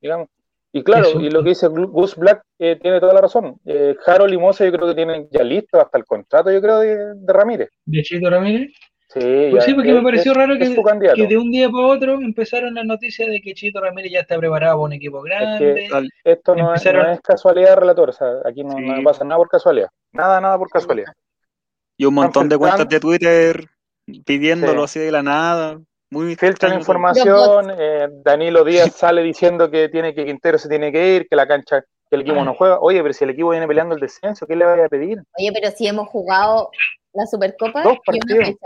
Speaker 2: digamos. Y claro, y lo que dice Gus Black eh, tiene toda la razón. Eh, Harold y Moza yo creo que tienen ya listo hasta el contrato, yo creo, de, de Ramírez.
Speaker 1: ¿De Chito Ramírez?
Speaker 2: Sí,
Speaker 1: pues sí, porque me pareció raro que, que, de un día para otro empezaron las noticias de que Chito Ramírez ya está preparado para un equipo grande.
Speaker 2: esto no, es, no, es, casualidad, relator. O sea, aquí no, no, pasa nada por casualidad. Nada, nada por casualidad.
Speaker 4: Y un montón de cuentas de Twitter pidiéndolo sí. así de la nada. Muy
Speaker 2: Filtran información. Eh, Danilo Díaz sale diciendo que tiene que Quintero se tiene que ir, que la cancha, que el equipo no juega. Oye, pero si el equipo viene peleando el descenso, ¿qué le vaya a pedir?
Speaker 3: Oye, pero si hemos jugado la Supercopa
Speaker 2: Dos partidos.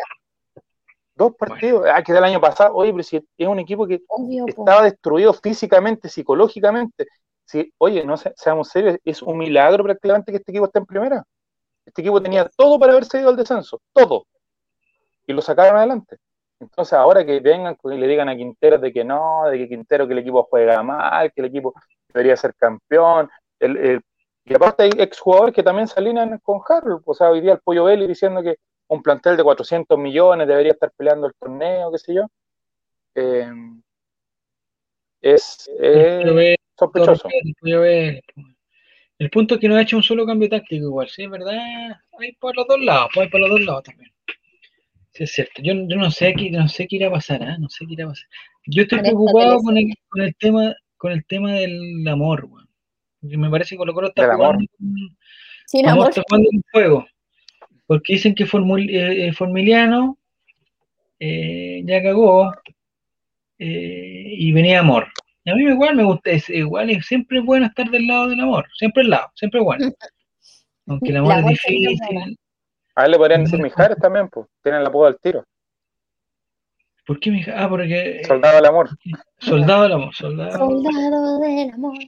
Speaker 2: Dos partidos. Bueno. Ah, que del año pasado. Oye, pero si es un equipo que Obvio, estaba po. destruido físicamente, psicológicamente. Si, oye, no seamos serios, es un milagro prácticamente que este equipo esté en primera. Este equipo tenía todo para haberse ido al descenso, todo. Y lo sacaron adelante. Entonces, ahora que vengan y le digan a Quintero de que no, de que Quintero que el equipo juega mal, que el equipo debería ser campeón. El, el, y aparte hay exjugadores que también se alinean con Harold. O sea, hoy día el Pollo Belli diciendo que un plantel de 400 millones debería estar peleando el torneo, qué sé yo. Eh, es, es sospechoso.
Speaker 1: El punto es que no ha hecho un solo cambio táctico igual, sí, ¿verdad? Hay por los dos lados, hay por los dos lados también. Sí, es cierto. Yo, yo no sé qué, no sé qué irá a pasar, ¿eh? No sé qué irá a pasar. Yo estoy preocupado con el, con el tema, con el tema del amor. Porque me parece que Colo Colo está jugando,
Speaker 3: Sin amor.
Speaker 1: está jugando un juego. Porque dicen que formul, eh, Formiliano eh, ya cagó eh, y venía amor. Y a mí igual me gusta, es, igual es, siempre es bueno estar del lado del amor, siempre el lado, siempre es bueno. Aunque el amor, es difícil.
Speaker 2: A él le podrían decir Mijares también, pues, tienen el apodo al tiro.
Speaker 1: ¿Por qué Mijares? Ah, porque...
Speaker 2: Soldado del amor.
Speaker 1: Soldado del amor, soldado.
Speaker 3: Soldado del amor.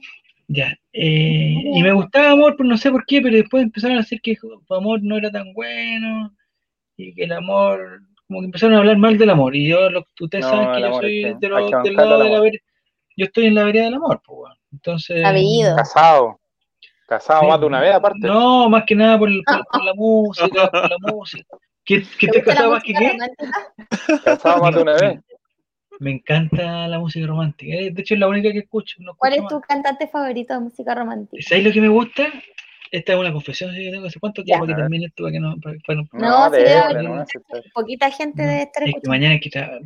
Speaker 1: Ya, eh, y me gustaba Amor, pero no sé por qué, pero después empezaron a decir que Amor no era tan bueno y que el amor, como que empezaron a hablar mal del amor. Y yo, lo, ustedes no, saben que yo soy es de lo, del lado de la vereda, yo estoy en la vereda del amor, pues bueno. Entonces.
Speaker 3: Sabido.
Speaker 2: Casado. Casado sí, más de una vez, aparte.
Speaker 1: No, más que nada por, el, por, por la música, por la música. ¿Qué, qué te, casado más que qué?
Speaker 2: Casado más de una vez.
Speaker 1: Me encanta la música romántica. Eh, de hecho, es la única que escucho. No
Speaker 3: ¿Cuál es tu cantante favorito de música romántica?
Speaker 1: ¿Sabes lo que me gusta? Esta es una confesión que tengo hace cuánto tiempo que también esto para que no. Para, para,
Speaker 3: no, no, sí, de, no, poquita gente
Speaker 1: no,
Speaker 3: debe estar
Speaker 1: es que mañana,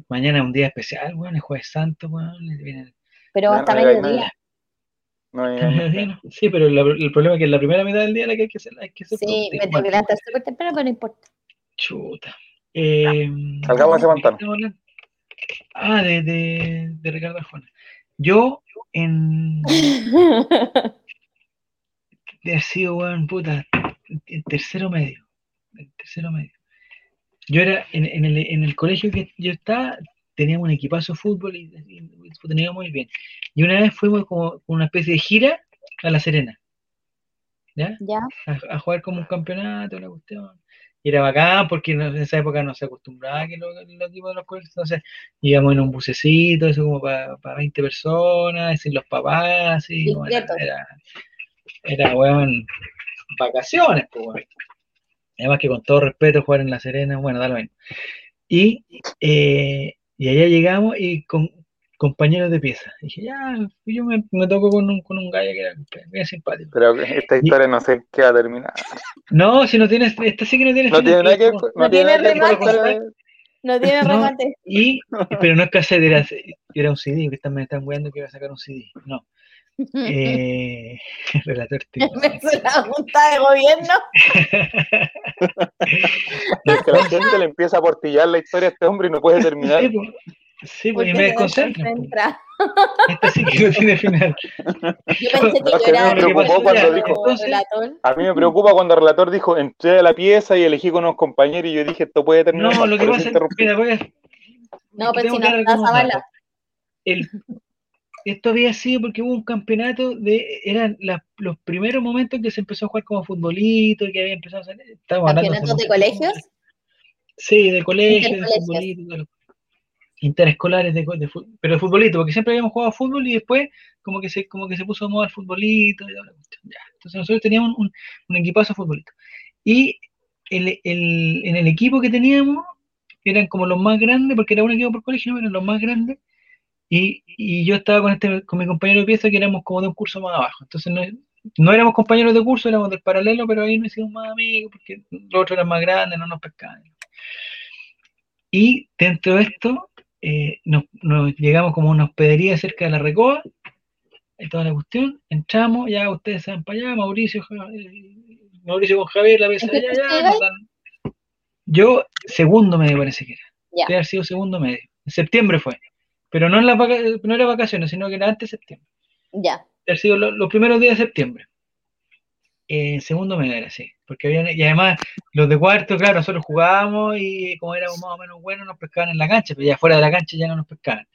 Speaker 1: mañana es un día especial, bueno, es jueves santo, bueno, viene,
Speaker 3: Pero hasta mediodía.
Speaker 2: No,
Speaker 1: sí, pero la, el problema es que en la primera mitad del día la que hay que hacer, hay que hacer
Speaker 3: Sí, me tengo que levantar súper temprano, pero no importa.
Speaker 1: Chuta. Eh,
Speaker 2: Salgamos a ese pantano.
Speaker 1: Ah, de, de, de Ricardo Arjona. Yo en. de haber sido, weón, puta, en tercero medio. En tercero medio. Yo era en, en, el, en el colegio que yo estaba, teníamos un equipazo de fútbol y, y, teníamos muy bien. Y una vez fuimos como una especie de gira a La Serena. ¿Ya?
Speaker 3: ¿Ya?
Speaker 1: A, a jugar como un campeonato, una cuestión. Y era bacán porque en esa época no se acostumbraba que los, los equipos de los colegios, entonces íbamos en un bucecito, eso como para, para 20 personas, sin los papás, y bueno, era, era, weón, vacaciones, pues, weón. Además que con todo respeto jugar en La Serena, bueno, da lo mismo. Y, eh, y allá llegamos y con, compañeros de pieza. Y dije, ya, yo me, me toco con un, con un gallo que era bien simpático.
Speaker 2: Pero esta historia y, no sé qué va a terminar.
Speaker 1: No, si no tiene, esta sí que no tiene.
Speaker 2: No tiene nada que.
Speaker 3: No, tiene remate. No tiene remate.
Speaker 1: Y, pero no es cassette, era, era un CD, que están, me están weando que iba a sacar un CD. No. Eh, relator
Speaker 3: la junta de gobierno.
Speaker 2: es que la gente le empieza a portillar la historia a este hombre y no puede terminar.
Speaker 1: Sí, pues, y me desconcentra. Esta sí que no tiene final.
Speaker 3: Yo pensé que, era
Speaker 2: me preocupó cuando dijo, A mí me preocupa cuando el relator dijo, entré a la pieza y elegí con unos compañeros y yo dije, esto puede terminar.
Speaker 1: No, lo que pasa es que,
Speaker 3: No, pero si no está
Speaker 1: el, esto había sido porque hubo un campeonato de, eran los primeros momentos en que se empezó a jugar como futbolito, que había empezado a salir.
Speaker 3: ¿Campeonatos de colegios?
Speaker 1: Sí, de colegios, de futbolito, interescolares de, de, pero de futbolito, porque siempre habíamos jugado fútbol y después como que se, como que se puso a moda el futbolito. Entonces nosotros teníamos un, un equipazo de futbolito. Y el, el, en el equipo que teníamos eran como los más grandes, porque era un equipo por colegio, eran los más grandes, y, y, yo estaba con, este, con mi compañero de pieza que éramos como de un curso más abajo. Entonces no, no éramos compañeros de curso, éramos del paralelo, pero ahí nos hicimos más amigos porque los otros eran más grandes, no nos pescaban. Y dentro de esto eh, nos, llegamos como a una hospedería cerca de la Recoba, y toda la cuestión, entramos, ya ustedes se van para allá, Mauricio, eh, Mauricio con Javier, la mesa allá, ya, Yo, segundo medio parece que era. Ya. Haber sido segundo medio. En septiembre fue. Pero no, en las no era vacaciones, sino que era antes de septiembre.
Speaker 3: Ya.
Speaker 1: Debe sido los primeros días de septiembre. Eh, segundo medio era así. Porque habían, y además, los de cuarto, claro, nosotros jugábamos y como éramos más o menos buenos, nos pescaban en la cancha, pero ya fuera de la cancha ya no nos pescaban.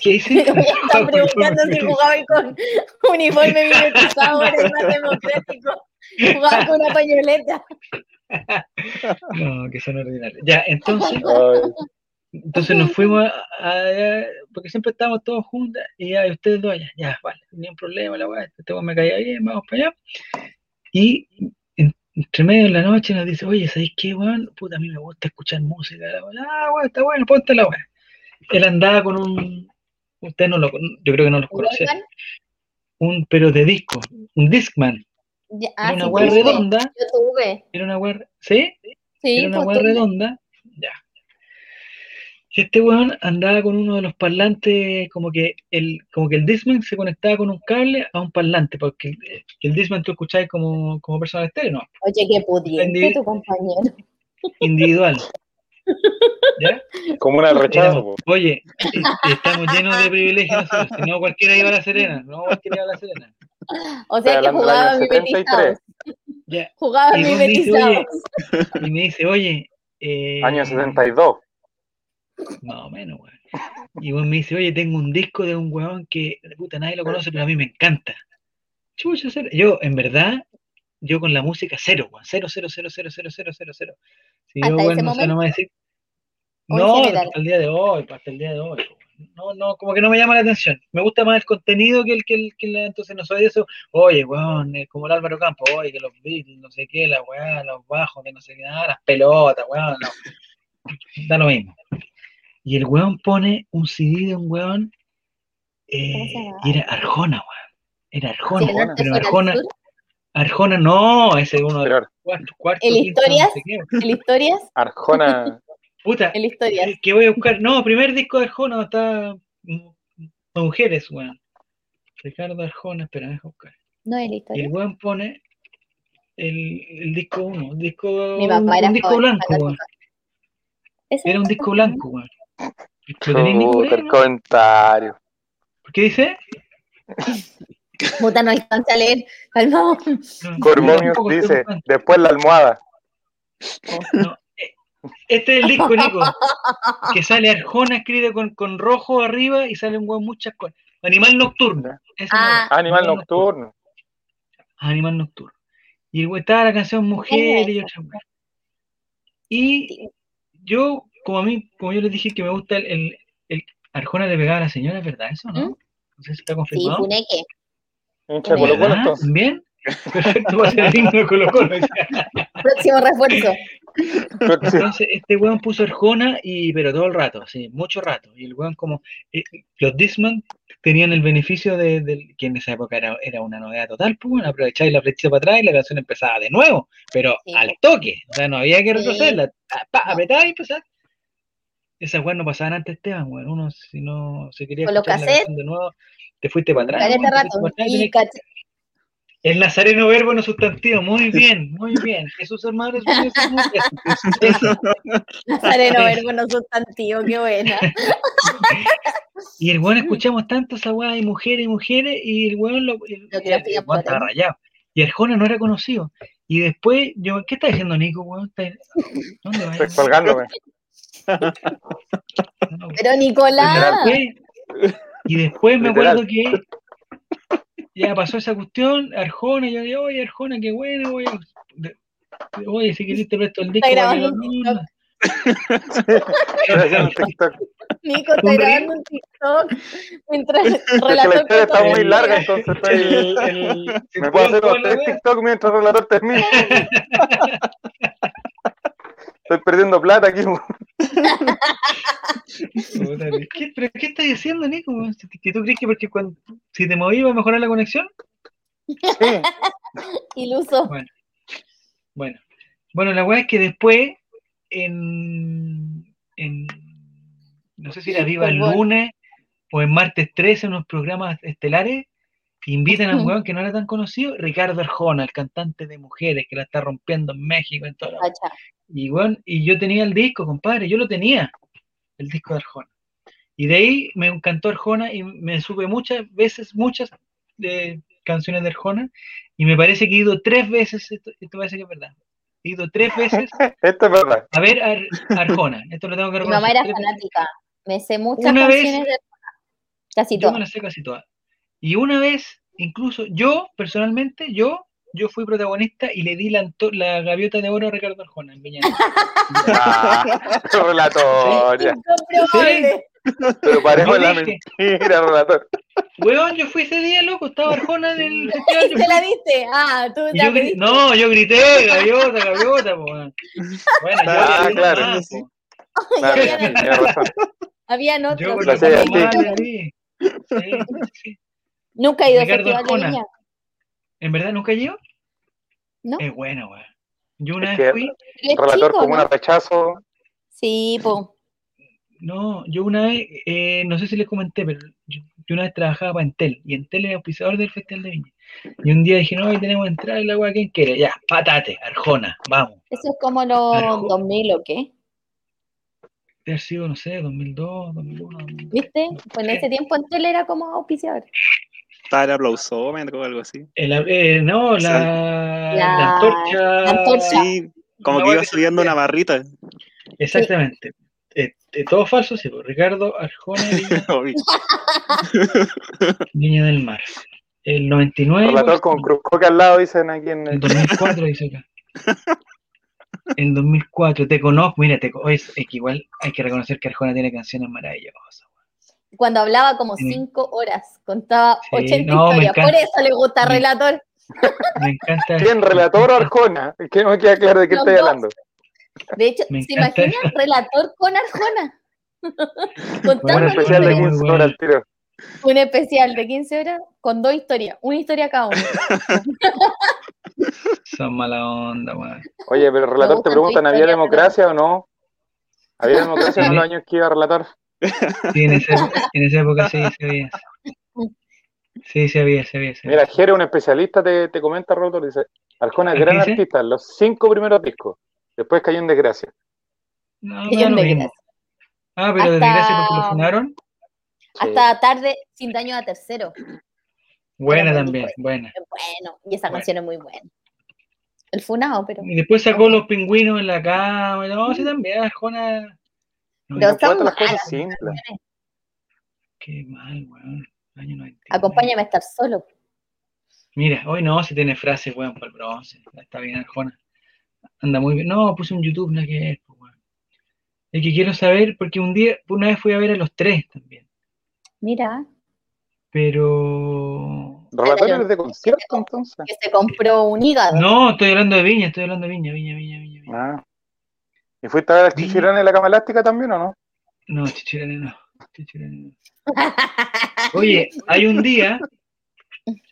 Speaker 3: ¿Qué dice? Están preguntando si jugaba con uniforme mimetizado, eres más democrático. Jugaba con una pañoleta.
Speaker 1: No, que son ordinarios. Ya, entonces, entonces nos fuimos a, porque siempre estábamos todos juntos y ya, ustedes dos allá, ya, vale, ni un problema, la weá, este me caía bien, vamos para allá. Y entre medio de la noche nos dice, oye, ¿sabéis qué, weón? Puta, a mí me gusta escuchar música. Ah, weón, está bueno, ponte la weá. Él andaba con un, usted no lo, yo creo que no lo conoce, un, pero de disco, un Discman.
Speaker 3: Ah,
Speaker 1: era una weá redonda.
Speaker 3: Yo tuve.
Speaker 1: Era una weá, ¿sí?
Speaker 3: Sí.
Speaker 1: Era una weá redonda, ya. Y este weón andaba con uno de los parlantes, como que el, como que el Discman se conectaba con un cable a un parlante, porque el, el Discman tú escucháis como, como persona estéreo, ¿no?
Speaker 3: Oye, qué pudiente tu compañero.
Speaker 1: Individual.
Speaker 2: ¿Ya? Como una rechazo.
Speaker 1: Oye, estamos llenos de privilegios si no cualquiera iba a la Serena, no cualquiera iba a la Serena.
Speaker 3: O sea que jugaba mi metizado. Jugaba mi metizado.
Speaker 1: Y me dice, oye... Eh,
Speaker 2: Año 72.
Speaker 1: Más o menos, weón. Y weón me dice, oye, tengo un disco de un weón que, puta, nadie lo conoce, pero a mí me encanta. Chucha, cero. Yo, en verdad, yo con la música cero, weón. Cero, cero, cero, cero, cero, cero, cero, cero. Si yo, weón, no sé, no me decir. No, hasta el día de hoy, hasta el día de hoy. No, no, como que no me llama la atención. Me gusta más el contenido que el que el, que la, entonces no soy de eso. Oye, weón, como el Álvaro Campos, oye, que los Beatles, no sé qué, la weá, los bajos, que no sé qué, nada, las pelotas, weón, no. Da lo mismo. Y el weón pone un CD de un weón. Eh, y era Arjona, weón. Era Arjona, pero Arjona. Arjona no, ese es uno de los
Speaker 3: cuartos. ¿El historias? ¿El historias?
Speaker 2: Arjona.
Speaker 1: Puta.
Speaker 3: El historias.
Speaker 1: ¿Qué voy a buscar? No, primer disco de Arjona está. Mujeres, weón. Ricardo Arjona, espera, deja buscar.
Speaker 3: No, el historia.
Speaker 1: Y el weón pone el, el disco uno, el disco, un, disco blanco, weón. Era un disco blanco, weón.
Speaker 2: El comentario.
Speaker 1: ¿Qué dice?
Speaker 3: Puta, no alcanza a leer. Calmado.
Speaker 2: Cormonius dice, después la almohada.
Speaker 1: Este es el disco, Nico. Que sale Arjona escrito con, con rojo arriba y sale un huevo muchas cosas. Animal nocturno.
Speaker 2: Ah, animal nocturno.
Speaker 1: Animal nocturno. Y el estaba la canción Mujer y otra Y yo como a mí, como yo les dije que me gusta el, el, el Arjona le pegaba a la señora, ¿verdad eso, no? ¿Mm? No sé si está confirmado.
Speaker 3: Sí, Funeque.
Speaker 2: Hincha Colo Colo
Speaker 1: entonces. ¿Bien? Perfecto, va a ser el himno de Colo Colo.
Speaker 3: Próximo refuerzo.
Speaker 1: Entonces, este weón puso Arjona, y, pero todo el rato, sí, mucho rato. Y el weón como, eh, los Disman tenían el beneficio de, que en esa época era, era una novedad total, pues bueno, aprovecháis la flechita para atrás y la canción empezaba de nuevo, pero al toque, o sea, no había que retrocederla, sí. apretar y empezar. Esas weas no pasaban antes, Esteban, weón. Uno, si no se quería
Speaker 3: escuchar la
Speaker 1: de nuevo, te fuiste para atrás. El nazareno verbo no sustantivo, muy bien, muy bien. Jesús hermano es
Speaker 3: Nazareno verbo no sustantivo, qué buena.
Speaker 1: y el weón escuchamos tanto esa weá y mujeres y mujeres, y el weón lo, el, estaba rayado. Y Arjona no era conocido. Y después, yo, ¿qué está diciendo Nico, weón?
Speaker 2: ¿Dónde va? Estoy
Speaker 3: Pero Nicolás.
Speaker 1: Y después me acuerdo que ya pasó esa cuestión, Arjona, yo digo, oye, Arjona, qué bueno, oye, oye, si querés te presto el disco. Está grabando un TikTok.
Speaker 3: Nico está grabando un TikTok mientras
Speaker 2: relator la historia está muy larga, entonces el, el, me puedo hacer los tres TikTok mientras el relator termina. Estoy perdiendo plata aquí.
Speaker 1: ¿Qué, ¿Pero qué estás diciendo, Nico? ¿Que tú crees que porque cuando, si te moví va a mejorar la conexión?
Speaker 3: Sí. Iluso.
Speaker 1: Bueno. bueno. Bueno, la weá es que después, en, en no sé si era Viva el lunes o en martes 13, unos programas estelares, invitan a un weón que no era tan conocido, Ricardo Arjona, el cantante de mujeres que la está rompiendo en México, en todo. Y bueno, y yo tenía el disco, compadre, yo lo tenía, el disco de Arjona. Y de ahí me encantó Arjona y me supe muchas veces, muchas de canciones de Arjona, y me parece que he ido tres veces, esto, esto parece que es verdad, he ido tres veces
Speaker 2: esto es verdad.
Speaker 1: a ver Arjona, esto lo tengo que reconocer.
Speaker 3: Mi mamá era fanática, me sé muchas canciones de Arjona, casi todas.
Speaker 1: Yo me las sé casi todas. Y una vez, incluso yo, personalmente, yo yo fui protagonista y le di la, la gaviota de oro a Ricardo Arjona en Viña.
Speaker 2: ah, relatoria. ¿Sí? Pero paremos la mentira, relator.
Speaker 1: Weón, yo fui ese día, loco, estaba Arjona en el festival.
Speaker 3: ¿Te la diste? Ah, tú
Speaker 1: yo No, yo grité, gaviota, gaviota, pues. Bueno, yo
Speaker 2: ah, claro. Más, sí. claro, había.
Speaker 3: Habían otros. sí, sí. Nunca he ido a Festival de Viña.
Speaker 1: ¿En verdad nunca llevo? No. Es bueno, weón. Yo una
Speaker 2: vez
Speaker 1: fui.
Speaker 2: Relator como un rechazo.
Speaker 3: Sí, po.
Speaker 1: No, yo una vez, eh, no sé si les comenté, pero yo, una vez trabajaba para Entel, y Entel era auspiciador del Festival de Viña. Y un día dije, no, hoy tenemos que entrar el agua, ¿quién quiere? Ya, patate, Arjona, vamos.
Speaker 3: ¿Eso es como los 2000 o qué?
Speaker 1: Debe haber sido, no sé, 2002, 2001. 2002.
Speaker 3: ¿Viste? Pues en ese tiempo Entel era como auspiciador.
Speaker 4: Estaba el aplausómetro o algo así.
Speaker 1: Eh, no, la, la,
Speaker 3: antorcha.
Speaker 4: Sí, como que iba subiendo una barrita.
Speaker 1: Exactamente. Eh, eh, todo falso, sí, pues, Ricardo Arjona Niña del Mar. El 99.
Speaker 2: Relator con Cruz Coca al lado, dicen aquí en
Speaker 1: el. 2004, dice acá. En 2004, te conozco, mira, te, es, es que igual hay que reconocer que Arjona tiene canciones maravillosas
Speaker 3: cuando hablaba como cinco horas, contaba 80 historias, por eso le gusta Relator.
Speaker 1: Me encanta.
Speaker 2: ¿Quién, Relator o Arjona? Es que no me queda claro de qué estoy hablando.
Speaker 3: De hecho, ¿se imaginan Relator con Arjona?
Speaker 2: un especial de 15 horas al tiro.
Speaker 3: Un especial de 15 horas con dos historias, una historia cada uno.
Speaker 1: Son mala onda, weón.
Speaker 2: Oye, pero Relator te preguntan, ¿había democracia o no? ¿Había democracia en los años que iba a relatar?
Speaker 1: Sí, en esa, en esa época sí se había. Sí, se había, se había.
Speaker 2: Mira, Jere, un especialista, te, te comenta, Roto, dice, Arjona es gran artista, los cinco primeros discos, después cayó en desgracia.
Speaker 1: No, cayó en desgracia. Ah, pero de desgracia porque lo funaron.
Speaker 3: Hasta tarde, sin daño a tercero.
Speaker 1: Buena también, buena.
Speaker 3: Bueno, y esa canción es muy buena. El funado, pero.
Speaker 1: Y después sacó los pingüinos en la cama, y no, sí también, Arjona
Speaker 3: no, las cosas simples.
Speaker 1: Qué mal, weón.
Speaker 3: Acompáñame a estar solo.
Speaker 1: Mira, hoy no, si tiene frases, weón, por el bronce. Está bien, Arjona. Anda muy bien. No, puse un YouTube, no que es, pues, weón. El que quiero saber, porque un día, una vez fui a ver a los tres también.
Speaker 3: Mira.
Speaker 2: Pero. ¿Relatorios de concierto entonces?
Speaker 3: Que se compró un hígado.
Speaker 1: No, estoy hablando de viña, estoy hablando de viña, viña, viña, viña. viña. Ah.
Speaker 2: ¿Y fuiste a ver a Chichirane en la cama elástica también o no?
Speaker 1: No, Chichirane no. no. Oye, hay un día,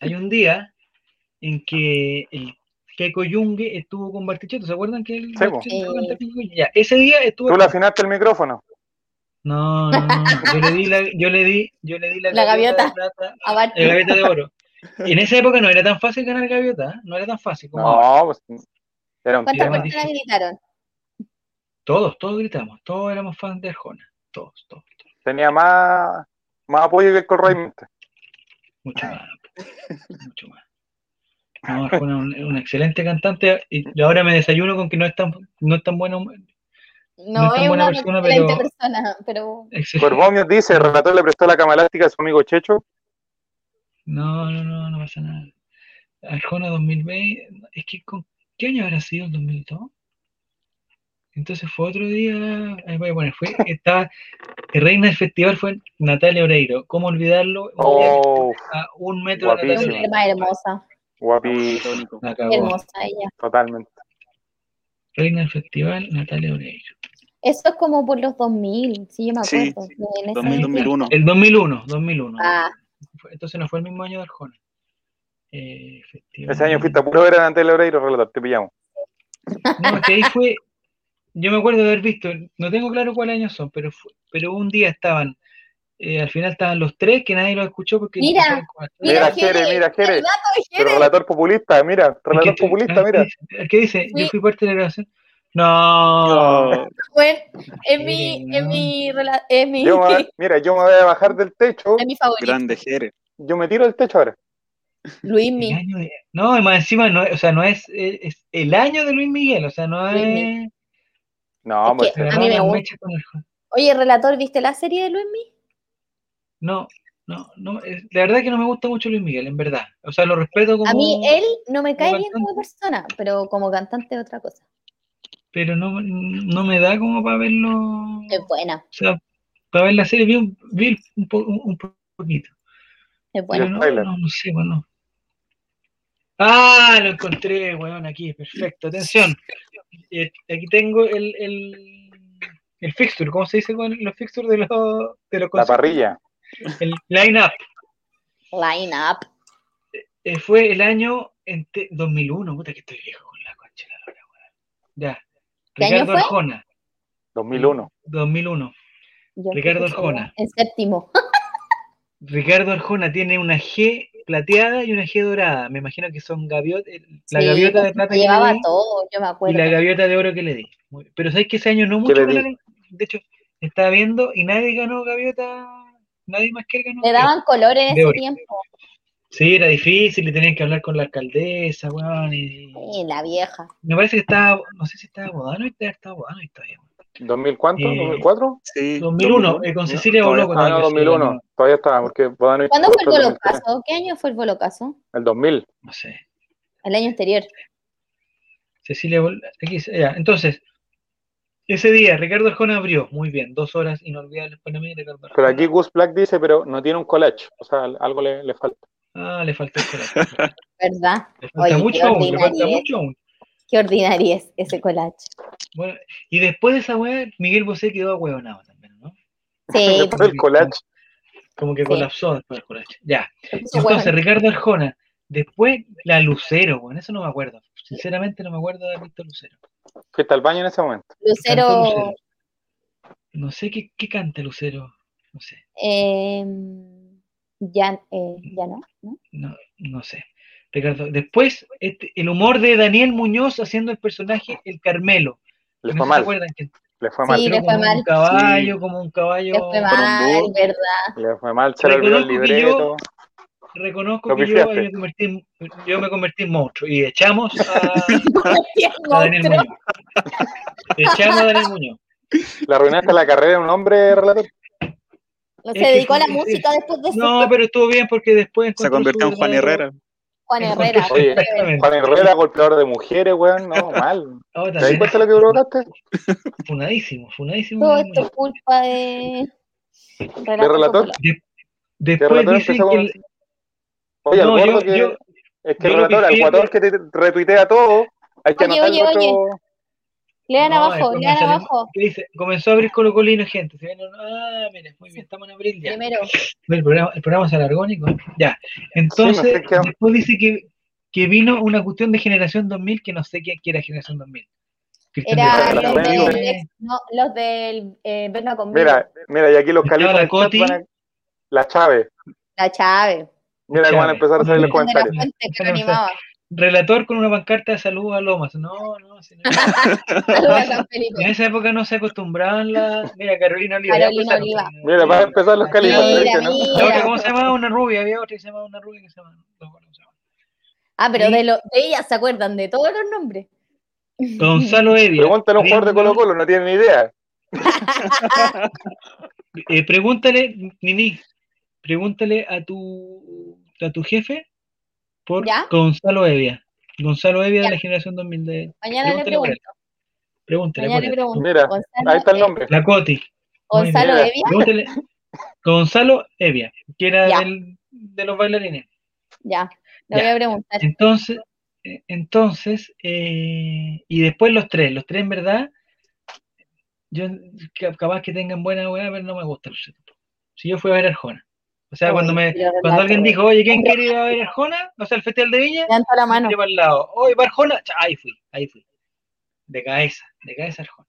Speaker 1: hay un día en que el Keiko Yungue estuvo con Bartichotto, ¿se acuerdan que él
Speaker 2: sí,
Speaker 1: ya, ese día estuvo
Speaker 2: ¿Tú le afinaste el micrófono?
Speaker 1: No, no, no, yo le di la, yo le di, yo le di la,
Speaker 3: la gaviota, gaviota, de
Speaker 1: plata, la gaviota de oro. Y en esa época no era tan fácil ganar gaviota, ¿eh? no era tan fácil como
Speaker 2: No, pues,
Speaker 3: era un ¿Cuántas personas gritaron?
Speaker 1: Todos, todos gritamos, todos éramos fans de Arjona, todos, todos.
Speaker 2: Tenía más, más apoyo que el Corroy
Speaker 1: Mucho más, mucho más. No, Arjona es un, excelente cantante y ahora me desayuno con que no es tan, no es tan bueno
Speaker 3: no, es una persona, pero... persona, pero...
Speaker 2: Corbomio dice, el relator le prestó la cama elástica a su amigo Checho.
Speaker 1: No, no, no, no pasa nada. Arjona 2020, es que ¿con qué año habrá sido el 2002? Entonces fue otro día, voy a poner, fue, estaba, el reina del festival fue Natalia Oreiro. ¿Cómo olvidarlo?
Speaker 2: Oh,
Speaker 1: a un metro de Natalia
Speaker 3: Oreiro. hermosa.
Speaker 2: Guapísimo.
Speaker 3: Hermosa ella.
Speaker 2: Totalmente.
Speaker 1: Reina del festival, Natalia Oreiro.
Speaker 3: Eso es como por los 2000, sí, yo me
Speaker 4: acuerdo. Sí, 2001.
Speaker 1: El 2001, 2001.
Speaker 3: Ah.
Speaker 1: Entonces no fue el mismo año de Arjona. Eh,
Speaker 2: Ese año fuiste a puro ver a Dante Oreiro, relator, te pillamos.
Speaker 1: No, que ahí fue, yo me acuerdo de haber visto, no tengo claro cuáles años son, pero pero un día estaban, eh, al final estaban los tres que nadie los escuchó porque...
Speaker 3: Mira,
Speaker 2: mira, Jere, mira, Jere. Pero relator populista, mira, relator populista, mira.
Speaker 1: ¿Qué dice? Yo fui parte de la grabación. No.
Speaker 3: Bueno, en mi, en mi, en mi...
Speaker 2: Yo mira, yo me voy a bajar del techo.
Speaker 3: Es mi favorito.
Speaker 4: Grande Jere.
Speaker 2: Yo me tiro del techo ahora.
Speaker 3: Luis Miguel.
Speaker 1: No, más encima, no, o sea, no es, es, el año de Luis Miguel, o sea, no es.
Speaker 2: No, pues.
Speaker 3: A mí me gusta. Oye, relator, ¿viste la serie de Luis Miguel?
Speaker 1: No, no, no, la verdad que no me gusta mucho Luis Miguel, en verdad. O sea, lo respeto como.
Speaker 3: A mí él no me cae bien como persona, pero como cantante es otra cosa
Speaker 1: pero no, no me da como para verlo.
Speaker 3: Es buena.
Speaker 1: O sea, para ver la serie vi un, vi un, un, poquito.
Speaker 3: Es buena.
Speaker 1: No, no, no, sé, bueno. Ah, lo encontré, weón, aquí, perfecto. Atención. Eh, aquí tengo el, el, el fixture, ¿cómo se dice con los fixtures de los, de los
Speaker 2: La parrilla.
Speaker 1: El line-up.
Speaker 3: Line-up.
Speaker 1: Eh, fue el año 2001, puta que estoy viejo con la concha la hora, weón. Ya. Ricardo Arjona.
Speaker 2: 2001.
Speaker 1: 2001. Ricardo Arjona.
Speaker 3: En séptimo.
Speaker 1: Ricardo Arjona tiene una G plateada y una G dorada. Me imagino que son gaviotas. La gaviota de plata.
Speaker 3: Llevaba todo, yo me acuerdo.
Speaker 1: Y la gaviota de oro que le di. Pero sabes que ese año no mucho. De hecho, estaba viendo y nadie ganó gaviota. Nadie más que él ganó.
Speaker 3: Le daban colores en ese tiempo.
Speaker 1: Sí, era difícil y tenían que hablar con la alcaldesa, weón.
Speaker 3: Y... Sí, la vieja.
Speaker 1: Me parece que estaba, no sé si estaba Bodano y estaba Bodano y todavía.
Speaker 2: ¿2000 cuánto? ¿2004?
Speaker 1: Sí. 2001, eh, con Cecilia Boloco.
Speaker 2: Ah, no, 2001, todavía estaba, porque
Speaker 3: ¿Cuándo fue el Bolocazo? ¿Qué año fue el Bolocazo?
Speaker 2: El 2000.
Speaker 1: No sé.
Speaker 3: El año anterior.
Speaker 1: Cecilia Boloco. Entonces, ese día Ricardo Arjona abrió, muy bien, dos horas inolvidables para mí, Ricardo Arjona.
Speaker 2: Pero aquí Gus Black dice, pero no tiene un collage, o sea, algo le, le falta.
Speaker 1: Ah, le falta el
Speaker 3: collage. ¿Verdad?
Speaker 1: Le falta mucho aún, le falta mucho aún.
Speaker 3: Qué ordinaria es ese collage.
Speaker 1: Bueno, y después de esa weá, Miguel Bosé quedó ahueonado también, ¿no?
Speaker 3: Sí.
Speaker 2: después del collage.
Speaker 1: Como que colapsó después del collage. Ya. Entonces, Ricardo Arjona, después la Lucero, bueno, eso no me acuerdo. Sinceramente no me acuerdo de haber visto Lucero.
Speaker 2: ¿Fuiste al baño en ese momento?
Speaker 3: Lucero.
Speaker 1: No sé qué, qué canta Lucero. No sé.
Speaker 3: Eh ya, eh, ya no,
Speaker 1: no, no. sé. Ricardo, después este, el humor de Daniel Muñoz haciendo el personaje El Carmelo.
Speaker 2: Le fue mal.
Speaker 1: le fue mal.
Speaker 3: Sí, le fue
Speaker 1: como
Speaker 3: mal.
Speaker 1: Un caballo, como un caballo.
Speaker 3: Le fue mal, verdad.
Speaker 2: Le fue mal, se le olvidó el libreto.
Speaker 1: reconozco que yo, me convertí en, yo me convertí en monstruo y echamos a, a Daniel Muñoz. echamos a Daniel Muñoz.
Speaker 2: ¿Le arruinaste la carrera de un hombre relator?
Speaker 3: No se dedicó a la música después de eso.
Speaker 1: No, pero estuvo bien porque después.
Speaker 4: Se convirtió en Juan Herrera.
Speaker 3: Juan Herrera.
Speaker 2: Oye, Juan Herrera, golpeador de mujeres, weón, no, mal. ¿Te das cuenta lo que provocaste?
Speaker 1: Funadísimo, funadísimo.
Speaker 3: Todo esto es culpa de.
Speaker 2: ¿De relator?
Speaker 1: De, después ¿De dicen que. El...
Speaker 2: Oye, no, al gordo que. Yo, es que el relator, al guatón que te retuitea todo, hay que
Speaker 3: oye, anotar oye, oye. Lean abajo, lean abajo.
Speaker 1: ¿Qué dice? Comenzó a abrir Colo Colino, gente. ¿Se ven? Ah, mira, muy bien, estamos en abril ya.
Speaker 3: Primero.
Speaker 1: El programa, el programa se alargó. Ya. Entonces, sí, después dice que, que vino una cuestión de Generación 2000 que no sé qué, era Generación 2000.
Speaker 3: Era los, del, no, los del eh, Venga conmigo.
Speaker 2: Mira, mira, y aquí los califas la, Coti, a, la Chave.
Speaker 3: La Chave.
Speaker 2: Mira cómo van a empezar a salir los comentarios.
Speaker 1: Relator con una pancarta de salud a Lomas. No, no, no. En esa época no se acostumbraban la. Mira, Carolina Oliva.
Speaker 3: Carolina Oliva.
Speaker 2: Mira, van a empezar los califas.
Speaker 1: Mira, mira. ¿Cómo se llamaba una rubia? Había otra que se llamaba una rubia que se llamaba.
Speaker 3: Ah, pero de, lo, de ellas se acuerdan de todos los nombres.
Speaker 1: Gonzalo Evia.
Speaker 2: Pregúntale a un jugador de Colo Colo, no tiene ni idea.
Speaker 1: eh, pregúntale, Nini, pregúntale a tu, a tu jefe por Gonzalo Evia. Gonzalo Evia de la generación 2000 de...
Speaker 3: Mañana le pregunto.
Speaker 1: Pregúntale.
Speaker 2: Mañana le pregunto. Mira, ahí está el nombre.
Speaker 1: La Coti.
Speaker 3: Gonzalo Evia.
Speaker 1: Gonzalo Evia, que era del, de los bailarines.
Speaker 3: Ya, le voy a preguntar.
Speaker 1: Entonces, eh, entonces, eh, y después los tres, los tres en verdad, yo capaz que tengan buena weá, pero no me gusta los Si yo fui a ver Arjona. O sea, cuando me cuando alguien dijo, oye, ¿quién quiere ir a ver Arjona? O sea, el Festival de Viña,
Speaker 3: la mano.
Speaker 1: para el lado. Oye, ¿va Arjona? Ahí fui, ahí fui. De cabeza, de cabeza Arjona.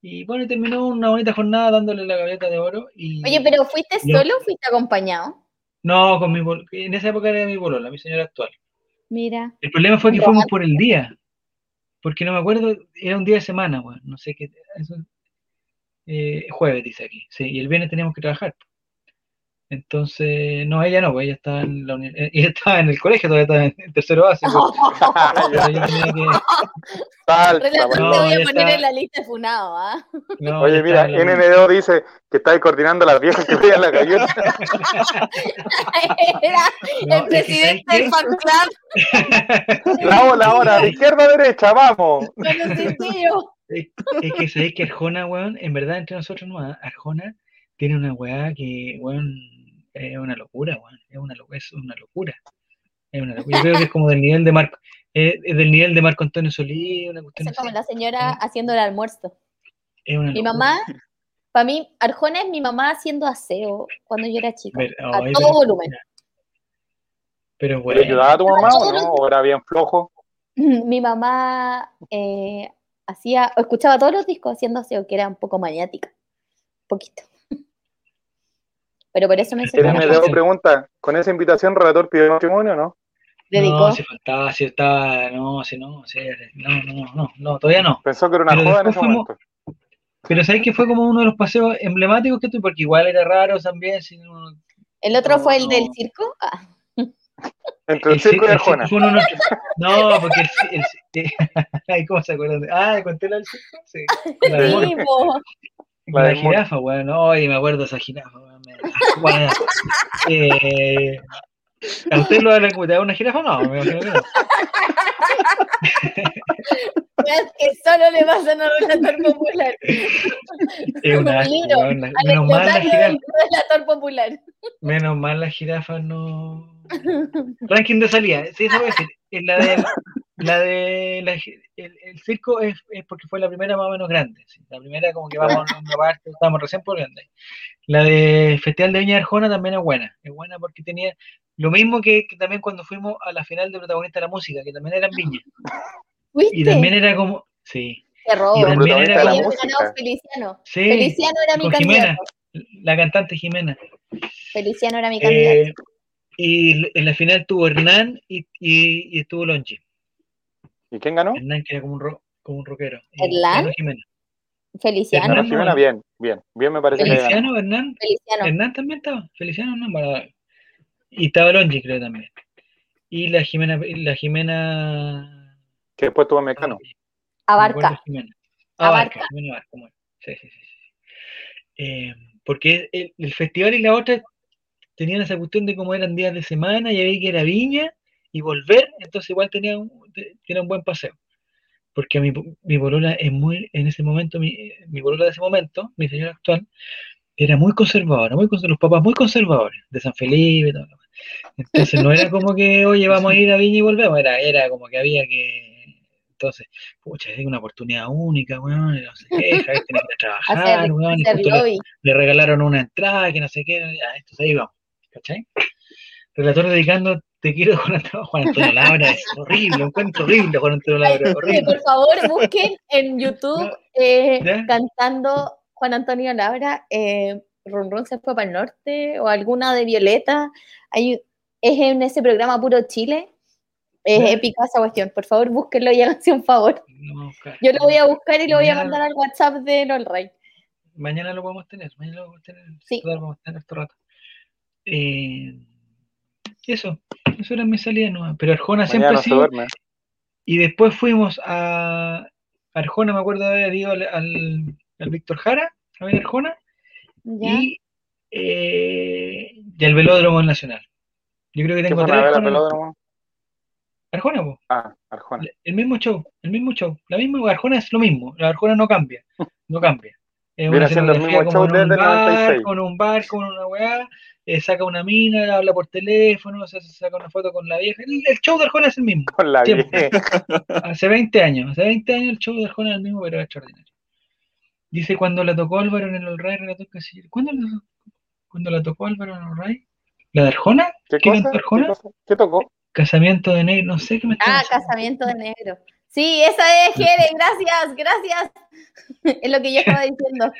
Speaker 1: Y bueno, terminó una bonita jornada dándole la gaveta de oro. Y,
Speaker 3: Oye, pero ¿fuiste solo o fuiste acompañado?
Speaker 1: No, con mi en esa época era mi bolola, mi señora actual.
Speaker 3: Mira.
Speaker 1: El problema fue que fuimos por el día. Porque no me acuerdo, era un día de semana, bueno, no sé qué. eh, jueves, dice aquí. Sí, y el viernes teníamos que trabajar. Entonces, no, ella no, pues ella estaba en, la ella estaba en el colegio, todavía estaba en, tercero básico. yo tenía que...
Speaker 3: Falta, no, te voy a poner en la lista de funado, ¿ah?
Speaker 2: No, Oye, mira, NNO dice que está coordinando a las viejas que vean la galleta.
Speaker 3: Era el presidente del fan club.
Speaker 2: La hora, hora, de izquierda a derecha, vamos.
Speaker 1: Es, es que sabéis que Arjona, weón, en verdad entre nosotros no, Arjona tiene una weá que, weón, es una locura. Es una, es una locura. Es una locura. Yo creo que es como del nivel de Marco, es, del nivel de Marco Antonio Solí, una
Speaker 3: cuestión. Es como la señora haciendo el almuerzo. mi mamá, para mí, Arjona es mi mamá haciendo aseo cuando yo era chica. a todo volumen.
Speaker 1: Pero bueno.
Speaker 2: ¿Le ayudaba a tu mamá o no? ¿O era bien flojo?
Speaker 3: Mi mamá eh, hacía, escuchaba todos los discos haciendo aseo, que era un poco maniática. Un poquito. Pero por eso me
Speaker 2: Me debo pregunta, ¿con esa invitación relator pidió matrimonio o no?
Speaker 1: ¿Dedicó? No, si faltaba, si estaba, no, si no, si, no, no, no, no, todavía no.
Speaker 2: Pensó que era una joda en ese momento.
Speaker 1: Pero sabéis que fue como uno de los paseos emblemáticos que tuve, porque igual era raro también. Si no,
Speaker 3: ¿El otro fue el del circo? Ah.
Speaker 2: Entre el, circo y Arjona.
Speaker 1: no, porque el, el, ¿cómo se acuerdan? Ah, conté la del circo. Sí. La jirafa, weón. no, y me acuerdo de esa jirafa, weón. Bueno, eh, ¿A usted lo da una jirafa? No, me imagino que no.
Speaker 3: Es que solo le pasa a un relator popular.
Speaker 1: Es una, libro, menos mal la jirafa.
Speaker 3: relator popular.
Speaker 1: Menos mal la jirafa no. Ranking de salida, sí, eso voy a decir. La de, la de la, el, el, circo es, es, porque fue la primera más o menos grande. ¿sí? La primera como que vamos a una parte, estamos recién por grande. La de Festival de Viña de Arjona también es buena. Es buena porque tenía lo mismo que, que, también cuando fuimos a la final de protagonista de la música, que también era en Viña. Y también era como, sí.
Speaker 3: Y
Speaker 1: también era
Speaker 3: como, Feliciano. Sí, Feliciano era mi candidato.
Speaker 1: la cantante Jimena.
Speaker 3: Feliciano era mi candidato. Eh,
Speaker 1: y en la final tuvo Hernán y, y, y estuvo Lonchi.
Speaker 2: ¿Y quién ganó?
Speaker 1: Hernán, que era como un, ro, como un rockero.
Speaker 3: ¿Hernán? Feliciano.
Speaker 2: Hernán Jimena, bien, bien, bien me parece.
Speaker 1: Feliciano, Hernán.
Speaker 3: Feliciano.
Speaker 1: Hernán también estaba. Feliciano, Hernán, para... Y estaba Longi, creo también. Y la Jimena, la Jimena.
Speaker 2: Que después tuvo Mecano.
Speaker 3: Abarca.
Speaker 1: Abarca. Jimena Abarca, bueno. Sí, sí, sí. Eh, porque el, el, festival y la otra tenían esa cuestión de cómo eran días de semana y ahí que era viña y volver, entonces igual tenía un, tenía un buen paseo. Porque mi, mi bolola es muy, en ese momento, mi, mi bolola de ese momento, mi señora actual, era muy conservadora, muy los papás muy conservadores, de San Felipe, todo. Entonces no era como que, oye, vamos a ir a Viña y volvemos, era, era como que había que, entonces, pucha, es una oportunidad única, weón, no sé qué, Javier tiene que trabajar, weón, y le, le, regalaron una entrada, que no sé qué, ya, entonces ahí vamos, ¿cachai? Relator dedicando te quiero Juan Antonio, Juan Antonio Labra, es horrible, encuentro horrible Juan Antonio Labra, horrible.
Speaker 3: Por favor, busquen en YouTube eh, cantando Juan Antonio Labra, eh, Run Run se fue para el norte, o alguna de Violeta. Hay, es en ese programa Puro Chile. Es épica esa cuestión. Por favor, búsquenlo y háganse un favor. Yo lo voy a buscar y lo voy a mandar al WhatsApp de Rey.
Speaker 1: Mañana lo podemos tener, mañana lo a tener. Sí. Lo vamos a tener este rato. Eh, eso, eso era mi salida nueva. Pero Arjona siempre ha sido. Y después fuimos a Arjona, me acuerdo de haber ido al, al, Víctor Jara, a ver Arjona. Y, eh, y el Velódromo Nacional. Yo creo que tengo tres. Arjona, Arjona, po.
Speaker 2: Ah, Arjona.
Speaker 1: El mismo show, el mismo show. La misma Arjona es lo mismo. La Arjona no cambia, no cambia. Es una
Speaker 2: haciendo el mismo show desde el 96.
Speaker 1: Con un bar, con una weá eh, saca una mina, habla por teléfono, se saca una foto con la vieja. El, show de Arjona es el mismo.
Speaker 2: Con la vieja.
Speaker 1: Hace 20 años, hace 20 años el show de Arjona es el mismo, pero es extraordinario. Dice cuando la tocó Álvaro en el All Right, ¿Cuándo la, cuando la tocó Álvaro en el All Right? ¿La de Arjona?
Speaker 2: ¿Qué, ¿Qué cantó Arjona? ¿Qué, tocó?
Speaker 1: Casamiento de negro, no sé qué me está
Speaker 3: Ah, casamiento de negro. Sí, esa es, Jere, gracias, gracias. es lo que yo estaba diciendo.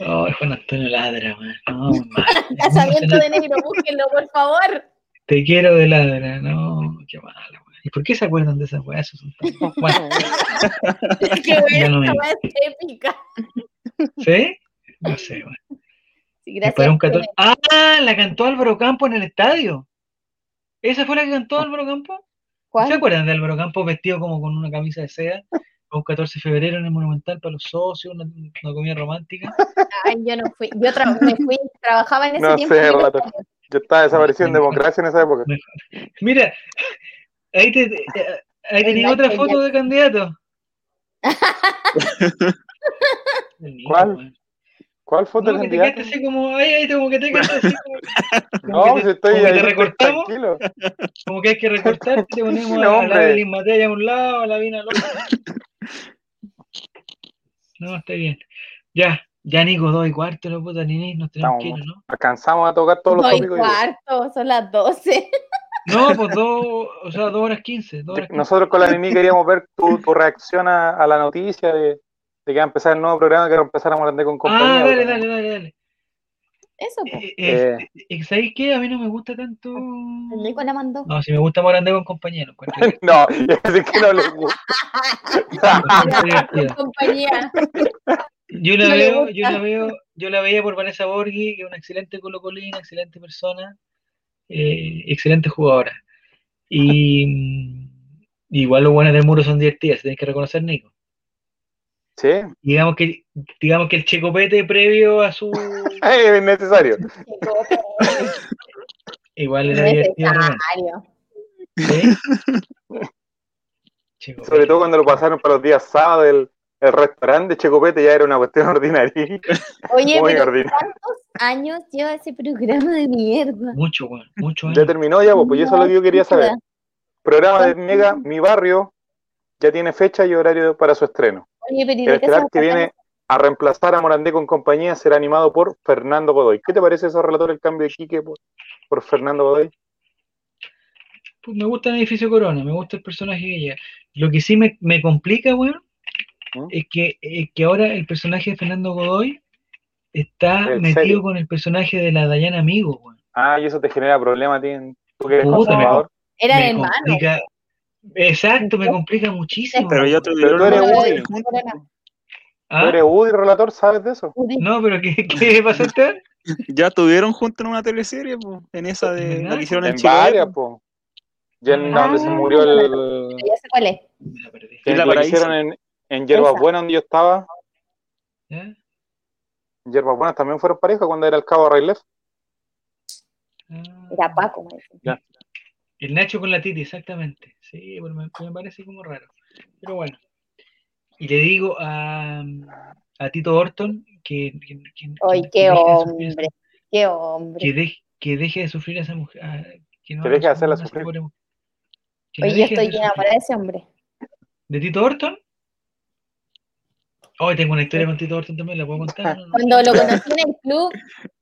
Speaker 1: Oh, Juan Antonio Ladra, man. No,
Speaker 3: Casamiento de negro, búsquenlo, por favor.
Speaker 1: Te quiero de Ladra, no, qué malo, man. ¿Y por qué se acuerdan de esas weas?
Speaker 3: Bueno. qué bueno, esa es épica.
Speaker 1: ¿Sí? No sé, man.
Speaker 3: Sí, gracias.
Speaker 1: Ah, la cantó Álvaro Campo en el estadio. ¿Esa fue la que cantó Álvaro Campo? ¿Se acuerdan de Álvaro Campo vestido como con una camisa de seda? Un 14 de febrero en el Monumental para los socios, una, comida romántica.
Speaker 3: Ay, yo no fui, yo me fui, trabajaba en ese
Speaker 2: no
Speaker 3: tiempo.
Speaker 2: Sé, yo estaba desaparecido en democracia en esa época.
Speaker 1: Mira, ahí, te, ahí tenía otra foto de candidato.
Speaker 2: ¿Cuál? ¿Cuál foto
Speaker 1: no,
Speaker 2: del candidato?
Speaker 1: Te así como, ahí, ahí, como que te quedaste así como,
Speaker 2: no, pues estoy
Speaker 1: como
Speaker 2: ahí.
Speaker 1: Que te recortamos, tranquilo. Como que hay que recortar, te ponemos a, a la Matella a un lado, a la Vina al otro. No, está bien. Ya, ya Nico, dos y cuarto, no puta, ni nos tenemos que ir, ¿no?
Speaker 2: Alcanzamos a tocar todos los
Speaker 3: tópicos. Dos y cuarto, son las doce.
Speaker 1: No, pues dos, o sea, dos horas quince.
Speaker 2: Nosotros con la Nini queríamos ver tu, tu reacción a, a, la noticia de, de, que va a empezar el nuevo programa, que va a empezar a Morandé con compañía.
Speaker 1: Ah, dale, dale, dale, dale.
Speaker 3: Eso, pues.
Speaker 1: Eh, eh, eh, ¿Sabéis qué? A mí no me gusta tanto.
Speaker 3: El Nico la mandó.
Speaker 1: No, si me gusta Morandé con compañía.
Speaker 2: no, es que no le gusta.
Speaker 3: compañía.
Speaker 1: Yo la, veo, yo la veo, yo la veía por Vanessa Borghi, que es una excelente colocolina, excelente persona, eh, excelente jugadora. Y mm, igual los buenos del muro son divertidas, tienes que reconocer, Nico.
Speaker 2: Sí.
Speaker 1: Digamos que, digamos que el checopete previo a su.
Speaker 2: es necesario.
Speaker 1: igual era divertido. ¿Sí?
Speaker 2: Sobre todo cuando lo pasaron para los días sábados, el, el restaurante de Checopete ya era una cuestión ordinaria.
Speaker 3: Oye, Muy pero ¿cuántos años lleva ese programa de mierda?
Speaker 1: Mucho, bueno, mucho.
Speaker 2: Ya terminó ya, pues, eso es lo que yo quería saber. Programa de Mega, Mi Barrio, ya tiene fecha y horario para su estreno.
Speaker 3: Oye, pero
Speaker 2: el estelar que viene a reemplazar a Morandé con compañía será animado por Fernando Godoy. ¿Qué te parece eso, relator, el cambio de Quique por, por Fernando Godoy?
Speaker 1: Pues me gusta el edificio Corona, me gusta el personaje que llega. Lo que sí me, me complica, weón, ¿Mm? es, que, es que ahora el personaje de Fernando Godoy está metido serio? con el personaje de la Dayana Amigo, weón.
Speaker 2: Ah, y eso te genera problemas tú que eres
Speaker 3: Puta, conservador. Era
Speaker 1: me
Speaker 3: hermano.
Speaker 1: Exacto, me complica muchísimo.
Speaker 4: Pero yo
Speaker 2: Pero tú
Speaker 4: tuvieron
Speaker 2: eres Woody.
Speaker 1: ¿Ah?
Speaker 2: Tú eres Woody, relator, ¿sabes de eso?
Speaker 1: No, pero ¿qué, qué pasó usted?
Speaker 4: Ya estuvieron juntos en una teleserie, po, en esa de la que hicieron en
Speaker 2: En
Speaker 4: Chile.
Speaker 2: varias, po. Ya en
Speaker 3: Ah,
Speaker 2: donde se murió el...
Speaker 3: Ya sé cuál es.
Speaker 2: Que
Speaker 4: la
Speaker 2: la hicieron en, en Hierbas
Speaker 3: Esa.
Speaker 2: Buenas, donde yo estaba.
Speaker 1: ¿Ya?
Speaker 2: En Hierbas Buenas también fueron pareja cuando era el cabo Railef.
Speaker 1: Ah.
Speaker 3: Era Paco, me dicen.
Speaker 1: El Nacho con la Titi, exactamente. Sí, bueno, me, me parece como raro. Pero bueno. Y le digo a, a Tito Orton que, que, que-
Speaker 3: Ay,
Speaker 1: que
Speaker 3: qué hombre,
Speaker 1: esa-
Speaker 3: qué
Speaker 1: que,
Speaker 3: hombre.
Speaker 1: deje, que deje de sufrir a esa mujer. a- que, no
Speaker 2: Que
Speaker 1: haga
Speaker 2: deje de hacerla sufrir.
Speaker 3: Oye, yo estoy
Speaker 1: sufrir.
Speaker 3: de ese hombre.
Speaker 1: ¿De Tito Orton? Hoy tengo una historia con Tito Orton también, ¿la puedo contar? ¿No?
Speaker 3: Cuando lo conocí en el club,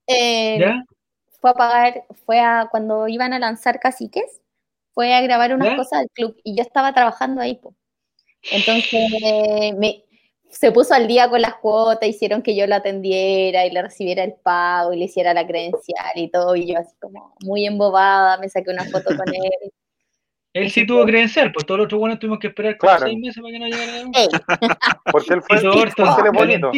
Speaker 3: eh,
Speaker 1: ¿Ya?
Speaker 3: fue a pagar, fue a cuando iban a lanzar caciques, fue a grabar unas cosas al club y yo estaba trabajando ahí. pues. Entonces me, se puso al día con las cuotas, hicieron que yo lo atendiera y le recibiera el pago y le hiciera la credencial y todo, y yo así como muy embobada, me saqué una foto con él.
Speaker 1: Él sí tuvo credencial, pues todos los otros buenos tuvimos que esperar como seis meses para que no llegara.
Speaker 2: Porque él fue el bonito.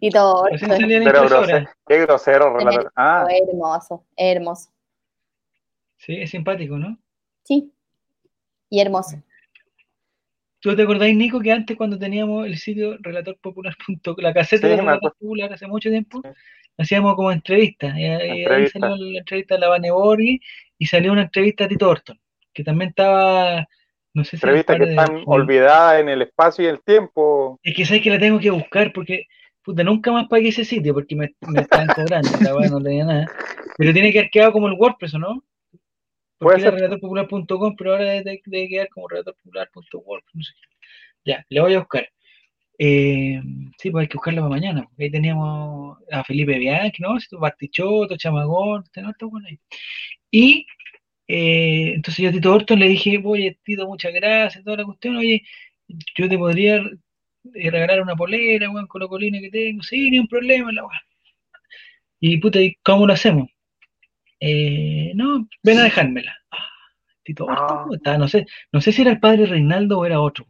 Speaker 3: Y todo.
Speaker 2: Pero grosero, qué grosero, relator.
Speaker 3: Ah. Hermoso, hermoso.
Speaker 1: Sí, es simpático, ¿no?
Speaker 3: Sí. Y hermoso.
Speaker 1: ¿Tú te acordáis, Nico, que antes cuando teníamos el sitio relatorpopular.com, la caseta de Relator Popular hace mucho tiempo, hacíamos como entrevistas. Y, ahí salió la entrevista de la Vane Borghi y salió una entrevista a Tito Orton, que también estaba, no sé si...
Speaker 2: Entrevista que están olvidadas en el espacio y el tiempo.
Speaker 1: Es que sabes que la tengo que buscar porque, puta, nunca más pagué ese sitio porque me, me estaban cobrando, la no tenía nada. Pero tiene que haber quedado como el WordPress, ¿o no? Porque era relatorpopular.com, pero ahora debe, quedar como relatorpopular.org. No sé. Ya, le voy a buscar. Eh, sí, pues hay que buscarlo para mañana. Ahí teníamos a Felipe Bianchi, ¿no? Bastichoto, Chamagón, tenemos todo bueno ahí. Y eh, entonces yo a Tito Orton le dije, oye, Tito, muchas gracias, toda la cuestión, oye, yo te podría eh, regalar una polera, weón, con la colina que tengo, sí, ni un problema, la weón. Y puta, ¿y cómo lo hacemos? Eh, no, ven a dejármela. Ah, Tito ah. no sé, no sé si era el padre Reinaldo o era otro.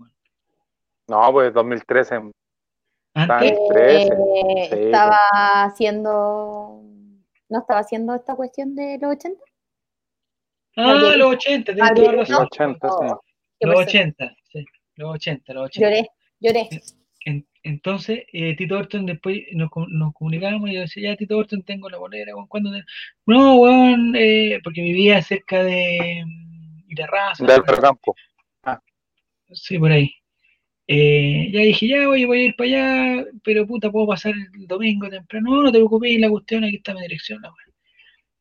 Speaker 2: No, pues 2013.
Speaker 3: ¿Antes? Eh, estaba haciendo, no estaba haciendo esta cuestión de los 80.
Speaker 1: Ah, los 80, tienes toda razón. Los 80, sí. Los 80, sí. Los 80, los 80.
Speaker 3: Lloré, lloré.
Speaker 1: Entonces, eh, Tito Orton después nos, nos, comunicamos y yo decía, ya Tito Orton tengo la bolera, ¿cuándo? No, weón, eh, porque vivía cerca de mm, Irarraza.
Speaker 2: Del campo.
Speaker 1: Ah. Sí, por ahí. Eh, ya dije, ya voy, voy a ir para allá, pero puta, puedo pasar el domingo temprano. No, no te preocupes, la cuestión, aquí está mi dirección, la weón.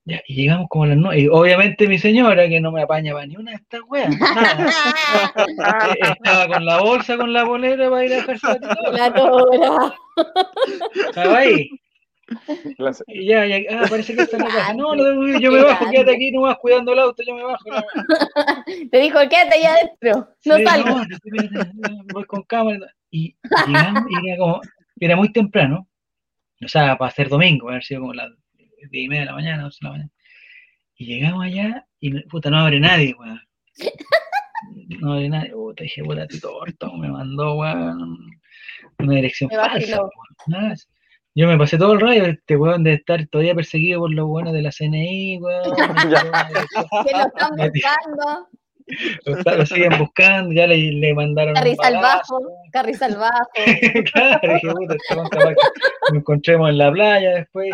Speaker 1: Ya, y llegamos como a las nueve. Y obviamente mi señora, que no me apañaba ni una de estas weas, eh, estaba con la bolsa, con la bolera para ir a dejarse la tora. Estaba ahí. Y ya, ya, ah, parece que está en la casa. No, no, yo me bajo, quédate aquí, no vas cuidando el auto, yo me bajo.
Speaker 3: Te dijo, quédate allá adentro, no salgas.
Speaker 1: voy con cámara. Y llegamos, y era como, era muy temprano, o sea, para ser domingo, haber sido como las 10 y media de la mañana, 12 de la mañana. Y llegamos allá y puta, no abre nadie, weón. No abre nadie. Puta, dije, puta, Tito Orton me mandó, weón, una dirección falsa. Yo me pasé todo el rayo, este weón de estar todavía perseguido por los buenos de la CNI, weón.
Speaker 3: que lo están buscando.
Speaker 1: Lo, siguen buscando, ya le, le mandaron.
Speaker 3: Carrizal bajo, carrizal bajo.
Speaker 1: claro, dije, puta, nos encontremos en la playa después.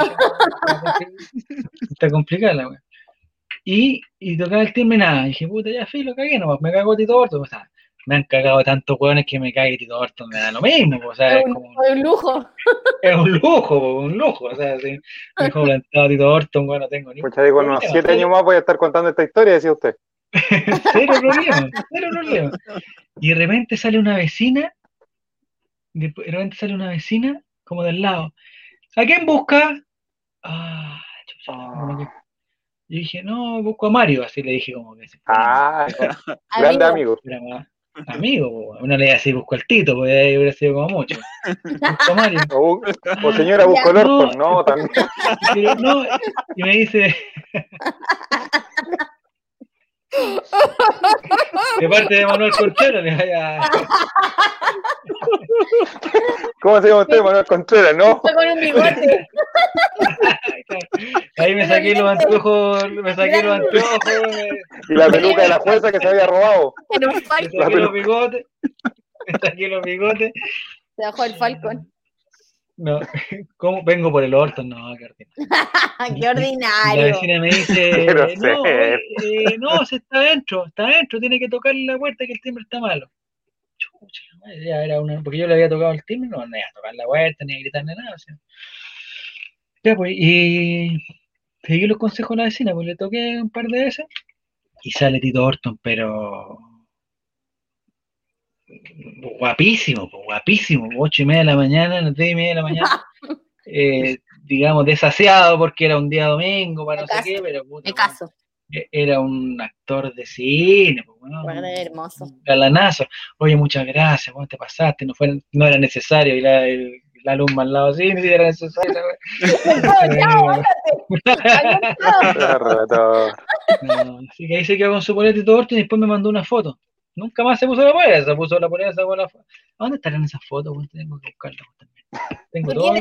Speaker 1: Está complicada la weá. Y, y tocaba el timbre nada. dije, puta, ya filo, cagué nomás, me cago Tito Orton. O sea, me han cagado tantos weones que me cague Tito Orton, me da lo mismo. O sea,
Speaker 3: es, como, un lujo.
Speaker 1: Es un lujo, un lujo. O sea, si me dijo plantado Tito Orton, bueno, no tengo ni.
Speaker 2: Pucha, digo, unos siete años más voy a estar contando esta historia, decía usted.
Speaker 1: cero problema, cero problema. Y de repente sale una vecina, de repente sale una vecina como del lado. ¿A quién busca? Ah, ah. Yo dije, no, busco a Mario, así le dije como que.
Speaker 2: Ah, grande amigo.
Speaker 1: Amigo, uno le iba a decir busco al Tito, porque ahí hubiera sido como mucho. Busco a Mario.
Speaker 2: O, señora, busco el Orton, no, también.
Speaker 1: no, y me dice. De parte de Manuel Contreras, vaya.
Speaker 2: ¿Cómo se llama usted, Manuel Contreras? No.
Speaker 3: con un bigote.
Speaker 1: Ahí me saqué los anteojos, me saqué los anteojos.
Speaker 2: Y la peluca de la jueza que se había robado.
Speaker 1: Me saqué los bigotes. Me saqué los bigotes.
Speaker 3: Se bajó el Falcon.
Speaker 1: No, ¿cómo vengo por el orto? No, qué
Speaker 3: ordinario. qué ordinario.
Speaker 1: La vecina me dice, no, eh, no, se está adentro, está adentro, tiene que tocarle la puerta que el timbre está malo. Chucha, ya era una, porque yo le había tocado el timbre, no, no iba a tocar la puerta, ni a gritar ni nada. O sea. Ya pues, y seguí los consejos de la vecina, pues le toqué un par de veces y sale Tito Orton, pero guapísimo, guapísimo, ocho y media de la mañana, las diez y media de la mañana, eh, digamos, desasiado porque era un día domingo, para no sé qué, pero
Speaker 3: puta, caso.
Speaker 1: e, era un actor de cine, pues,
Speaker 3: bueno, hermoso.
Speaker 1: Galanazo. Oye, muchas gracias, ¿cómo te pasaste? No, fue, no era necesario ir a, el, la alumna al lado así, ni era necesario. así que ahí se quedó con su poleta y todo y después me mandó una foto. Nunca más se puso la polera, se puso la polera, sacó la foto. ¿Dónde estarán esas fotos? Tengo que buscarlas también. Tengo todo,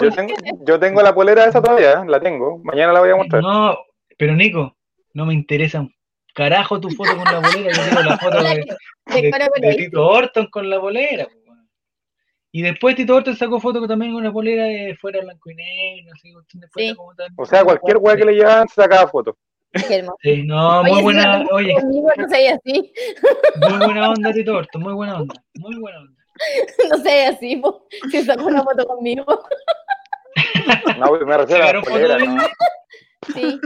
Speaker 2: yo, tengo, yo tengo la polera esa todavía, la tengo. Mañana la voy a mostrar.
Speaker 1: No, pero Nico, no me interesa un carajo tu foto con la polera, yo quiero la foto de, de, Tito Orton con la polera. Y después Tito Orton sacó foto también con la polera de fuera blanco y negro, así,
Speaker 2: sí. como tal. O sea, cualquier weá que le llevaban sacaba foto.
Speaker 1: Sí, no, muy buena, oye.
Speaker 3: no sé así.
Speaker 1: Muy buena onda, Tito Orton, muy buena onda, muy buena onda.
Speaker 3: No sé así, po, si sacó una foto conmigo.
Speaker 2: No, me refiero a la polera, ¿no?
Speaker 3: Sí.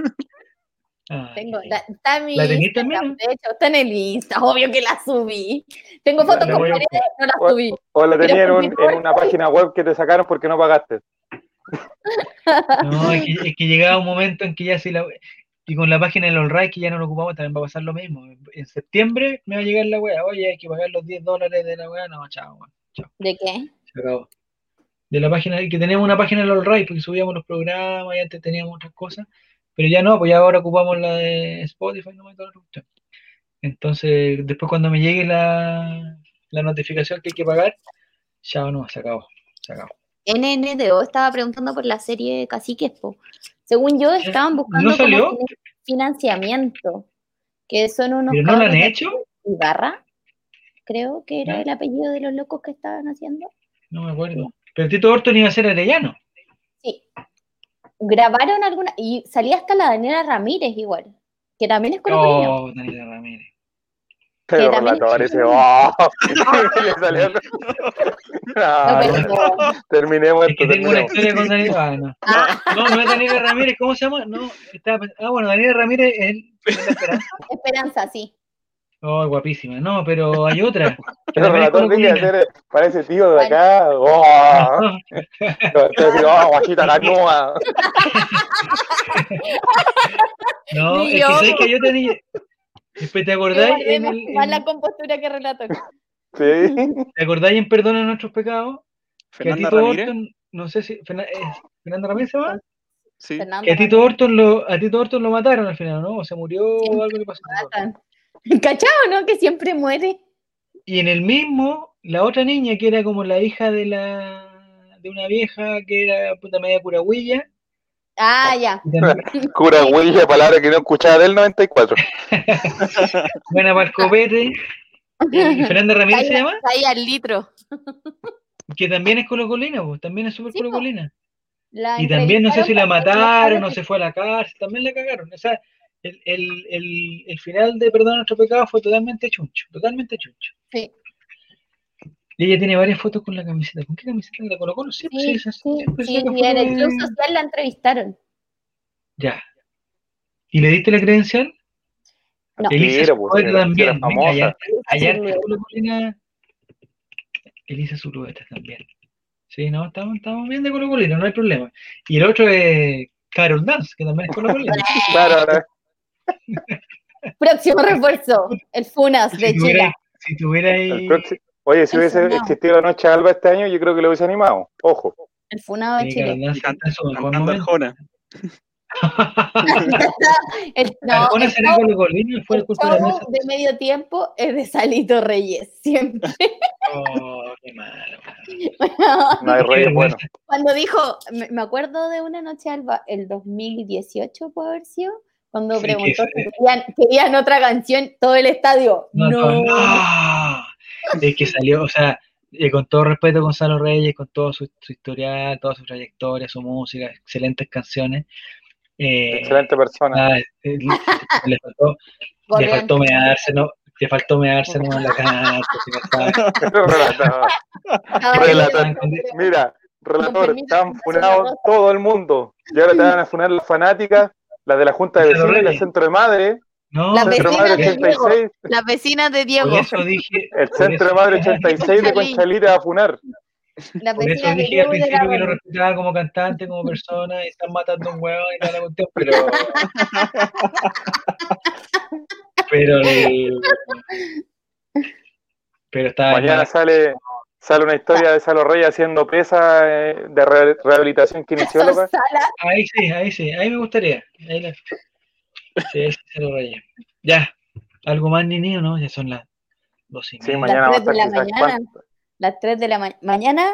Speaker 3: Tengo, la,
Speaker 1: está en mi ¿La también?
Speaker 3: De hecho, está en el Insta, obvio que la subí. Tengo fotos con paredes, no la subí.
Speaker 2: O, la tenía en, en, una página web que te sacaron porque no pagaste.
Speaker 1: No, es que, es que, llegaba un momento en que ya si la... Y con la página del Allright que ya no lo ocupamos también va a pasar lo mismo. En septiembre me va a llegar la wea. Oye, hay que pagar los 10 dólares de la wea. No, chao, chao.
Speaker 3: ¿De qué?
Speaker 1: Se acabó. De la página, que teníamos una página del Allright porque subíamos los programas y antes teníamos otras cosas pero ya no, pues ya ahora ocupamos la de Spotify, no me Entonces, después cuando me llegue la, notificación que hay que pagar, ya no, se acabó, se acabó.
Speaker 3: NNDO estaba preguntando por la serie Caciques, po. Según yo, estaban buscando financiamiento, que son unos...
Speaker 1: ¿Pero no lo han hecho?
Speaker 3: Ibarra, creo que era el apellido de los locos que estaban haciendo.
Speaker 1: No me acuerdo. Pero Tito Orton iba a ser arellano.
Speaker 3: Sí, grabaron alguna, y salía hasta la Daniela Ramírez igual, que también es con
Speaker 1: Oh, Daniela Ramírez.
Speaker 2: Pero relator ese, oh, le salió. No, terminemos esto.
Speaker 1: tengo una historia con Daniela. No. Ah. no, no es Daniela Ramírez, ¿cómo se llama? No, estaba, ah, bueno, Daniela Ramírez es, es
Speaker 3: Esperanza. Esperanza, sí.
Speaker 1: Oh, guapísima. No, pero hay otra.
Speaker 2: Pero relator tiene que ser, parece tío de acá. Oh, te digo, oh, guachita la nua.
Speaker 1: No, es que sé que yo tenía. Después te acordáis. En el,
Speaker 3: en... la compostura que relato.
Speaker 2: Sí.
Speaker 1: ¿Te acordáis en Perdona nuestros pecados? Fernanda que a Tito Ramírez. Orton, no sé si. ¿Fernanda Ramírez se va?
Speaker 2: Sí.
Speaker 1: Que a Tito Orton lo, a Tito Orton lo mataron al final, ¿no? O se murió o algo le pasó.
Speaker 3: ¿Cachao, no? Que siempre muere.
Speaker 1: Y en el mismo, la otra niña, que era como la hija de la de una vieja que era puta media curahuilla.
Speaker 3: Ah, ya.
Speaker 2: curahuilla, palabra que no escuchaba del 94.
Speaker 1: Buena para el copete. Fernanda Ramírez se llama.
Speaker 3: Ahí al litro.
Speaker 1: Que también es colocolina, pues, también es súper colocolina. Y también no sé si la mataron, no se fue a la cárcel, también la cagaron. O sea, el, el, el, el final de Perdón nuestro pecado fue totalmente chuncho, totalmente chuncho.
Speaker 3: Sí.
Speaker 1: Y ella tiene varias fotos con la camiseta. ¿Con qué camiseta la colocó?
Speaker 3: Sí, sí, sí, sí, sí y en el club social la entrevistaron.
Speaker 1: Ya. ¿Y le diste la credencial?
Speaker 3: No.
Speaker 1: Elisa pues, también. Allá, allá Elisa Zulueta también. Sí, no, estamos, estamos bien de Colo Colina, no hay problema. Y el otro es Carol Dance, que también es Colo Colina.
Speaker 2: claro,
Speaker 3: Próximo refuerzo, el FUNAS de Chile.
Speaker 1: Si tuviera ahí...
Speaker 2: Oye, si hubiese existido la noche alba este año, yo creo que lo hubiese animado. Ojo.
Speaker 3: El FUNAS de Chile.
Speaker 4: Cantando Arjona.
Speaker 3: el, no, el show, fue el show de medio tiempo es de Salito Reyes, siempre.
Speaker 1: Oh, qué malo.
Speaker 2: no hay reyes bueno.
Speaker 3: Cuando dijo, me acuerdo de una noche alba, el 2018 puede haber sido, cuando preguntó si querían, otra canción, todo el estadio. No, no.
Speaker 1: Es que salió, o sea, eh, con todo respeto a Gonzalo Reyes, con todo su, historial, toda su trayectoria, su música, excelentes canciones.
Speaker 2: Eh, Excelente persona. Ah,
Speaker 1: eh, le, faltó, le faltó mearse, ¿no? Le faltó mearse en la cara.
Speaker 2: Mira, relator, están funados todo el mundo. Y ahora te van a funar las fanáticas las de la Junta de Vecinos el Centro de Madre.
Speaker 3: No, la vecina de Diego. La vecina de Diego.
Speaker 2: el Centro de Madre 86 de Conchalita a funar.
Speaker 1: La Por eso dije al principio que lo respetaba como cantante, como persona, y están matando un huevo y la cuestión, pero. Pero Pero está
Speaker 2: Mañana sale, sale una historia de Salo Rey haciendo pesa eh, de rehabilitación kinesióloga.
Speaker 1: Ahí sí, ahí sí, ahí me gustaría. Ahí la... Sí, Salo Rey. Ya, algo más ni niño, ¿no? Ya son las dos y
Speaker 3: Sí, mañana las 3 de la mañana. Las 3 de la mañana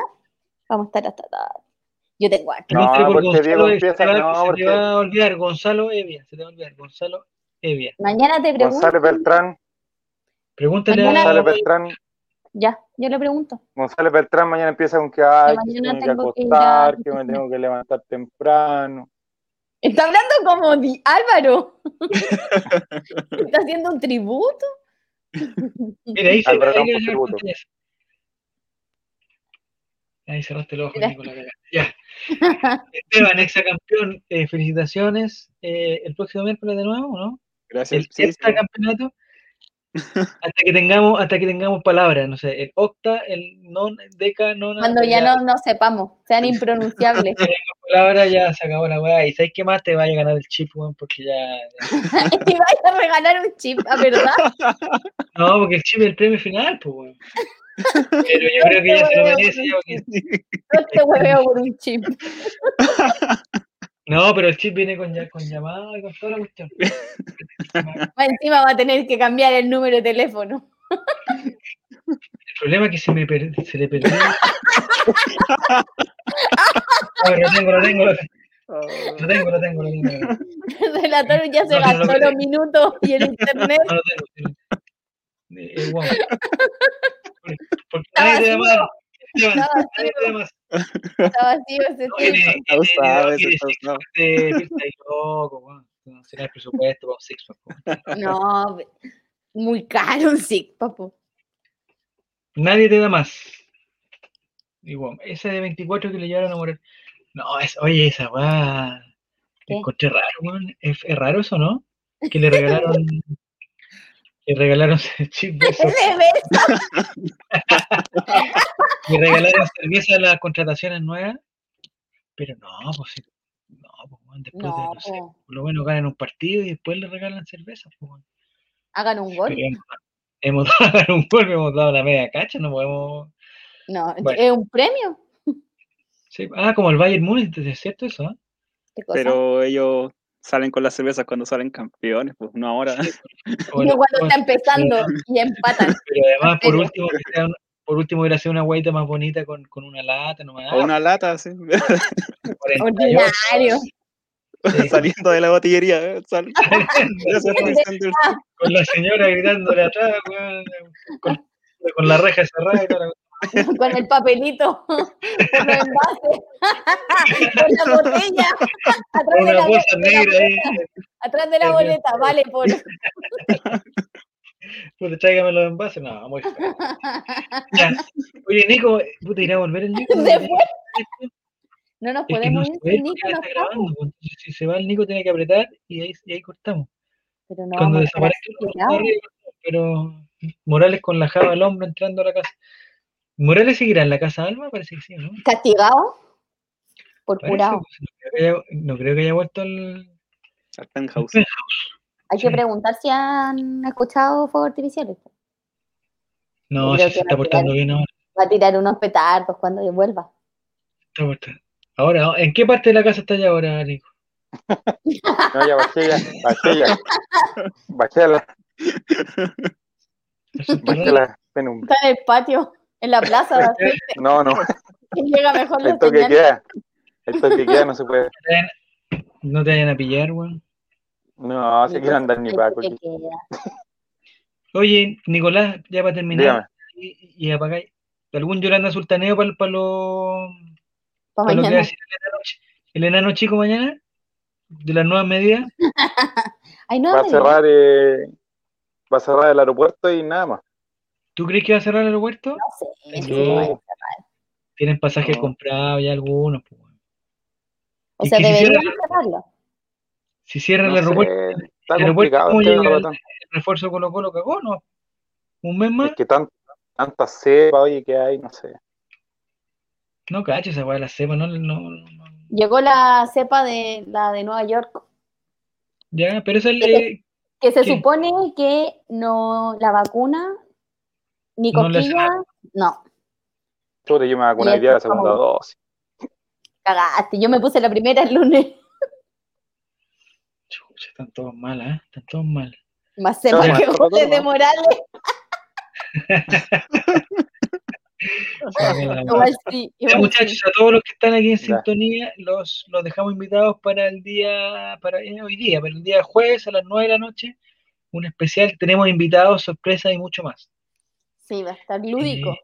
Speaker 3: vamos a estar hasta tarde. Yo tengo aquí.
Speaker 2: No, porque Diego
Speaker 1: empieza, no, porque... Se te va a olvidar Gonzalo Evia, se te va a olvidar Gonzalo Evia.
Speaker 3: Mañana te pregunto.
Speaker 2: Gonzalo Beltrán.
Speaker 1: Pregúntale
Speaker 2: a Gonzalo Beltrán.
Speaker 3: Ya, yo le pregunto.
Speaker 2: Gonzalo Beltrán mañana empieza con que, ay, que tengo que acostar, que, me tengo que levantar temprano.
Speaker 3: Está hablando como Di Álvaro. Está haciendo un tributo.
Speaker 1: Mira, ahí se Álvaro, ahí, ahí, ahí cerraste el ojo, Nicolás. Ya. Esteban, ex campeón, eh, felicitaciones. Eh, el próximo miércoles de nuevo, ¿no?
Speaker 2: Gracias.
Speaker 1: El sí, campeonato. Hasta que tengamos, hasta que tengamos palabras, no sé, el octa, el non, deca, non.
Speaker 3: Cuando ya, no, no sepamos, sean impronunciables.
Speaker 1: palabras ya se acabó la weá. ¿Y sabes qué más te va a ganar el chip, weón? Porque ya.
Speaker 3: ¿Te vas a regalar un chip, ¿a verdad?
Speaker 1: no, porque el chip es el premio final, pues, weón. Pero yo creo que ya se lo merece.
Speaker 3: No te hueveo por un chip.
Speaker 1: No, pero el chip viene con, con llamada y con toda la cuestión.
Speaker 3: Encima va a tener que cambiar el número de teléfono.
Speaker 1: El problema es que se, me se le perdió. A ver, lo tengo, lo tengo, lo tengo. Lo tengo, lo tengo.
Speaker 3: El relator ya se gastó los minutos y el internet. No lo tengo.
Speaker 1: Eh, bueno. Porque nadie te da más. Nadie te da más.
Speaker 3: Está vacío ese
Speaker 1: está loco, no será el presupuesto para un six
Speaker 3: No, muy caro un six papo.
Speaker 1: Nadie te da más. Igual, esa de 24 que le llevaron a morir. No, es, oye, esa va. Encontré raro, man. ¿Es, ¿Es, raro eso, ¿no? Que le regalaron. le regalaron eso. y regalaron cerveza a las contrataciones nuevas. Pero no, pues no, pues después de, no sé, por lo menos ganan un partido y después le regalan cerveza. Pues,
Speaker 3: Hagan un gol.
Speaker 1: hemos, dado un gol, hemos dado la media cacha, no podemos.
Speaker 3: No, es un premio.
Speaker 1: Sí. Ah, como el Bayern Múnich, ¿es cierto eso? ¿eh?
Speaker 4: Pero ellos salen con las cervezas cuando salen campeones, pues no ahora.
Speaker 3: Bueno, cuando está empezando y empatan.
Speaker 1: Pero además, por último, por último hubiera sido una guaita más bonita con, con una lata, no
Speaker 4: O una lata, sí.
Speaker 3: Ordinario.
Speaker 4: Saliendo de la botillería. ¿eh? Sal...
Speaker 1: con la señora gritándole atrás, con, con, la reja cerrada y toda
Speaker 3: con el papelito, con los envases, con la botella, atrás de la, bolsa negra ahí. atrás de la boleta, vale por.
Speaker 1: Pues tráigame los envases, no, muy. Oye, Nico, ¿tú te irás a volver el Nico?
Speaker 3: No nos podemos ir sin Nico. Está grabando,
Speaker 1: si se va el Nico, tiene que apretar y ahí, y ahí cortamos.
Speaker 3: Pero no,
Speaker 1: Cuando desaparezca, pero Morales con la java al hombro entrando a la casa. ¿Morales seguirá en la casa Alma? Parece que sí, ¿no?
Speaker 3: ¿Castigado? Por curado.
Speaker 1: Pues, no, creo que haya vuelto al,
Speaker 4: al penthouse.
Speaker 3: Hay que preguntar si han escuchado fuegos artificiales.
Speaker 1: No, si se está portando bien ahora.
Speaker 3: Va a tirar unos petardos cuando yo vuelva.
Speaker 1: Ahora, ¿en qué parte de la casa está ya ahora, Nico?
Speaker 2: no, ya bajé ya, bajé ya. Bajé la. Bajé la
Speaker 3: Está en el patio en la plaza.
Speaker 2: no, no.
Speaker 3: Llega mejor
Speaker 2: Esto que queda. Esto que queda no se puede.
Speaker 1: No te vayan a pillar, weón.
Speaker 2: No, se quieren andar ni Paco.
Speaker 1: Oye, Nicolás, ya para terminar y, y apagar. ¿Algún Yolanda Sultaneo para, para lo, para, lo que va a decir el enano, chico mañana? ¿De las nuevas medidas?
Speaker 2: va a cerrar eh, va a cerrar el aeropuerto y nada más.
Speaker 1: ¿Tú crees que va a cerrar el aeropuerto?
Speaker 3: No sé.
Speaker 1: Tienen pasajes comprados ya algunos.
Speaker 3: Pues, o sea, deberían cerrarlo.
Speaker 1: Si cierra el aeropuerto,
Speaker 2: está el aeropuerto
Speaker 1: ¿cómo llega el, refuerzo Colo Colo cagó, ¿no? ¿Un mes más?
Speaker 2: Es que tan, tanta cepa, oye, que hay, no sé.
Speaker 1: No cacho esa weá la cepa, no, no,
Speaker 3: Llegó la cepa de la de Nueva York.
Speaker 1: Ya, pero esa, es,
Speaker 3: Que se supone que no, la vacuna, ni cosquilla, no.
Speaker 2: yo me vacuné el día de la segunda dosis.
Speaker 3: Cagaste, yo me puse la primera el lunes.
Speaker 1: Chucha, están todos mal, ¿eh? Están todos mal.
Speaker 3: Más se mal que José de Morales.
Speaker 1: muchachos, a todos los que están aquí en sintonía, los, los dejamos invitados para el día, para eh, hoy día, para el día jueves a las 9 de la noche, un especial. Tenemos invitados, sorpresas y mucho más.
Speaker 3: Sí, va a estar lúdico. Eh,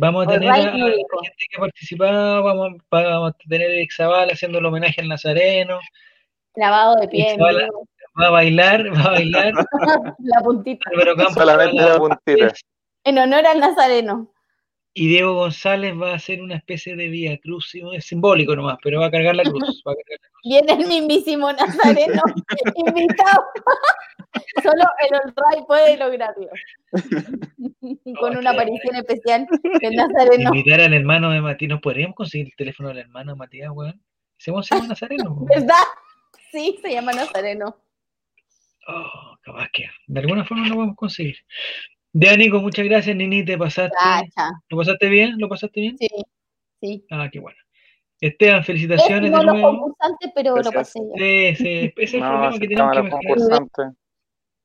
Speaker 1: vamos a tener a, la gente que ha participado, vamos, vamos a tener a Eric haciendo el homenaje al Nazareno.
Speaker 3: Clavado de pie.
Speaker 1: va a bailar, va a bailar.
Speaker 3: la puntita.
Speaker 2: Solamente la puntita.
Speaker 3: En honor al Nazareno.
Speaker 1: Y Diego González va a hacer una especie de vía cruz, es simbólico nomás, pero va a cargar la cruz.
Speaker 3: Viene el mismísimo Nazareno invitado. Solo el Olray puede lograrlo. Con una aparición especial del Nazareno.
Speaker 1: Invitar al hermano de Matías. ¿No podríamos conseguir el teléfono del hermano de Matías, weón? ¿Se llama Nazareno?
Speaker 3: ¿Verdad? Sí, se llama Nazareno.
Speaker 1: Oh, capaz que de alguna forma lo vamos a conseguir. Ya, Nico, muchas gracias, Nini, te pasaste. ¿Lo pasaste bien? ¿Lo pasaste bien?
Speaker 3: Sí, sí.
Speaker 1: Ah, qué bueno. Esteban, felicitaciones.
Speaker 3: No los concursantes, pero lo pasé.
Speaker 1: Sí, sí, ese es el problema que tenemos que mejorar.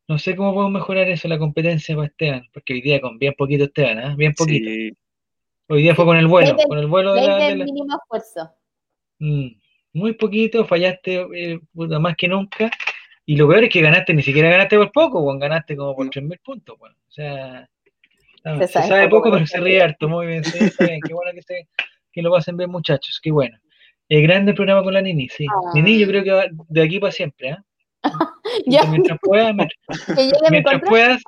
Speaker 1: No sé cómo podemos mejorar eso, la competencia para Esteban, porque hoy día con bien poquito Esteban, ¿eh? Bien poquito. Sí. Hoy día fue con el vuelo, con el vuelo de la... De la...
Speaker 3: mínimo esfuerzo.
Speaker 1: Mm, muy poquito, fallaste eh, más que nunca. Y lo peor es que ganaste, ni siquiera ganaste por poco, bueno, ganaste como por 3.000 puntos. Bueno. O sea, se, sabe, poco, pero se ríe harto. Muy bien, sí, bien. Qué bueno que, se, que lo pasen bien, muchachos. Qué bueno. El grande programa con la Nini, sí. Ah. Nini, yo creo que va de aquí para siempre. ¿eh? mientras puedas, mientras, puedas,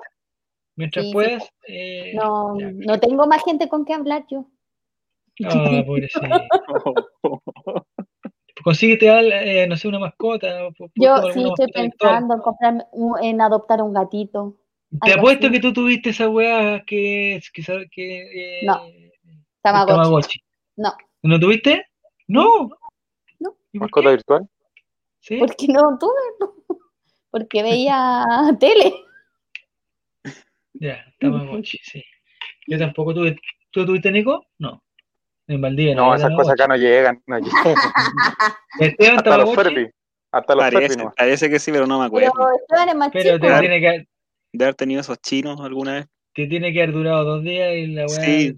Speaker 1: mientras puedas. Eh,
Speaker 3: no, no tengo más gente con que hablar yo.
Speaker 1: Ah, pobrecito. consíguete, eh, no sé, una mascota.
Speaker 3: Yo sí estoy pensando en, comprar, en adoptar un gatito.
Speaker 1: Te apuesto que tú tuviste esa weá que. que, que
Speaker 3: eh, no. Tamagotchi. No.
Speaker 1: ¿No tuviste? No.
Speaker 3: No.
Speaker 2: ¿Mascota virtual?
Speaker 3: Sí. Porque no tuve. Porque veía tele.
Speaker 1: Ya, Tamagotchi, sí. Yo tampoco tuve. ¿Tú tuviste, Nico? No. En Valdivia.
Speaker 2: No, esas cosas acá no llegan. No llegan. Hasta los Furby. Hasta los
Speaker 4: parece, no. Parece que sí, pero no me acuerdo.
Speaker 3: Pero Esteban es más
Speaker 1: pero
Speaker 3: chico.
Speaker 1: Tiene que,
Speaker 4: de haber tenido esos chinos alguna vez.
Speaker 1: Te tiene que haber durado dos días y la weá
Speaker 4: sí.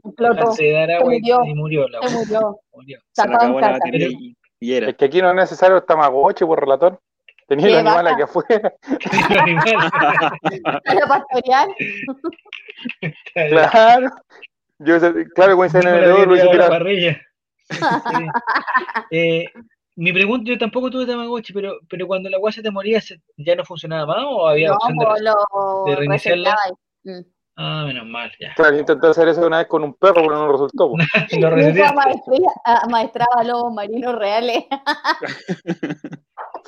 Speaker 1: se dar agua y, murió la
Speaker 3: weá. Se murió.
Speaker 4: murió. Se le acabó la batería y, era.
Speaker 2: Es que aquí no es necesario el tamagotchi por relator. Tenía los animales aquí afuera.
Speaker 3: Para pastorear.
Speaker 2: claro. Yo, claro, cuando se en el dedo, lo hice
Speaker 1: tirar. Parrilla. eh, mi pregunta, yo tampoco tuve Tamagotchi, pero, pero cuando la guasa te moría, ¿ya no funcionaba más o había
Speaker 3: no,
Speaker 1: opción
Speaker 3: de,
Speaker 1: de reiniciarla? Mm. Ah, menos mal, ya.
Speaker 2: Claro, intenté hacer eso una vez con un perro, pero no resultó.
Speaker 1: lo
Speaker 3: maestraba lobos marinos reales.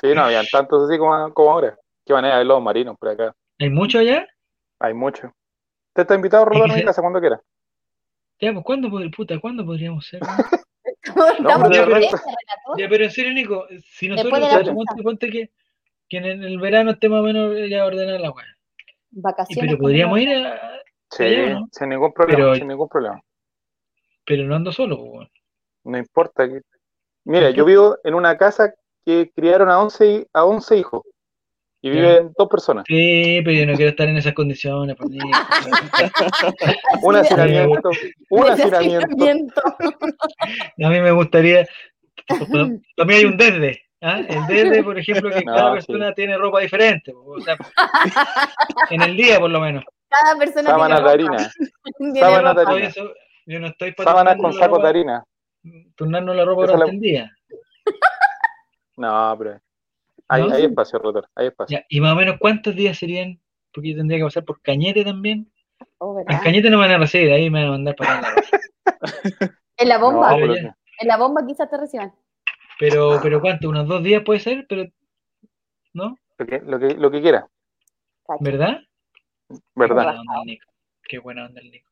Speaker 2: sí, no habían tantos así como, como ahora. Qué manera de lobos marinos por acá.
Speaker 1: ¿Hay mucho allá?
Speaker 2: Hay mucho. Te está invitado a rodar mi casa cuando quieras.
Speaker 1: Ya, pues, ¿cuándo, puta, ¿cuándo podríamos ser?
Speaker 3: No,
Speaker 1: ya, pero en serio, Nico, si nosotros ponte, ponte que, que en el verano esté más o menos ya ordenada la weá.
Speaker 3: Vacaciones.
Speaker 1: Pero podríamos ir a.
Speaker 2: Sí, sin ningún problema, pero, sin ningún problema.
Speaker 1: Pero no ando solo, pues,
Speaker 2: No importa. Mira, yo vivo en una casa que criaron a 11, a 11 hijos. Y viven dos personas.
Speaker 1: Sí, pero yo no quiero estar en esas condiciones. Por
Speaker 2: mí. un hacinamiento. Un hacinamiento.
Speaker 1: A mí me gustaría. También hay un desde. ¿ah? El desde, por ejemplo, que cada persona tiene ropa diferente. O sea, en el día, por lo menos.
Speaker 3: Cada persona
Speaker 2: Sábanas
Speaker 3: tiene
Speaker 2: de harina. Sábanas de harina.
Speaker 1: yo no estoy
Speaker 2: Sábanas con sacos de harina.
Speaker 1: Turnarnos la ropa durante el día.
Speaker 2: No, pero. Hay, hay espacio, rotor, hay espacio.
Speaker 1: ¿Y más o menos cuántos días serían? Porque yo tendría que pasar por Cañete también.
Speaker 3: Oh,
Speaker 1: en Cañete no me van a recibir, ahí me van a mandar para la
Speaker 3: En la bomba. en la bomba quizás te reciban.
Speaker 1: Pero, pero ¿cuánto? ¿Unos dos días puede ser? pero ¿No?
Speaker 2: Lo que, lo que, lo que quiera.
Speaker 1: ¿Verdad?
Speaker 2: ¿Verdad?
Speaker 1: Qué buena onda el Nico.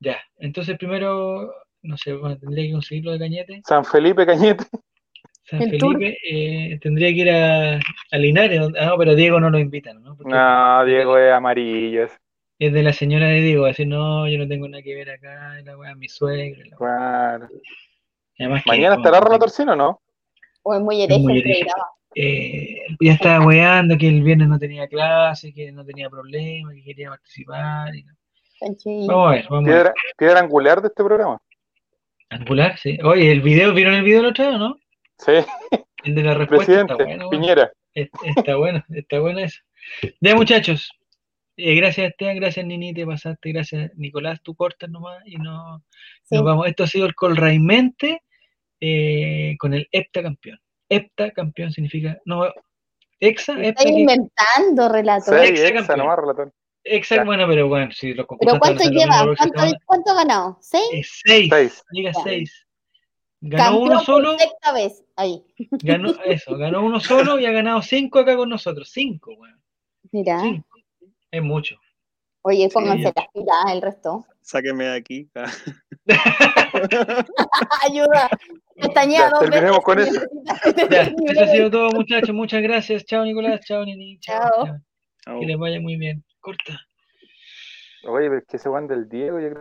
Speaker 1: Ya, entonces primero, no sé, tendría que conseguirlo de Cañete.
Speaker 2: San Felipe Cañete.
Speaker 1: San Felipe eh, tendría que ir a, a Linares, ah, no, pero Diego no lo invitan, ¿no?
Speaker 2: no, Diego es amarillo.
Speaker 1: Es de la señora de Diego, decir, no, yo no tengo nada que ver acá, la weá, mi suegra.
Speaker 2: Claro. Mañana estará Relatorcino, ¿no?
Speaker 3: O es muy hereje,
Speaker 1: eh, ya estaba weando que el viernes no tenía clase, que no tenía problema, que quería participar.
Speaker 2: Vamos a ver, vamos a ver. Piedra angular de este programa.
Speaker 1: Angular, sí. Oye, el video, ¿vieron el video el otro día, no?
Speaker 2: Sí.
Speaker 1: El de la respuesta. está bueno,
Speaker 2: Piñera.
Speaker 1: Está, bueno, está bueno eso. Ya, muchachos. Eh, gracias, Esteban. Gracias, Nini, te pasaste. Gracias, Nicolás. Tú cortas nomás y no, nos vamos. Esto ha sido el Colraimente eh, con el hepta campeón. Hepta campeón significa. No, Exa,
Speaker 3: Estoy inventando, relator.
Speaker 2: Sí, exa, nomás, relator.
Speaker 1: Exacto, bueno, pero bueno, si
Speaker 3: lo ¿Pero cuánto lleva? ¿Cuánto, ¿Cuánto, ha ganado? ¿Seis?
Speaker 1: Eh, seis. seis. Diga seis. Ganó uno solo.
Speaker 3: Sexta vez, ahí.
Speaker 1: Ganó, eso, ganó uno solo y ha ganado cinco acá con nosotros. Cinco, weón.
Speaker 3: Mira.
Speaker 1: Es mucho.
Speaker 3: Oye, pónganse las pilas, el resto.
Speaker 4: Sáqueme de aquí.
Speaker 3: Ayuda.
Speaker 2: Pestañeado. Terminemos con eso.
Speaker 1: Ya, eso ha sido todo, muchachos. Muchas gracias. Chao, Nicolás. Chao, Nini. Chao. chao. Que les vaya muy bien. Corta.
Speaker 2: Oye, pero es que se van del Diego, yo creo.